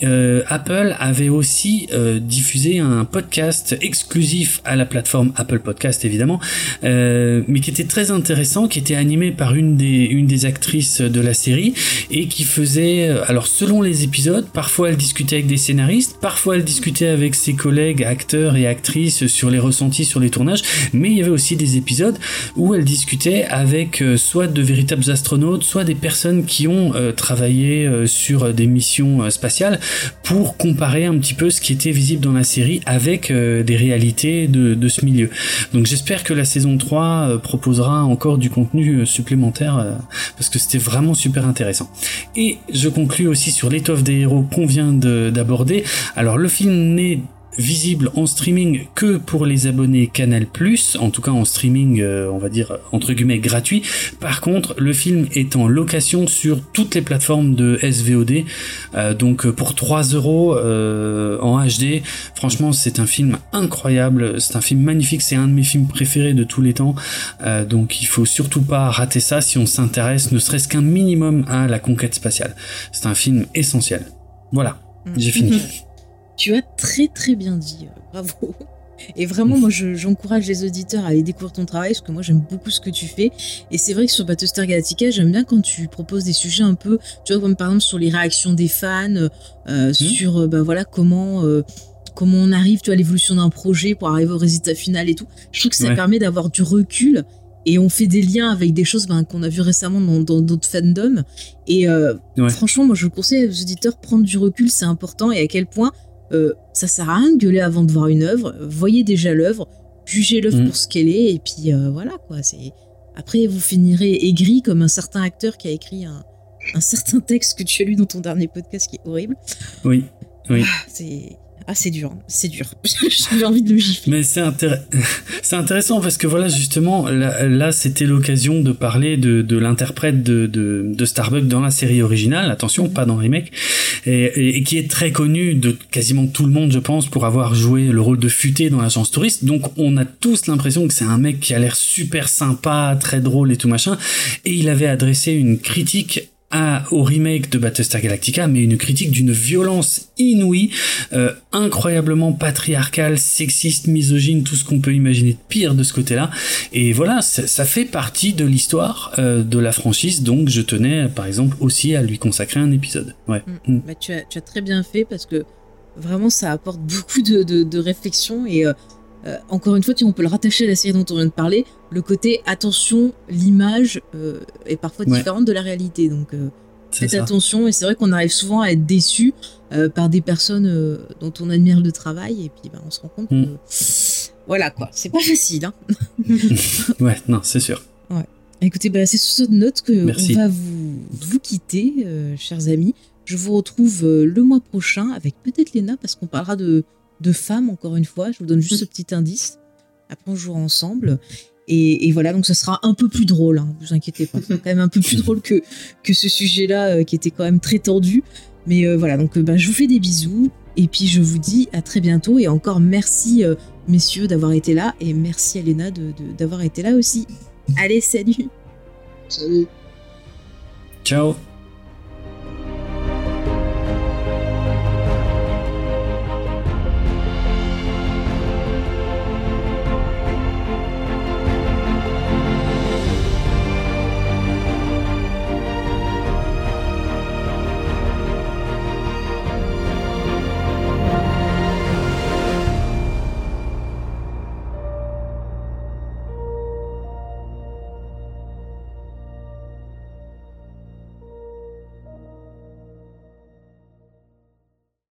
euh, Apple avait aussi euh, diffusé un podcast exclusif à la plateforme Apple Podcast évidemment, euh, mais qui était très intéressant, qui était animé par une des une des actrices de la série et qui faisait alors selon les épisodes, parfois elle discutait avec des scénaristes, parfois elle discutait avec ses collègues acteurs et actrices sur les ressentis sur les tournages, mais il y avait aussi des épisodes où elle discutait avec soit de véritables astronautes, soit des personnes qui ont travaillé sur des missions spatiales pour comparer un petit peu ce qui était visible dans la série avec euh, des réalités de, ce milieu. Donc j'espère que la saison 3 euh, proposera encore du contenu supplémentaire parce que c'était vraiment super intéressant. Et je conclus aussi sur l'étoffe des héros qu'on vient d'aborder. Alors le film n'est visible en streaming que pour les abonnés Canal+, en tout cas en streaming, euh, on va dire entre guillemets gratuit. Par contre, le film est en location sur toutes les plateformes de SVOD, euh, donc pour 3 euros euh, en HD. Franchement, c'est un film incroyable, c'est un film magnifique, c'est un de mes films préférés de tous les temps. donc, il faut surtout pas rater ça si on s'intéresse, ne serait-ce qu'un minimum à la conquête spatiale. C'est un film essentiel. Voilà, j'ai fini. Tu as très très bien dit, euh, bravo. Et vraiment, moi, j'encourage les auditeurs à aller découvrir ton travail parce que moi, j'aime beaucoup ce que tu fais. Et c'est vrai que sur Battlestar Galactica, j'aime bien quand tu proposes des sujets un peu, tu vois, comme par exemple sur les réactions des fans, euh, mmh. sur, ben voilà, comment. comment on arrive tu à l'évolution d'un projet pour arriver au résultat final et tout. Je trouve que ça permet d'avoir du recul et on fait des liens avec des choses ben, qu'on a vu récemment dans d'autres fandoms. Et franchement, moi je conseille aux auditeurs prendre du recul, c'est important. Et à quel point euh, ça sert à rien de gueuler avant de voir une œuvre. Voyez déjà l'œuvre, jugez l'œuvre mm. pour ce qu'elle est, et puis euh, voilà quoi. C'est après vous finirez aigri comme un certain acteur qui a écrit un, un certain texte que tu as lu dans ton dernier podcast qui est horrible. Oui, oui. Ah, c'est ah, c'est dur, c'est dur. J'ai envie de le gifler. Mais c'est intéressant parce que voilà, justement, là, c'était l'occasion de parler de, l'interprète de, de, de, Starbuck dans la série originale, attention, pas dans le remake, et, et, qui est très connu de quasiment tout le monde, je pense, pour avoir joué le rôle de futé dans l'agence touriste. Donc, on a tous l'impression que c'est un mec qui a l'air super sympa, très drôle et tout machin. Et il avait adressé une critique au remake de Battlestar Galactica, mais une critique d'une violence inouïe, euh, incroyablement patriarcale, sexiste, misogyne, tout ce qu'on peut imaginer de pire de ce côté-là. Et voilà, ça, fait partie de l'histoire euh, de la franchise, donc je tenais par exemple aussi à lui consacrer un épisode. Ouais. Mm. Mm. Bah, tu, as, tu, as, très bien fait parce que vraiment ça apporte beaucoup de, de, de réflexion et euh, euh, encore une fois, on peut le rattacher à la série dont on vient de parler. Le côté attention, l'image euh, est parfois différente de la réalité. Donc euh, faites attention. Et c'est vrai qu'on arrive souvent à être déçu par des personnes dont on admire le travail. Et puis bah, on se rend compte mm. que voilà quoi, c'est pas facile. Hein. ouais, non, c'est sûr. Ouais. Écoutez, bah, c'est sur cette note que on va vous, vous quitter, chers amis. Je vous retrouve le mois prochain avec peut-être Léna parce qu'on parlera de de femmes, encore une fois. Je vous donne juste ce petit indice. Après, on jouera ensemble. Et, voilà, donc ce sera un peu plus drôle, hein, vous inquiétez pas. C'est quand même un peu plus drôle que, que ce sujet-là, euh, qui était quand même très tendu. Mais euh, voilà, donc euh, bah, je vous fais des bisous. Et puis je vous dis à très bientôt. Et encore merci, messieurs, d'avoir été là. Et merci, Elena, d'avoir de, été là aussi. Allez, salut Salut Ciao